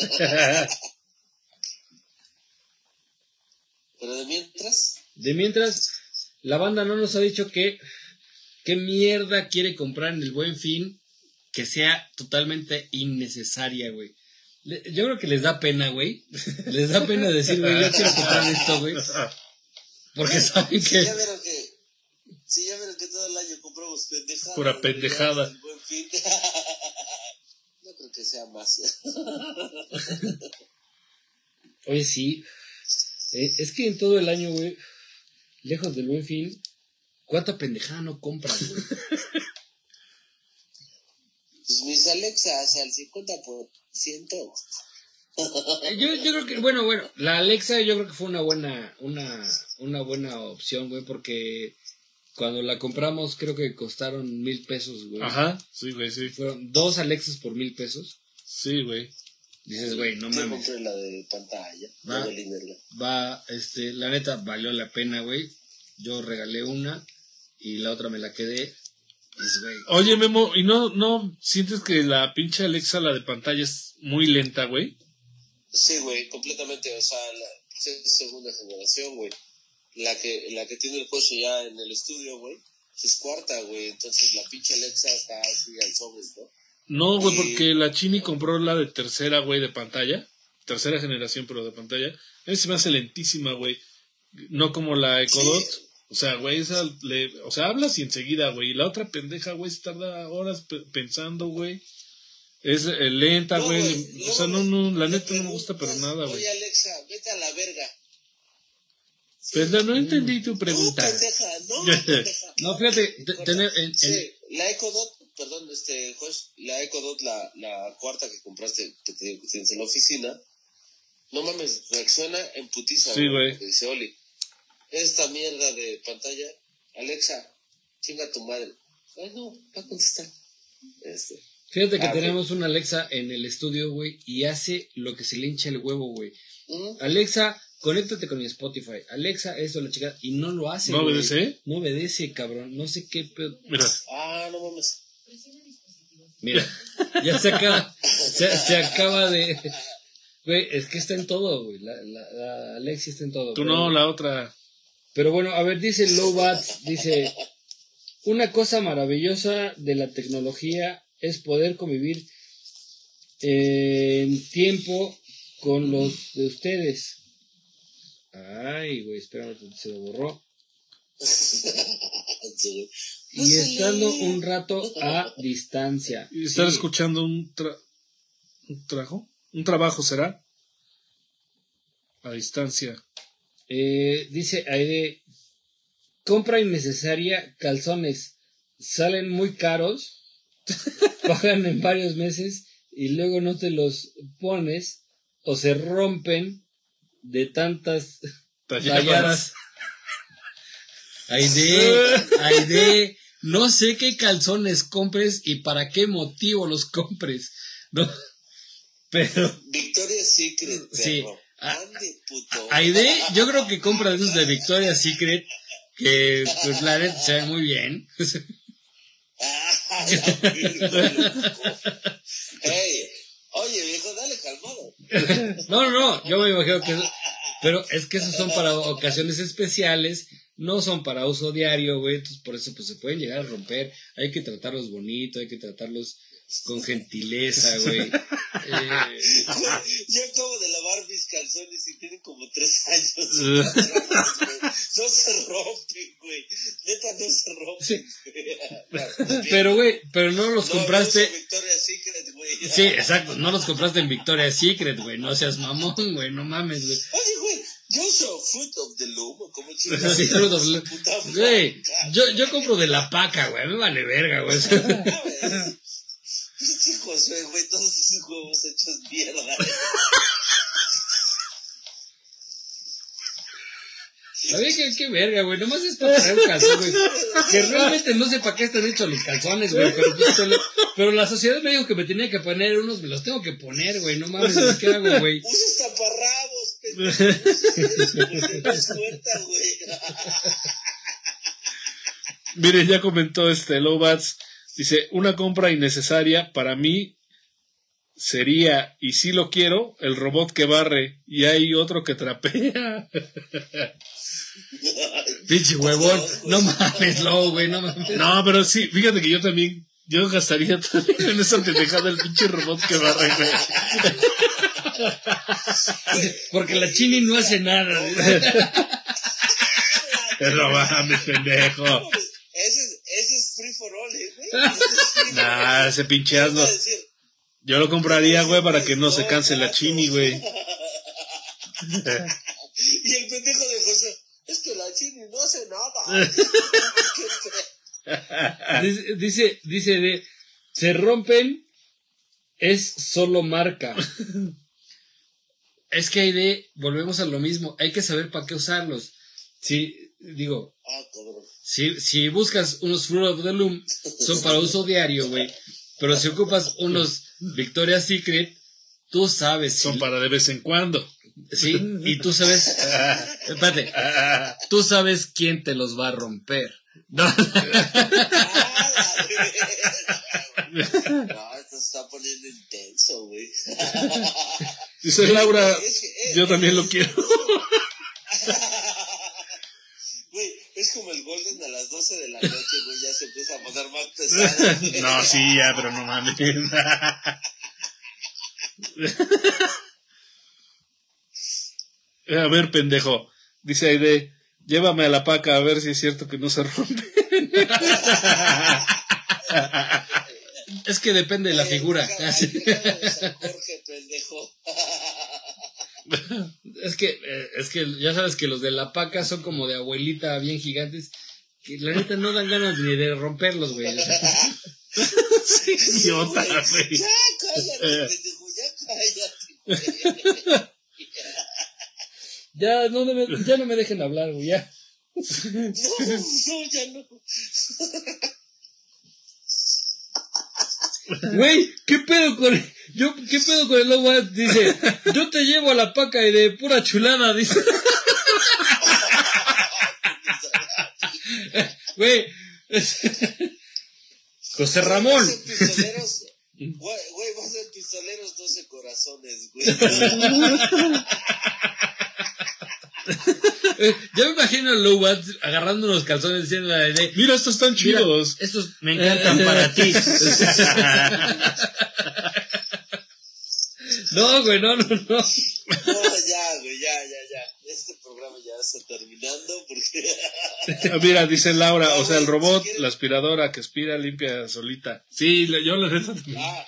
Pero de mientras, De mientras, la banda no nos ha dicho que qué mierda quiere comprar en el buen fin que sea totalmente innecesaria, güey. Yo creo que les da pena, güey. Les da pena decir, güey, yo quiero comprar esto, güey. Porque saben que... ya vieron que, si ya vieron que todo el año compramos pendejadas. Pura pendejada. Fin. no creo que sea más. Oye, sí. Eh, es que en todo el año, güey, lejos del buen fin, ¿cuánta pendejada no compras, güey? Pues mis Alexas al 50%. Eh, Yo, yo creo que, bueno, bueno, la Alexa yo creo que fue una buena, una, una buena opción, güey, porque cuando la compramos creo que costaron mil pesos, güey. Ajá, sí, güey, sí. Fueron dos Alexas por mil pesos. Sí, güey. Dices, güey, no mames. compré la de pantalla. Va. De verga. Va, este, la neta, valió la pena, güey. Yo regalé una y la otra me la quedé. Pues, güey. Oye, Memo, ¿y no, no sientes que la pinche Alexa, la de pantalla, es muy lenta, güey? Sí, güey, completamente. O sea, la es segunda generación, güey. La que, la que tiene el coche ya en el estudio, güey, es cuarta, güey. Entonces la pinche Alexa está así al sobres, ¿no? No, güey, Y- porque la Chini compró la de tercera, güey, de pantalla. Tercera generación, pero de pantalla. A mí se me hace lentísima, güey. No como la Ecodot. Sí. O sea, güey, esa le, o sea, hablas y enseguida, güey. Y la otra pendeja, güey, se tarda horas pe- pensando, güey. Es eh, lenta, güey. O sea, no, no, la neta no me gusta, pero nada, güey. Oye, Alexa, vete a la verga. Pero no entendí tu pregunta. No, pendeja, no, pendeja. No, fíjate, te- tener, en- en- Sí, la Ecodot, perdón, este, Josh, la Ecodot, la, la cuarta que compraste, que te que tienes en la oficina, no mames, reacciona en putiza, Sí, güey. Dice, Oli, esta mierda de pantalla, Alexa, chinga tu madre. Ay, no, va a contestar. Este, fíjate que Ah, tenemos una Alexa en el estudio, güey, y hace lo que se le hincha el huevo, güey. ¿mm? Alexa, conéctate con mi Spotify. Alexa, eso, la chica, y no lo hace. ¿No güey. obedece? No obedece, cabrón. No sé qué pedo. Mira, Ah, no mames. Mira, ya se acaba, se, se acaba de. Güey, es que está en todo, güey. La, la, la Alexia está en todo. tú pero- no, la otra. Pero bueno, a ver, dice Lowbats, dice, una cosa maravillosa de la tecnología es poder convivir en tiempo con los de ustedes. Ay, güey, espérame, se lo borró. Sí. Y estando un rato a distancia. Y estar Sí. escuchando un, tra- un trabajo. Un trabajo será. A distancia. Eh, dice Aide, compra innecesaria calzones, salen muy caros, pagan en varios meses y luego no te los pones o se rompen de tantas talladas. Aide, Aide, no sé qué calzones compres y para qué motivo los compres, ¿no? Pero Victoria's Secret, Sí. perro. Ah, Ande, puto. Aide, yo creo que compra de esos de Victoria's Secret que pues la neta se ven muy bien. Ah, la virgen, loco. Ey, oye, viejo, dale calmado. No, no, no, yo me imagino que pero es que esos son para ocasiones especiales, no son para uso diario, güey, entonces por eso pues se pueden llegar a romper, hay que tratarlos bonito, hay que tratarlos con gentileza, güey. Eh, Yo acabo de lavar mis calzones y tienen como tres años. no se rompen, güey. Neta, no se rompen. Sí. pero, güey, pero no los No, compraste. yo uso Victoria's Secret, güey. Sí, exacto, no los compraste en Victoria's Secret, güey. No seas mamón, güey, no mames, güey. Oye, güey, yo uso Fruit of the Loom, o como chingados. Sí, Fruit of the Loom. Güey, yo, yo compro de la paca, güey, me vale verga, güey. Pinche Josué, güey, todos esos huevos hechos mierda. ¿Sabes qué, qué verga, güey? Nomás es para traer un calzón, güey. Que realmente no sé para qué están hechos los calzones, güey. Pero, pues, pero- la sociedad me dijo que me tenía que poner unos, me los tengo que poner, güey. No mames, ¿qué hago, güey? Uses taparrabos, pendejo. Güey. Miren, ya comentó este Lobats. Dice, una compra innecesaria para mí sería, y si lo quiero, el robot que barre y hay otro que trapea. Pinche huevón. No mames, no, güey, no mames. No, pero sí, fíjate que yo también, yo gastaría también en esa pendejada el pinche robot que barre, güey. Porque la chini no hace nada. No mames, pendejo. Ese es, ese es free for all, ¿eh, güey. Nah, ese pinche ¿Qué vas asno. Yo lo compraría, güey, para que no se canse la chini, güey. Y el pendejo de José, es que la chini no hace nada. Dice, dice, dice de, se rompen, es solo marca. Es que hay de, volvemos a lo mismo, hay que saber para qué usarlos. Si, digo, Ah, cabrón. Si, si buscas unos Fruit of the Loom, son para uso diario, güey. Pero si ocupas unos Victoria's Secret, tú sabes, si- Son para de vez en cuando. sí, y tú sabes, espérate, tú sabes quién te los va a romper. No, Ah. No, esto se está poniendo intenso, güey. Dice Laura, Es que, yo también lo quiero. Es como el Golden a las 12 de la noche, güey, ya se empieza a poner más pesado. güey. No, sí, ya, pero no mames. A ver, pendejo. Dice Aide, llévame a la paca a ver si es cierto que no se rompe. es que depende de la figura. De San Jorge, pendejo. Es que, eh, es que ya sabes que los de la paca son como de abuelita bien gigantes, que la neta no dan ganas ni de romperlos, güey. Idiota, güey. Ya cállate, ya cállate. ya, no me, ya no me dejen hablar, güey, ya. No, no, ya no. Güey, ¿qué pedo con yo, qué pedo con el lobo? Dice, yo te llevo a la paca y de pura chulada, dice. Güey, José Ramón. Güey, güey, va a ser pistoleros 12 corazones, güey. Eh, Yo me imagino a Lobat agarrando unos calzones diciendo de, de, Mira, estos están Mira, chidos. estos me encantan para ti. No, güey, no, no, no. No, ya, güey, ya, ya, ya. Este programa ya está terminando porque. Mira, dice Laura, No, o sea, el robot, si la aspiradora que aspira, limpia solita. Sí, la- yo la neta también. Ah,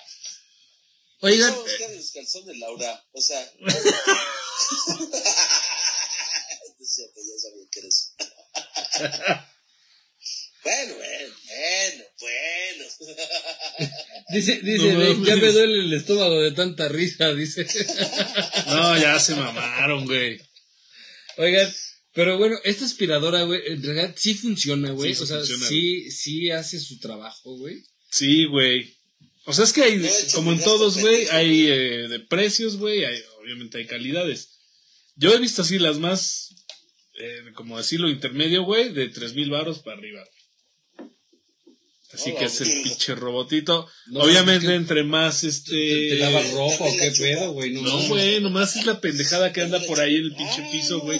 Oigan, vamos a buscar los calzones, Laura. O sea. Bueno, bueno, bueno, bueno. dice, dice, No ya me duele el estómago de tanta risa, dice. No, ya se mamaron, güey. Oigan, pero bueno, esta aspiradora, güey, en realidad sí funciona, güey. Sí, sí o sea, funciona, sí, sí hace su trabajo, güey. Sí, güey. O sea, es que hay, No, de hecho, como en todos, güey, hay eh, de precios, güey, hay, obviamente hay calidades. Yo he visto así las más, eh, como decirlo, intermedio, güey, de tres mil varos para arriba. Así Hola, que es el güey. pinche robotito. No, obviamente es que- entre más, ¿Te, este... te lavas ropa o qué pedo, güey? No, No, güey, nomás es la pendejada que anda por ahí en el pinche piso, güey.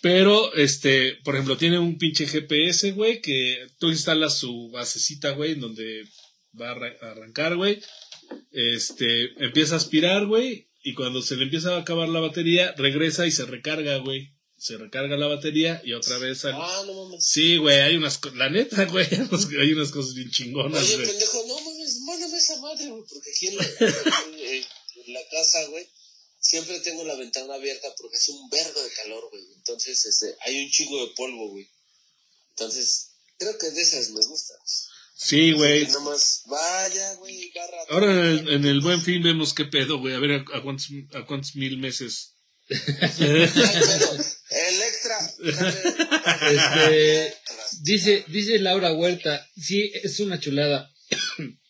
Pero, este, por ejemplo, tiene un pinche GPS, güey, que tú instalas su basecita, güey, en donde va a arrancar, güey. Este, empieza a aspirar, güey, y cuando se le empieza a acabar la batería, regresa y se recarga, güey. Se recarga la batería y otra vez sale. Ah, no mames. Sí, güey, hay unas, la neta, güey, hay unas cosas bien chingonas, Oye, güey. pendejo, no mames, mándame esa madre, güey, porque aquí en la, en- en la casa, güey, siempre tengo la ventana abierta porque es un vergo de calor, güey. Entonces, este, hay un chingo de polvo, güey. Entonces, creo que de esas me gustan. Sí, güey. Que Nada más, vaya, güey, barra. Ahora en el, en el buen fin vemos qué pedo, güey. A ver a, a cuántos, a cuántos mil meses. El extra. Este, dice, dice Laura Huerta, sí, es una chulada.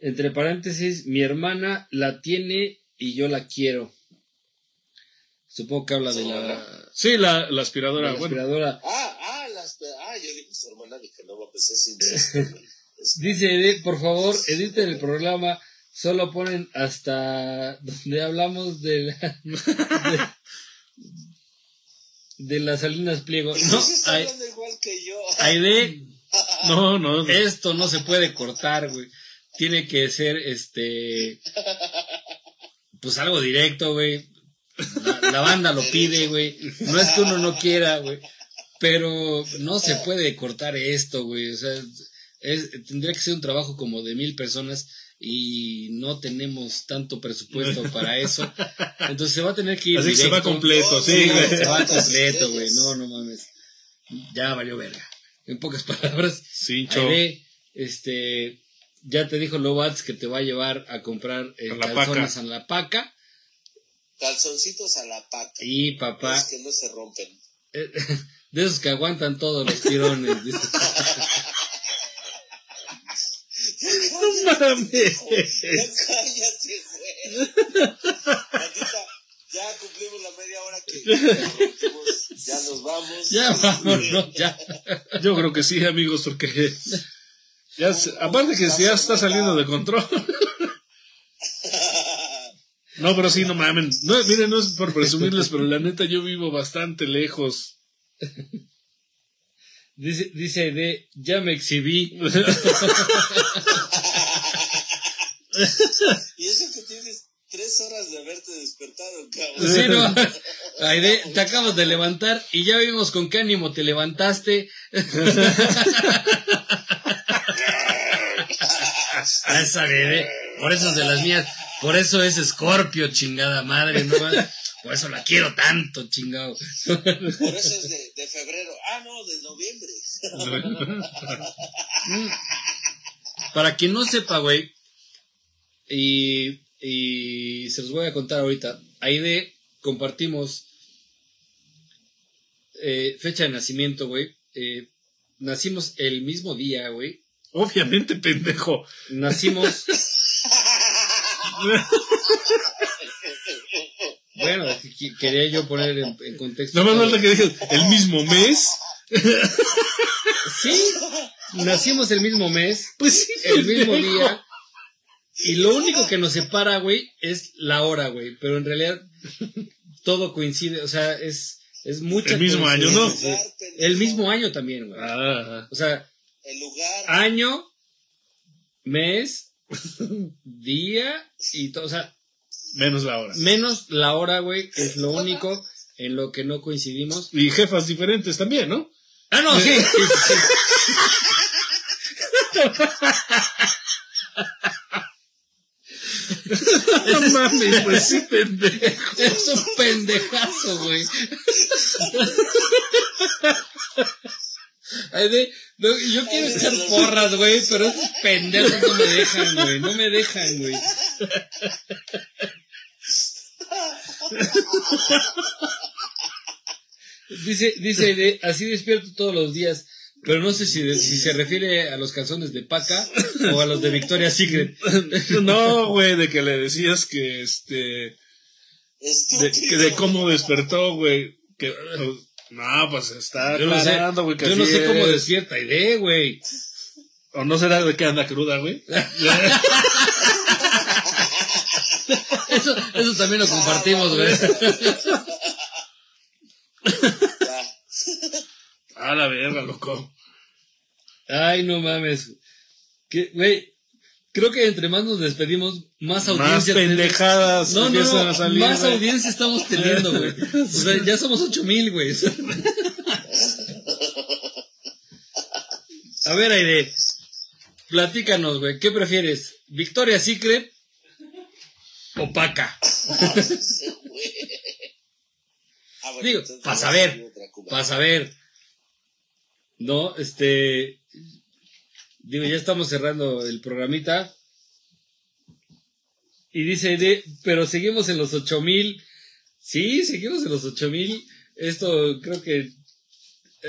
Entre paréntesis, mi hermana la tiene y yo la quiero. Supongo que habla de la, Sí, la, aspiradora, la bueno. aspiradora. Ah, ah, ah, yo dije su hermana, dije, no, pues es incesto, Dice, Ede, por favor, editen el programa. Solo ponen hasta donde hablamos de la, de, de las Salinas Pliego. No, Pues igual que yo. Aide, No, no, no. esto no se puede cortar, güey. Tiene que ser, este, pues algo directo, güey. La, la banda lo pide, güey. No es que uno no quiera, güey. Pero no se puede cortar esto, güey. O sea, es, tendría que ser un trabajo como de mil personas y no tenemos tanto presupuesto para eso. Entonces se va a tener que ir Así que se va directo. completo, sí, güey. Se va completo, güey. No, no mames. Ya valió verga. En pocas palabras. Ahí ve, este, ya te dijo Lobats que te va a llevar a comprar eh, A calzones paca. a la paca. Calzoncitos a la paca. Y papá, Es que no se rompen. de esos que aguantan todos los tirones. dice. No mames. Ya cállate, güey. Ya cumplimos la media hora que ya nos vamos. ya ya. Yo creo que sí, amigos, porque ya se- aparte que ya está saliendo de control. No, pero sí, no mamen. No, miren, no es por presumirles, pero la neta yo vivo bastante lejos. Dice, dice de, ya me exhibí. Y eso que tienes tres horas de haberte despertado, cabrón. Sí, no. Aide, te acabas de levantar y ya vimos con qué ánimo te levantaste. Esa bebé. Por eso es de las mías. Por eso es Scorpio, chingada madre. No. Por eso la quiero tanto, chingado. Por eso es de, de febrero. Ah, no, de noviembre. Para quien no sepa, güey, y, y se los voy a contar ahorita. Aide compartimos eh, fecha de nacimiento, güey. Eh, nacimos el mismo día, güey. Obviamente, pendejo. Nacimos. bueno, que quería yo poner en, en contexto. No más falta que digas el mismo mes. Sí, nacimos el mismo mes, Pues sí, el mismo día. Y lo único que nos separa, güey, es la hora, güey. Pero en realidad todo coincide, o sea, es, es mucha El mismo año, ¿no? El mismo año también, güey. Ah, O sea, El lugar. año, mes, día y todo, o sea, menos la hora. menos la hora, güey, que es lo único en lo que no coincidimos. Y jefas diferentes también, ¿no? Ah, no, sí, sí, sí, sí. No mames, pues sí, pendejo. Es un pendejazo, güey. Ay, de- no, yo quiero echar porras, güey, pero esos pendejos no me dejan, güey. No me dejan, güey. Dice, dice, de, así despierto todos los días. Pero no sé si, de- si se refiere a los calzones de Paca o a los de Victoria's Secret. No, güey, de que le decías que este. De, de cómo despertó, güey. Que, no, pues está Yo no sé, güey. yo no sé cómo es. despierta idea, güey. O no será de que anda cruda, güey. Eso, eso también lo compartimos, güey. A la verga, loco. Ay, no mames. Que, güey, creo que entre más nos despedimos, más Más audiencia pendejadas No, no, no, a salir. más güey. audiencia estamos teniendo, güey. O sea, ya somos ocho mil, güey. A ver, Aide, platícanos, güey, ¿qué prefieres? ¿Victoria Secret o Paca? Ah, bueno, Digo, entonces pa' vamos saber. Para saber. No, este. Digo, ya estamos cerrando el programita. Y dice, pero seguimos en los 8000. Sí, seguimos en los 8000. Esto creo que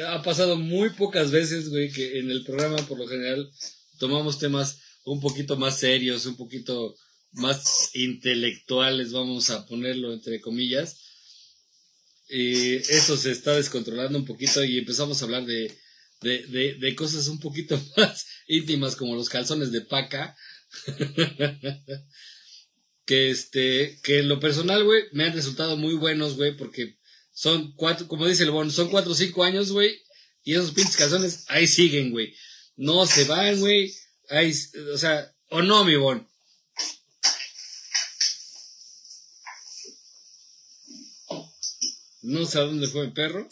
ha pasado muy pocas veces, güey, que en el programa por lo general tomamos temas un poquito más serios, un poquito más intelectuales, vamos a ponerlo entre comillas. Y eso se está descontrolando un poquito y empezamos a hablar de, de, de cosas un poquito más íntimas como los calzones de paca. que este, que en lo personal, güey, me han resultado muy buenos, güey, porque son cuatro, como dice el Bon, son cuatro o cinco años, güey, y esos pinches calzones ahí siguen, güey. No se van, güey. Ahí, o sea, o no, mi Bon. No sé a dónde fue el perro.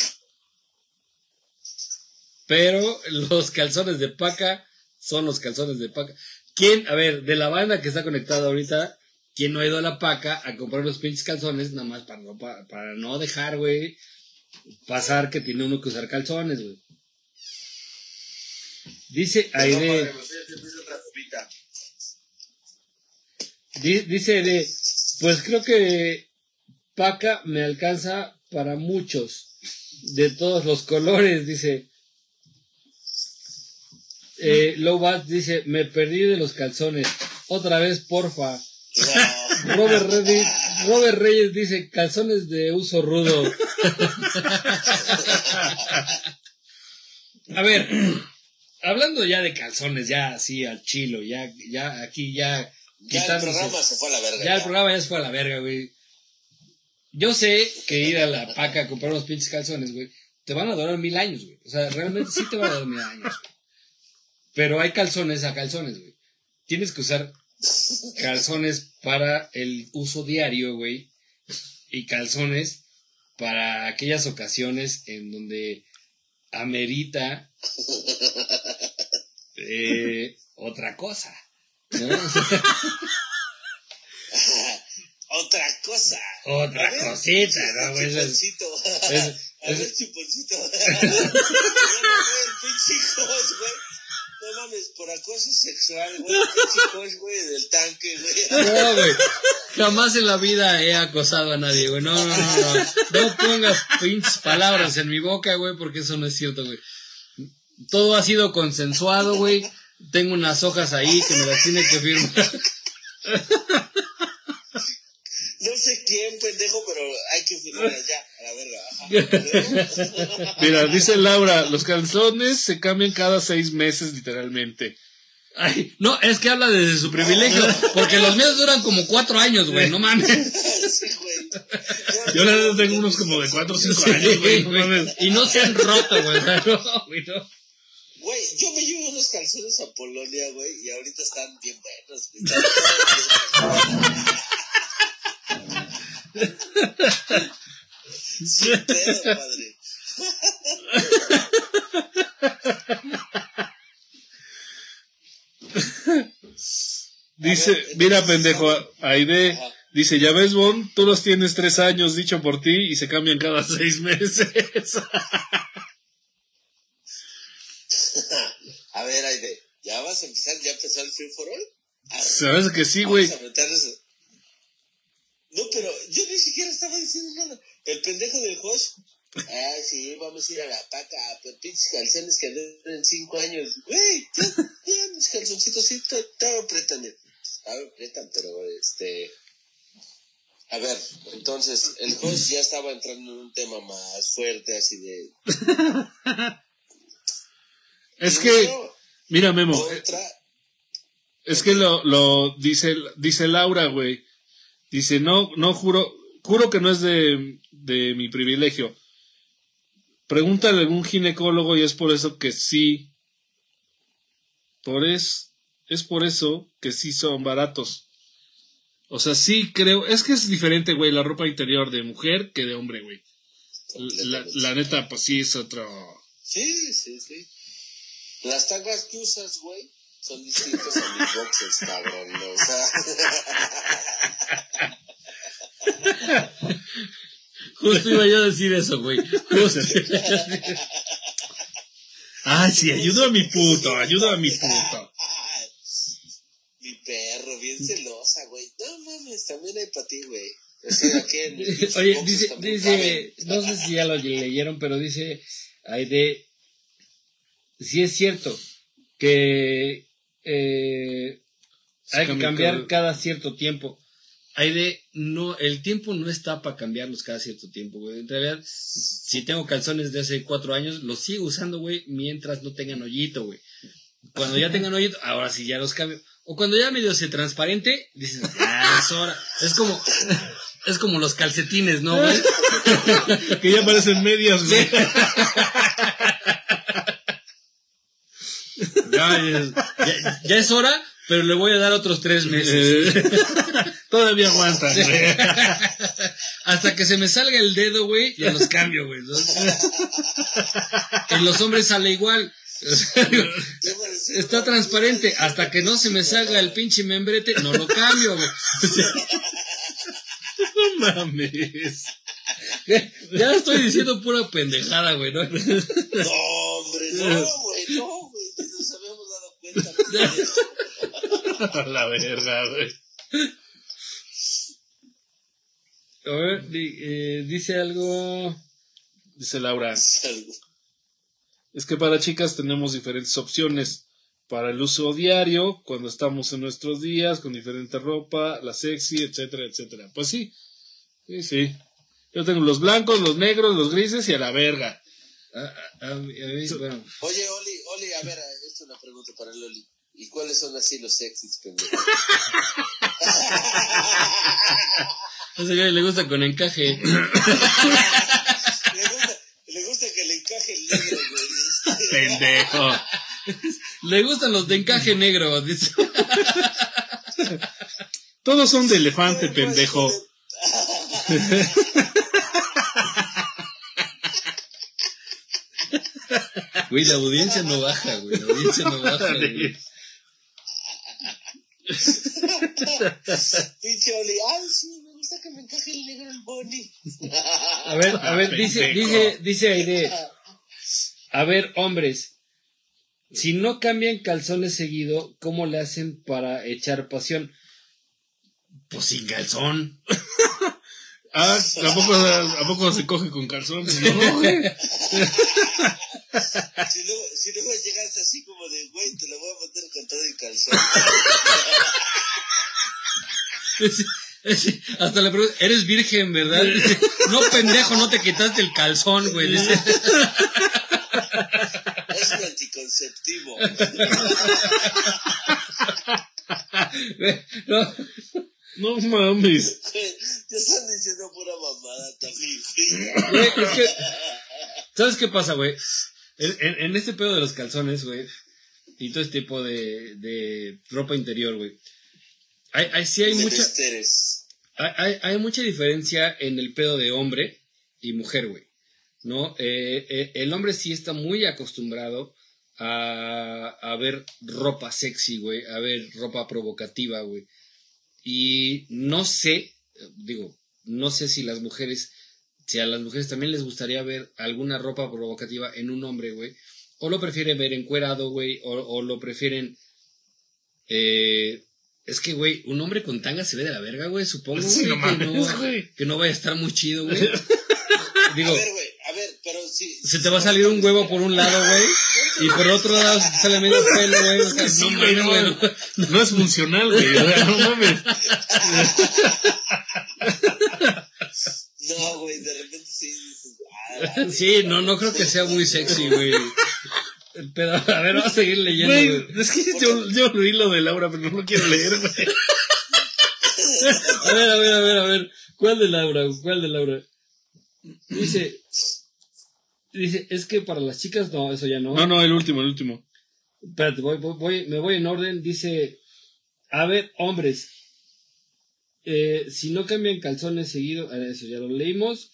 Pero los calzones de paca son los calzones de paca. ¿Quién, a ver, de la banda que está conectada ahorita, quién no ha ido a la paca a comprar los pinches calzones nada más para no, para, para no dejar, güey, pasar que tiene uno que usar calzones, güey? Dice Aide, di- dice Aide, pues creo que paca me alcanza para muchos, de todos los colores, dice. Eh, Lobat dice, me perdí de los calzones. Otra vez, porfa. Robert Reyes, Robert Reyes dice, calzones de uso rudo. A ver, hablando ya de calzones, ya así al chilo, ya, ya aquí ya Ya el programa se fue a la verga. ya el programa ya se fue a la verga, güey. Yo sé que ir a la paca a comprar unos pinches calzones, güey, te van a durar mil años, güey. O sea, realmente sí te van a durar mil años. güey. Pero hay calzones a calzones, güey. Tienes que usar calzones para el uso diario, güey. Y calzones para aquellas ocasiones en donde amerita eh, otra cosa. ¿no? Otra cosa. Otra ver, cosita, ¿no? güey? Eso es- Chuponcito. es- A ver, chuponcito. No el pinche güey. No mames, por acoso sexual, güey. Josh, güey, del tanque, güey. No, güey. Jamás en la vida he acosado a nadie, güey. No, no, no, no. No pongas pinches palabras en mi boca, güey, porque eso no es cierto, güey. Todo ha sido consensuado, güey. Tengo unas hojas ahí que me las tiene que firmar. No sé quién, pendejo, pero hay que firmarlas ya, a la verga. Mira, dice Laura, los calzones se cambian cada seis meses, literalmente. Ay, no, es que habla desde su privilegio, porque los míos duran como cuatro años, güey, no mames. Sí, güey. Yo la verdad tengo unos como de cuatro o cinco años, güey. no mames. Y no se han roto, güey. o sea, No, güey, no. Güey, yo me llevo unos calzones a Polonia, güey, y ahorita están bien buenos, güey. Sin pedo, padre. Dice, ver, mira pendejo, Aide, Ajá. dice, ya ves, Bon, tú los tienes tres años, dicho por ti, y se cambian cada seis meses. A ver, Aide, ¿ya vas a empezar? ¿Ya empezó el Free for All? Ah, Sabes que sí, güey. Vamos a meterles- No, pero yo ni siquiera estaba diciendo nada. El pendejo del Josh. Ah, sí, vamos a ir a la paca, pero pinches calzones que duran cinco años. Güey, ya, ya, mis calzoncitos sí to- todavía apretan. Todavía apretan, pero este. A ver, entonces, el Josh ya estaba entrando en un tema más fuerte, así de. Es que, mira, Memo, Contra. es que lo, lo dice, dice Laura, güey. Dice, no, no juro, juro que no es de, de mi privilegio. Pregúntale a algún ginecólogo y es por eso que sí. Por eso, Es por eso que sí son baratos. O sea, sí creo. Es que es diferente, güey, la ropa interior de mujer que de hombre, güey. La, la neta, pues sí es otro. Sí, sí, sí. Las tangas que usas, güey, son distintas a mis boxes, cabrón. ¿no? O sea. Justo iba yo a decir eso, güey. Justo. Ay, sí, ayudo a mi puto, ayudo a mi puto. Mi perro, bien celosa, güey. No mames, también hay para ti, güey. O sea, Oye, dice, dice, no sé si ya lo leyeron, pero dice, hay de, si es cierto que eh, hay que cambia cambiar cada- cierto tiempo. Hay de, no, el tiempo no está para cambiarlos cada cierto tiempo, güey. En realidad, si tengo calzones de hace cuatro años, los sigo usando, güey, mientras no tengan hoyito, güey. Cuando ya tengan hoyito, ahora sí ya los cambio. O cuando ya medio se transparente, dices, ya es hora. Es como, es como los calcetines, ¿no, güey? Que ya parecen medias, güey. Ya, ya, ya- ya es hora, pero le voy a dar otros tres meses. Eh, Todavía aguantan, güey. Hasta que se me salga el dedo, güey, ya los cambio, güey. ¿no? En los hombres sale igual. Está transparente. Hasta que no se me salga el pinche membrete, no lo cambio, güey. No mames. ya estoy diciendo pura pendejada, güey, ¿no? No, hombre, no, güey, no, güey. ni Nos habíamos dado cuenta. güey. A la verga, güey. A ver, di- eh, dice algo. Dice Laura. Es que para chicas tenemos diferentes opciones para el uso diario, cuando estamos en nuestros días, con diferente ropa, la sexy, etcétera, etcétera. Pues sí, sí, sí. Yo tengo los blancos, los negros, los grises y a la verga. A, a- a mí- a mí, bueno, Oye, Oli, Oli, a ver, esta es una pregunta para el Oli. ¿Y cuáles son así los sexys, pendejo? a ese güey le gusta con encaje. Le gusta, le gusta que le encaje el negro, güey. Pendejo. Le gustan los de encaje negro, dice. Todos son de elefante, pendejo. Güey, la audiencia no baja, güey. La audiencia no baja, güey. Pinche Oli, ay, sí, me gusta que me encaje el negro el boni. A ver, a ver, dice, Pendejo. dice, dice Aide. A ver, hombres. Si no cambian calzones seguido, ¿cómo le hacen para echar pasión? Pues sin calzón. Ah, ¿a poco, ¿a poco se coge con calzones? No, güey. Si luego, si luego llegas así como de, güey, te lo voy a meter con todo el calzón. Hasta le pregunto, ¿eres virgen, verdad? Dice, no, pendejo, no te quitaste el calzón, güey. Dice, Es un anticonceptivo. no, No mames. Ya están diciendo pura mamada también, güey. güey, es que, ¿sabes qué pasa, güey? En, en- este pedo de los calzones, güey, y todo este tipo de, de ropa interior, güey, hay, hay, sí hay mucha, hay, hay- mucha diferencia en el pedo de hombre y mujer, güey. ¿No? Eh, eh, el hombre sí está muy acostumbrado a, a ver ropa sexy, güey, a ver ropa provocativa, güey. Y no sé, digo, no sé si las mujeres, si a las mujeres también les gustaría ver alguna ropa provocativa en un hombre, güey. O lo prefieren ver encuerado, güey, o, o lo prefieren... Eh, es que, güey, un hombre con tanga se ve de la verga, güey, supongo, Sí, güey, no que, no, que no vaya a estar muy chido, güey. Digo, A ver, güey, a ver, pero sí. se te va a salir un huevo por un lado, güey, y por otro lado se te sale medio pelo, güey. o sea, Sí, no güey, es funcional, güey. O sea, no mames. No, güey, de repente sí dices, ah, Sí, no, no creo que sea muy sexy, güey. Pero, a ver, vamos a seguir leyendo, Güey, güey. es que yo, yo leí lo de Laura, pero no lo quiero leer, güey. A ver, a ver, a ver, a ver. ¿Cuál de Laura? ¿Cuál de Laura? Dice, dice, es que para las chicas no, eso ya no. No, no, el último, el último. Espérate, voy, voy, voy- me voy en orden. Dice, a ver, hombres, eh, si no cambian calzones seguido, eh, eso ya lo leímos.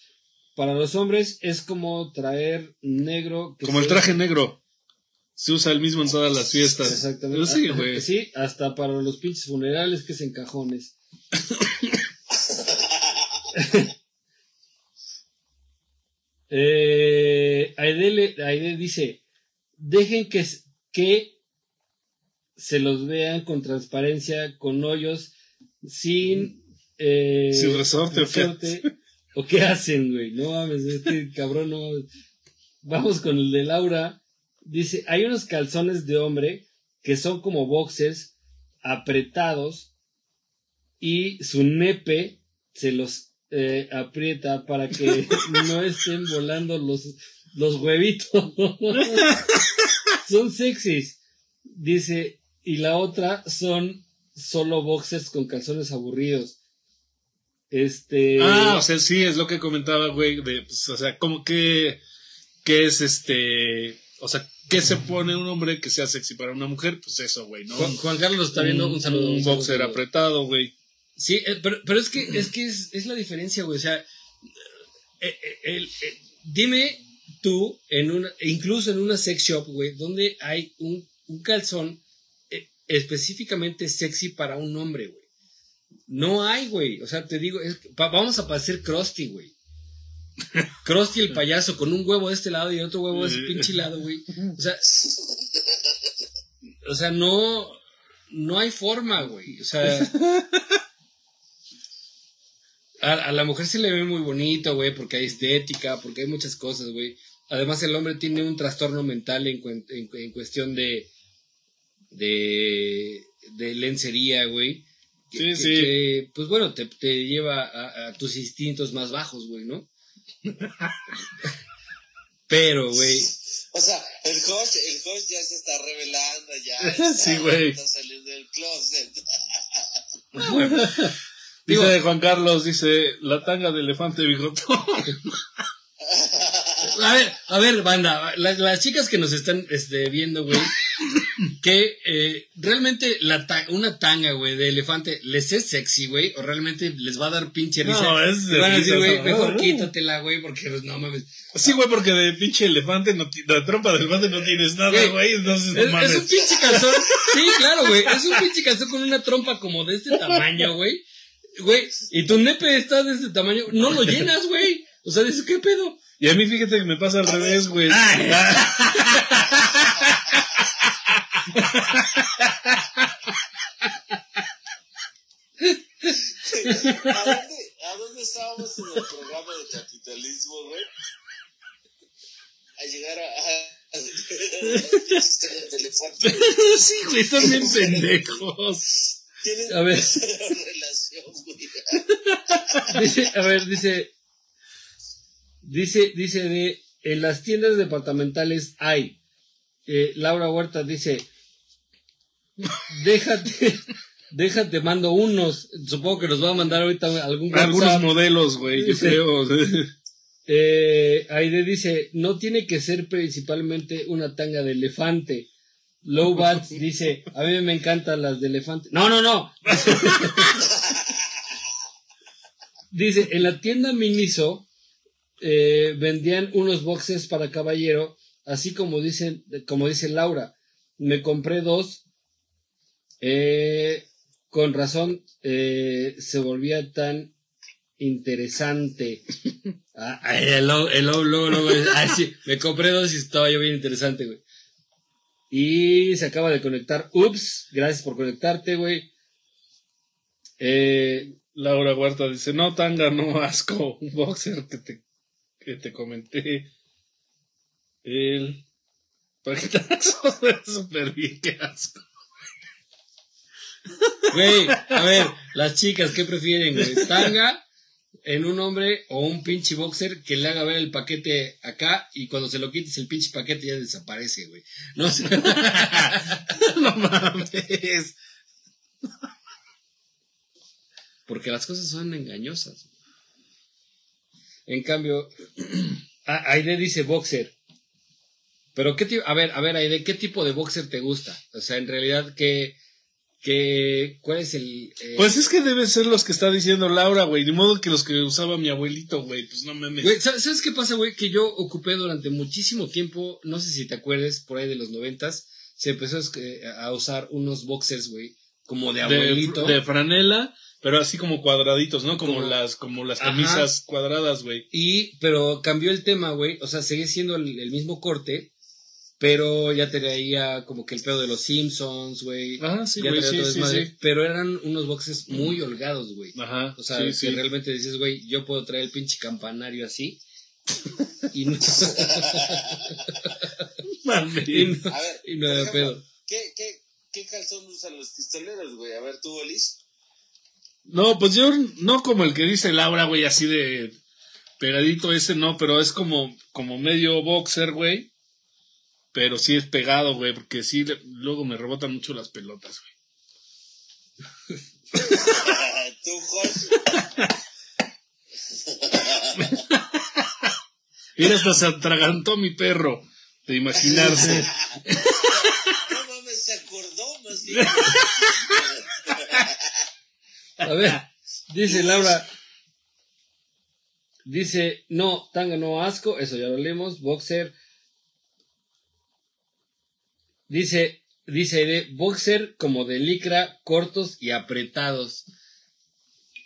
Para los hombres es como traer negro. que Como el traje negro. Se usa el mismo en todas las fiestas. Exactamente. Pero sí, güey. Sí, hasta para los pinches funerales que es en cajones. eh, Aide, dice, dejen que se los vean con transparencia, con hoyos, sin... eh, Sin resorte, ¿o qué? resorte. ¿O qué hacen, güey? No mames, este cabrón no mames. Vamos con el de Laura. Dice, hay unos calzones de hombre que son como boxers apretados y su nepe se los eh, aprieta para que no estén volando los, los huevitos. son sexys. Dice, y la otra son solo boxers con calzones aburridos. Este. Ah, o sea, sí, es lo que comentaba, güey, de, pues, o sea, como que, que es este, o sea, ¿qué se pone un hombre que sea sexy para una mujer? Pues eso, güey, ¿no? Juan, Juan Carlos está viendo un, saludo. Un un boxer saludo. apretado, güey. Sí, eh, pero, pero es que es que es, es la diferencia, güey. O sea, eh, eh, el- eh, dime tú, en una, incluso en una sex shop, güey, donde hay un, un calzón eh, específicamente sexy para un hombre, güey. No hay, güey. O sea, te digo, es vamos a parecer Krusty, güey. Krusty el payaso con un huevo de este lado y otro huevo de ese pinche lado, güey. O sea, o sea, no, no hay forma, güey. O sea, a, a la mujer se le ve muy bonito, güey, porque hay estética, porque hay muchas cosas, güey. Además, el hombre tiene un trastorno mental en- en cuestión de, de, de lencería, güey. Que- Sí, que- sí. que, pues bueno, te, te lleva a, a tus instintos más bajos, güey, ¿no? Pero, güey, O sea, el host, el host ya se está revelando, ya. Sí, está- güey. Está saliendo del closet. Dice Digo- Juan Carlos, dice, la tanga de elefante bigotón. A ver, a ver, banda, las, las chicas que nos están este, viendo, güey, que eh, realmente la ta- una tanga, güey, de elefante, ¿les es sexy, güey? ¿O realmente les va a dar pinche risa? No, es de van a decir, güey, mejor quítatela, güey, porque pues, no mames. Sí, güey, porque de pinche elefante, no de trompa de elefante no tienes nada, Güey, entonces no Es, mames. es un pinche calzón. Sí, claro, güey. Es un pinche calzón con una trompa como de este tamaño, güey. Güey, y tu nepe está de este tamaño. No lo llenas, güey. O sea, dices, ¿qué pedo? Y a mí fíjate que me pasa al revés, güey. ¿A dónde, ¿A dónde estábamos en el programa de capitalismo, güey? A llegar a... a, a sí, güey, bien pendejos. A ver. relación, güey. Dice, a ver, dice. Dice, dice de. En las tiendas departamentales hay. Eh, Laura Huerta dice. Déjate. Déjate, mando unos. Supongo que nos va a mandar ahorita algún Algunos WhatsApp. modelos, güey, yo creo. Eh, Aide dice, no tiene que ser principalmente una tanga de elefante. Low Bats dice, a mí me encantan las de elefante. No, no, no. dice, en la tienda Miniso eh, vendían unos boxes para caballero, así como dicen, como dice Laura. Me compré dos. Eh, con razón eh, se volvía tan interesante. Ah, ay, el logo, el logo, luego, luego, ay, sí, me compré dos y estaba yo bien interesante, güey. Y se acaba de conectar. Ups, gracias por conectarte, güey. Eh, Laura Huerta dice, no, tanga, no, asco. Un boxer que te, que te comenté. El paquetazo súper bien, qué asco. Güey, a ver, las chicas, ¿qué prefieren, güey? ¿Tanga en un hombre o un pinche boxer que le haga ver el paquete acá y cuando se lo quites el pinche paquete ya desaparece, güey? No sé. no mames. Porque las cosas son engañosas. En cambio, A- Aide dice boxer. Pero qué tipo, a ver, a ver, Aide, ¿qué tipo de boxer te gusta? O sea, en realidad, ¿qué, qué, cuál es el... eh, Pues es que deben ser los que está diciendo Laura, güey. De modo que los que usaba mi abuelito, güey. Pues no mames. Güey, ¿sabes qué pasa, güey? Que yo ocupé durante muchísimo tiempo, no sé si te acuerdes, por ahí de los noventas, se empezó a eh, usar unos boxers, güey, como de abuelito. de, de franela, pero así como cuadraditos, ¿no? Como, Como- las, como las Ajá. camisas cuadradas, güey. Y, pero cambió el tema, güey. O sea, sigue siendo el, el mismo corte, pero ya traía como que el pedo de los Simpsons, güey. Ah, sí, ya güey, sí, sí, sí. Pero eran unos boxes muy holgados, güey. Ajá. O sea, sí, que sí. realmente dices, güey, yo puedo traer el pinche campanario así. y no, Mames. y no, A ver, y no de pedo. ¿qué, qué, ¿qué calzón usan los pistoleros, güey? A ver, tú, Olis. No, pues yo no como el que dice Laura, güey, así de pegadito ese, no, pero es como, como medio boxer, güey. Pero sí es pegado, güey, porque sí, le- luego me rebotan mucho las pelotas, güey. tú. Mira, hasta se atragantó mi perro, de imaginarse. No mames, se acordó más bien. A ver, dice Laura. Dice, no, tanga no asco, eso ya lo leemos. Boxer. Dice, dice de boxer como de licra, cortos y apretados.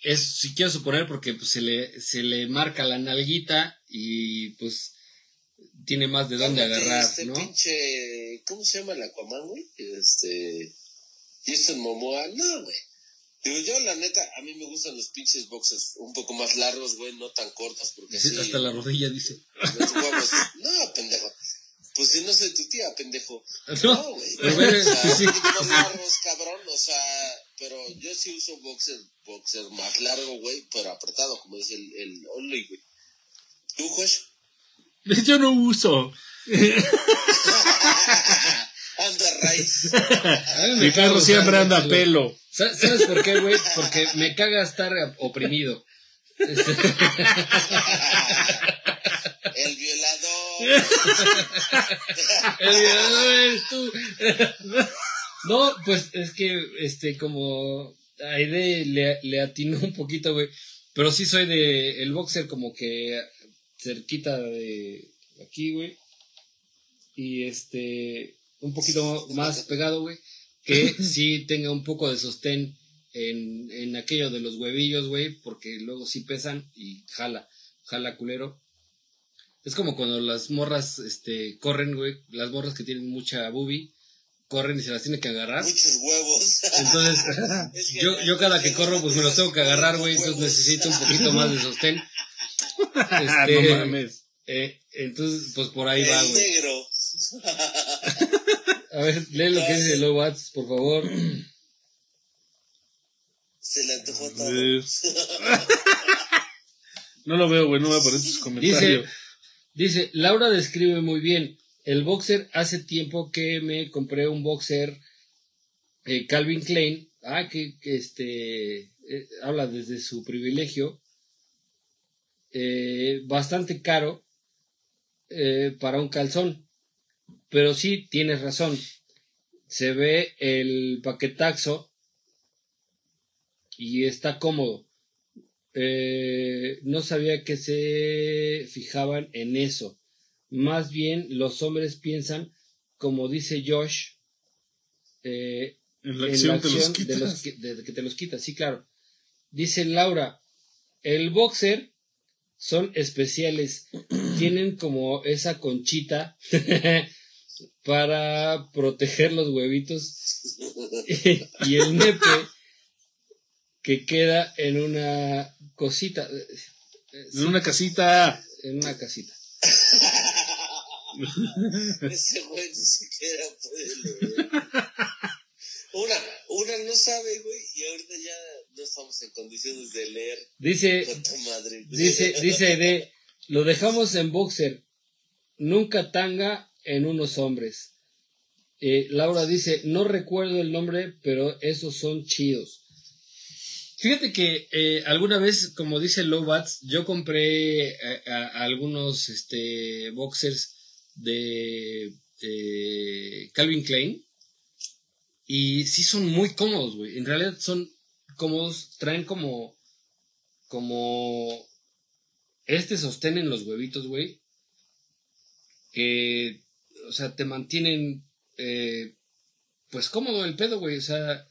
Es, si quiero suponer, porque pues, se, le, se le marca la nalguita y pues tiene más de dónde Cálmate, agarrar, este ¿no? pinche, ¿cómo se llama el Aquaman, güey? Este, Jason Momoa, no, güey. Digo, yo la neta, a mí me gustan los pinches boxes un poco más largos, güey, no tan cortos, porque Sí, sí, Hasta la rodilla dice. los huevos- no, pendejo. Pues si no soy tu tía, pendejo. No, No, güey. pero ve, O sea, sí, sí. largos, cabrón, o sea, pero yo sí uso boxer, boxer más largo, güey, pero apretado, como dice el, el Only, güey. ¿Tú, Josh? Yo no uso. Anda, raíz. Mi usar siempre anda a pelo. Sa- ¿Sabes por qué, güey? Porque me caga estar oprimido. El violador. El violador eres tú. No, pues es que, este, como Aide le, le atinó un poquito, güey. Pero sí soy de el boxer como que cerquita de aquí, güey. Y este, un poquito más pegado, güey. Que sí tenga un poco de sostén en, en aquello de los huevillos, güey. Porque luego sí pesan y jala, jala culero. Es como cuando las morras, este, corren, güey. Las morras que tienen mucha boobie, corren y se las tiene que agarrar. Muchos huevos. Entonces, Es que yo, yo cada que corro, pues me los tengo que agarrar, güey. Entonces necesito un poquito más de sostén. Ah, Este, no mames. eh, entonces, pues por ahí va, el güey. negro. A ver, lee lo que dice Low Wats, por favor. Se le antojó todo. No lo veo, güey, no me aparecen sus comentarios. Dice, Laura describe muy bien. El boxer, hace tiempo que me compré un boxer eh, Calvin Klein. Ah, que, este, eh, habla desde su privilegio. Eh, bastante caro para un calzón. Pero sí, tienes razón. Se ve el paquetaxo y está cómodo. Eh, no sabía que se fijaban en eso. Más bien los hombres piensan, como dice Josh, eh, En la en acción te los de, los que, de que te los quitas, sí, claro. Dice Laura, el boxer son especiales, tienen como esa conchita para proteger los huevitos y el nepe que queda en una cosita, eh, En una casita. en una casita. Ese güey ni siquiera puede leer. Una, una no sabe, güey, y ahorita ya no estamos en condiciones de leer Dice, con tu madre. dice, dice de, lo dejamos en boxer, nunca tanga en unos hombres. Eh, Laura dice, no recuerdo el nombre, pero esos son chidos. Fíjate que eh, alguna vez, como dice Lowbats, yo compré eh, algunos este, boxers de eh, Calvin Klein. Y sí son muy cómodos, güey. En realidad son cómodos, traen como, como, este sostén en los huevitos, güey. Que, o sea, te mantienen, pues cómodo el pedo, güey. O sea,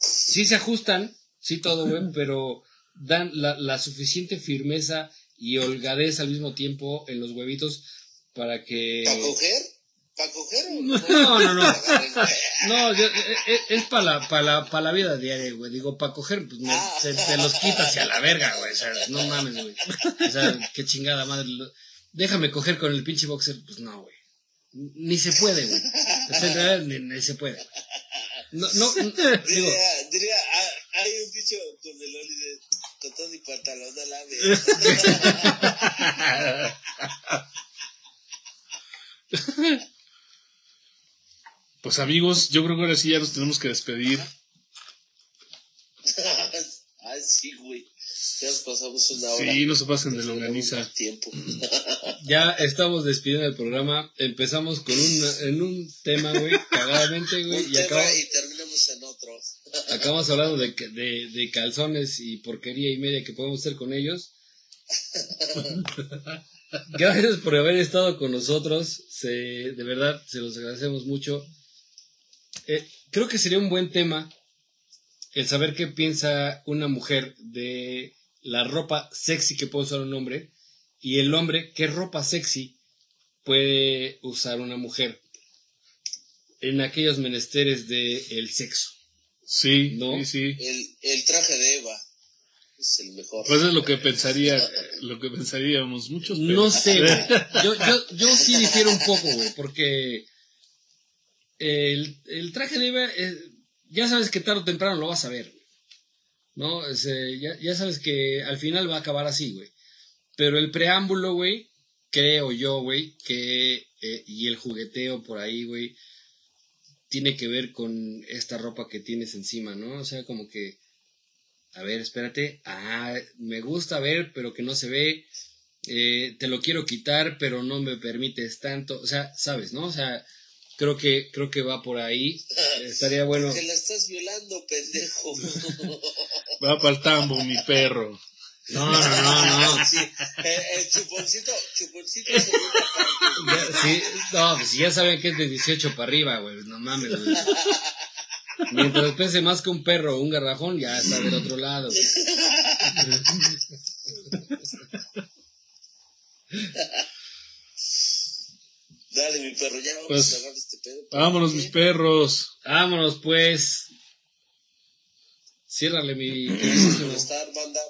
sí se ajustan, sí todo, güey, pero dan la, la suficiente firmeza y holgadez al mismo tiempo en los huevitos para que... ¿Para coger? ¿Para coger o No, no, no. No, yo- eh, eh, es para la, pa la, pa la vida diaria, güey. Digo, para coger, pues me- te, te los quitas y a la verga, güey. O sea, no mames, güey. O sea, qué chingada madre. Déjame coger con el pinche boxer. Pues no, güey. Ni se puede, güey. O sea, ni, ni se puede. No, no, digo, Diría, diría, ah, hay un dicho con el Oli de con todo y pantalón a la vez. Pues amigos, yo creo que ahora sí ya nos tenemos que despedir. Ay, sí, güey. Ya nos pasamos una hora. Sí, no se pasen de longaniza. tiempo. ya estamos despidiendo el programa. Empezamos con un, en un tema, güey, cagadamente, güey. Un Y tema y acabamos hablando de, de, de calzones y porquería y media que podemos hacer con ellos. Gracias por haber estado con nosotros. Se, de verdad, se los agradecemos mucho. Eh, creo que sería un buen tema el saber qué piensa una mujer de la ropa sexy que puede usar un hombre y el hombre qué ropa sexy puede usar una mujer en aquellos menesteres del sexo. Sí, ¿No? sí, sí. El, el traje de Eva es el mejor. Pues es lo que pensaría, lo que pensaríamos muchos. pero- No sé, güey. Yo, yo, yo sí difiero un poco, güey, porque el, el traje de Eva, eh, ya sabes que tarde o temprano lo vas a ver, güey. ¿no? Es, eh, ya, ya sabes que al final va a acabar así, güey. Pero el preámbulo, güey, creo yo, güey, que, eh, y el jugueteo por ahí, güey, tiene que ver con esta ropa que tienes encima, ¿no? O sea, como que, a ver, espérate, ah, me gusta ver, pero que no se ve, eh, te lo quiero quitar, pero no me permites tanto, o sea, sabes, ¿no? O sea, creo que, creo que va por ahí, estaría bueno. Que la estás violando, pendejo. Va para el tambo, mi perro. No, no, no, no. Sí, el chuponcito, chuponcito. Ya, sí, no, pues ya saben que es de 18 para arriba, güey, no mames, güey. Mientras pese más que un perro o un garrajón, ya está del otro lado. güey. Dale, mi perro, ya vamos Pues, a agarrar este pedo. Vámonos, mis perros. Vámonos, pues. Ciérrale mi. por estar, banda.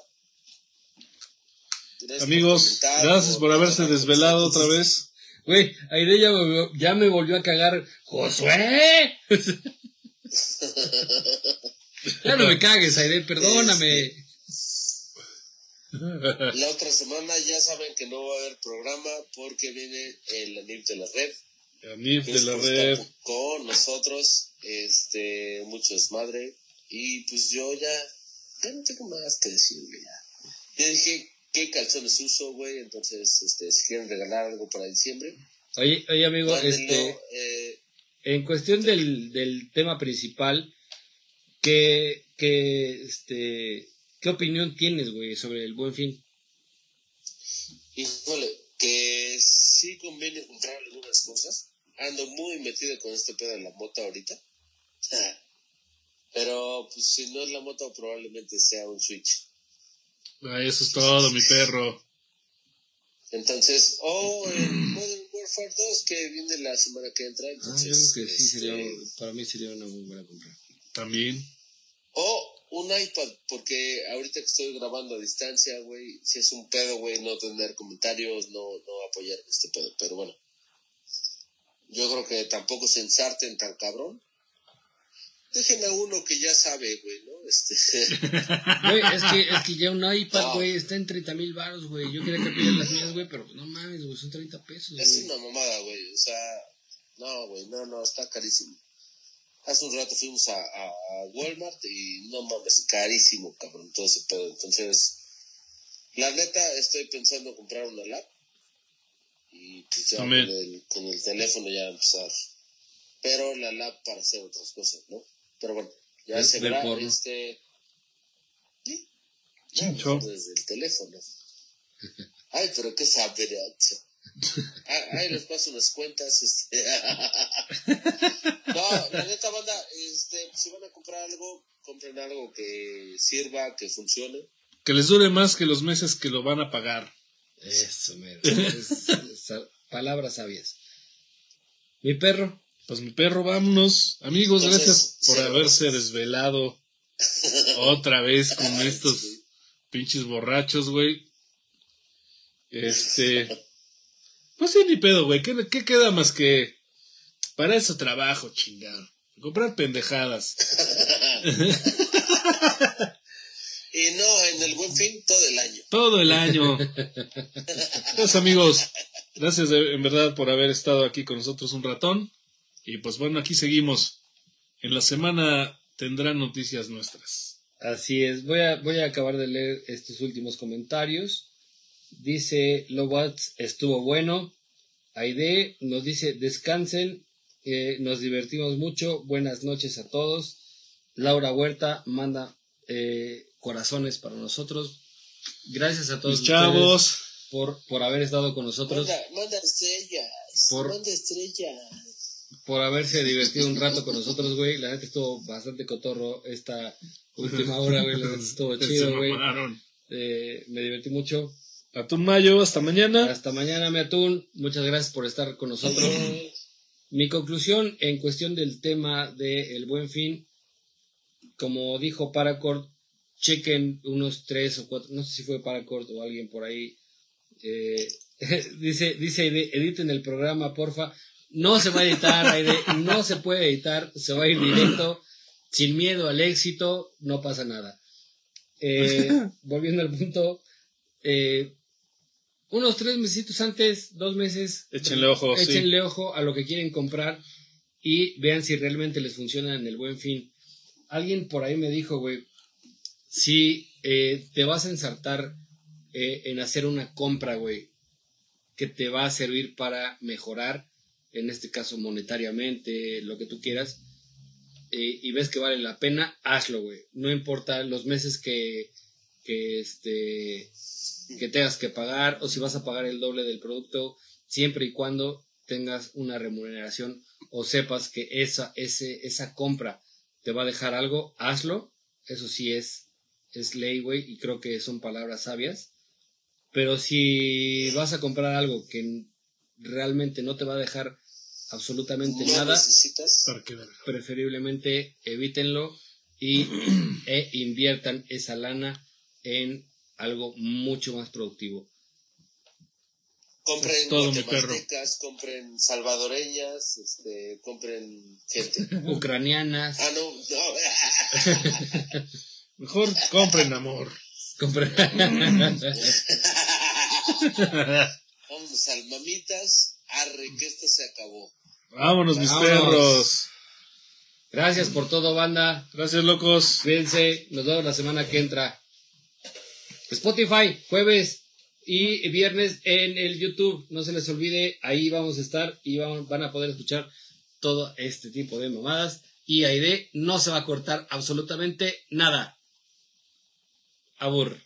Gracias Amigos, gracias por haberse desvelado otra vez. Güey, Aire ya me, ya me volvió a cagar. ¡Josué! ya no me cagues, Aire, perdóname. La otra semana ya saben que no va a haber programa porque viene el anime de la red. Anif de la por red. con nosotros. Este, mucho desmadre. Y pues yo ya, ya no tengo más que decir, güey. Ya. Ya dije qué calzones uso, güey. Entonces, este, si quieren regalar algo para diciembre, Oye, oye, amigo, este. eh, En cuestión del, del tema principal, ¿qué, qué, este, ¿qué opinión tienes, güey, sobre el buen fin? híjole, que sí conviene comprar algunas cosas. Ando muy metido con este pedo de la moto ahorita. Pero, pues, si no es la moto, probablemente sea un Switch. Ah, eso es todo, mi perro. Entonces, o el Modern Warfare 2 que viene la semana que entra. Ah, Entonces, yo creo que sí este, sería, para mí sería una muy buena compra. También. O un iPad, porque ahorita que estoy grabando a distancia, güey, si es un pedo, güey, no tener comentarios, no, no apoyar este pedo. Pero bueno, yo creo que tampoco se ensarten tan cabrón. Dejen a uno que ya sabe, güey, ¿no? Este, Güey, es que, es que ya un iPad, No. güey, está en 30 mil baros, güey. Yo quería que pidieran las mías, güey, pero no mames, güey, son 30 pesos, es güey. una mamada, güey. O sea, no, güey, no, no, está carísimo. Hace un rato fuimos a, a a Walmart y no mames, carísimo, cabrón, todo ese pedo. Entonces, la neta, estoy pensando comprar una lap. Y pues ya con el, con el teléfono ya va a empezar. Pero la lab para hacer otras cosas, ¿no? Pero bueno, ya Ver- se ver verá porno. este. Sí. Desde el teléfono. Ay, pero qué saberazo. Ah, Ahí les paso unas cuentas. Este. No, la neta banda, este, si van a comprar algo, compren algo que sirva, que funcione. Que les dure más que los meses que lo van a pagar. Eso, mero. Es- es- palabras sabias. Mi perro. Pues mi perro, vámonos. Amigos, Entonces, gracias por sí, haberse desvelado otra vez con estos sí. pinches borrachos, güey. Este. Pues sí, ni pedo, güey. ¿Qué, qué queda más que para eso trabajo, chingado? Comprar pendejadas. Y no, en el buen fin, todo el año. Todo el año. Pues amigos, gracias de- en verdad por haber estado aquí con nosotros un ratón. Y pues bueno, aquí seguimos. En la semana tendrán noticias nuestras. Así es. Voy a, voy a acabar de leer estos últimos comentarios. Dice Lobats estuvo bueno. Aide nos dice descansen. eh, nos divertimos mucho. Buenas noches a todos. Laura Huerta manda eh, corazones para nosotros. Gracias a todos Mis chavos, por, por haber estado con nosotros. Manda, manda estrellas. Por- Manda estrellas. Por haberse divertido un rato con nosotros, güey. La neta estuvo bastante cotorro esta última hora, güey. La neta estuvo chido, güey. Eh, me divertí mucho. Atún Mayo, hasta mañana. Hasta mañana, mi atún. Muchas gracias por estar con nosotros. Mi conclusión en cuestión del tema del buen fin, como dijo Paracord, chequen unos tres o cuatro, no sé si fue Paracord o alguien por ahí. eh, dice, dice, editen el programa, porfa. No se va a editar, Aide, no se puede editar, se va a ir directo, sin miedo al éxito, no pasa nada. Eh, volviendo al punto, eh, unos tres mesitos antes, dos meses, Échenle ojo, sí. ojo a lo que quieren comprar y vean si realmente les funciona en el buen fin. Alguien por ahí me dijo, güey, si eh, te vas a ensartar eh, en hacer una compra, güey, que te va a servir para mejorar, en este caso monetariamente, lo que tú quieras, eh, y ves que vale la pena, hazlo, güey. No importa los meses que, que, este, que tengas que pagar o si vas a pagar el doble del producto, siempre y cuando tengas una remuneración o sepas que esa, ese, esa compra te va a dejar algo, hazlo. Eso sí es, es ley, güey, y creo que son palabras sabias. Pero si vas a comprar algo que realmente no te va a dejar absolutamente No nada, necesitas. Preferiblemente evítenlo y e inviertan esa lana en algo mucho más productivo. Compren Es todo, mi guatemaltecas, compren salvadoreñas, este, compren gente. Ucranianas, Ah, no, no. Mejor compren amor. compren- Vamos al mamitas. Arre, que esto se acabó. Vámonos, mis Vámonos. perros. Gracias por todo, banda. Gracias, locos. Cuídense, nos vemos la semana que entra. Spotify, jueves y viernes en el YouTube. No se les olvide, ahí vamos a estar y van, van a poder escuchar todo este tipo de mamadas. Y Aide no se va a cortar absolutamente nada. Abur.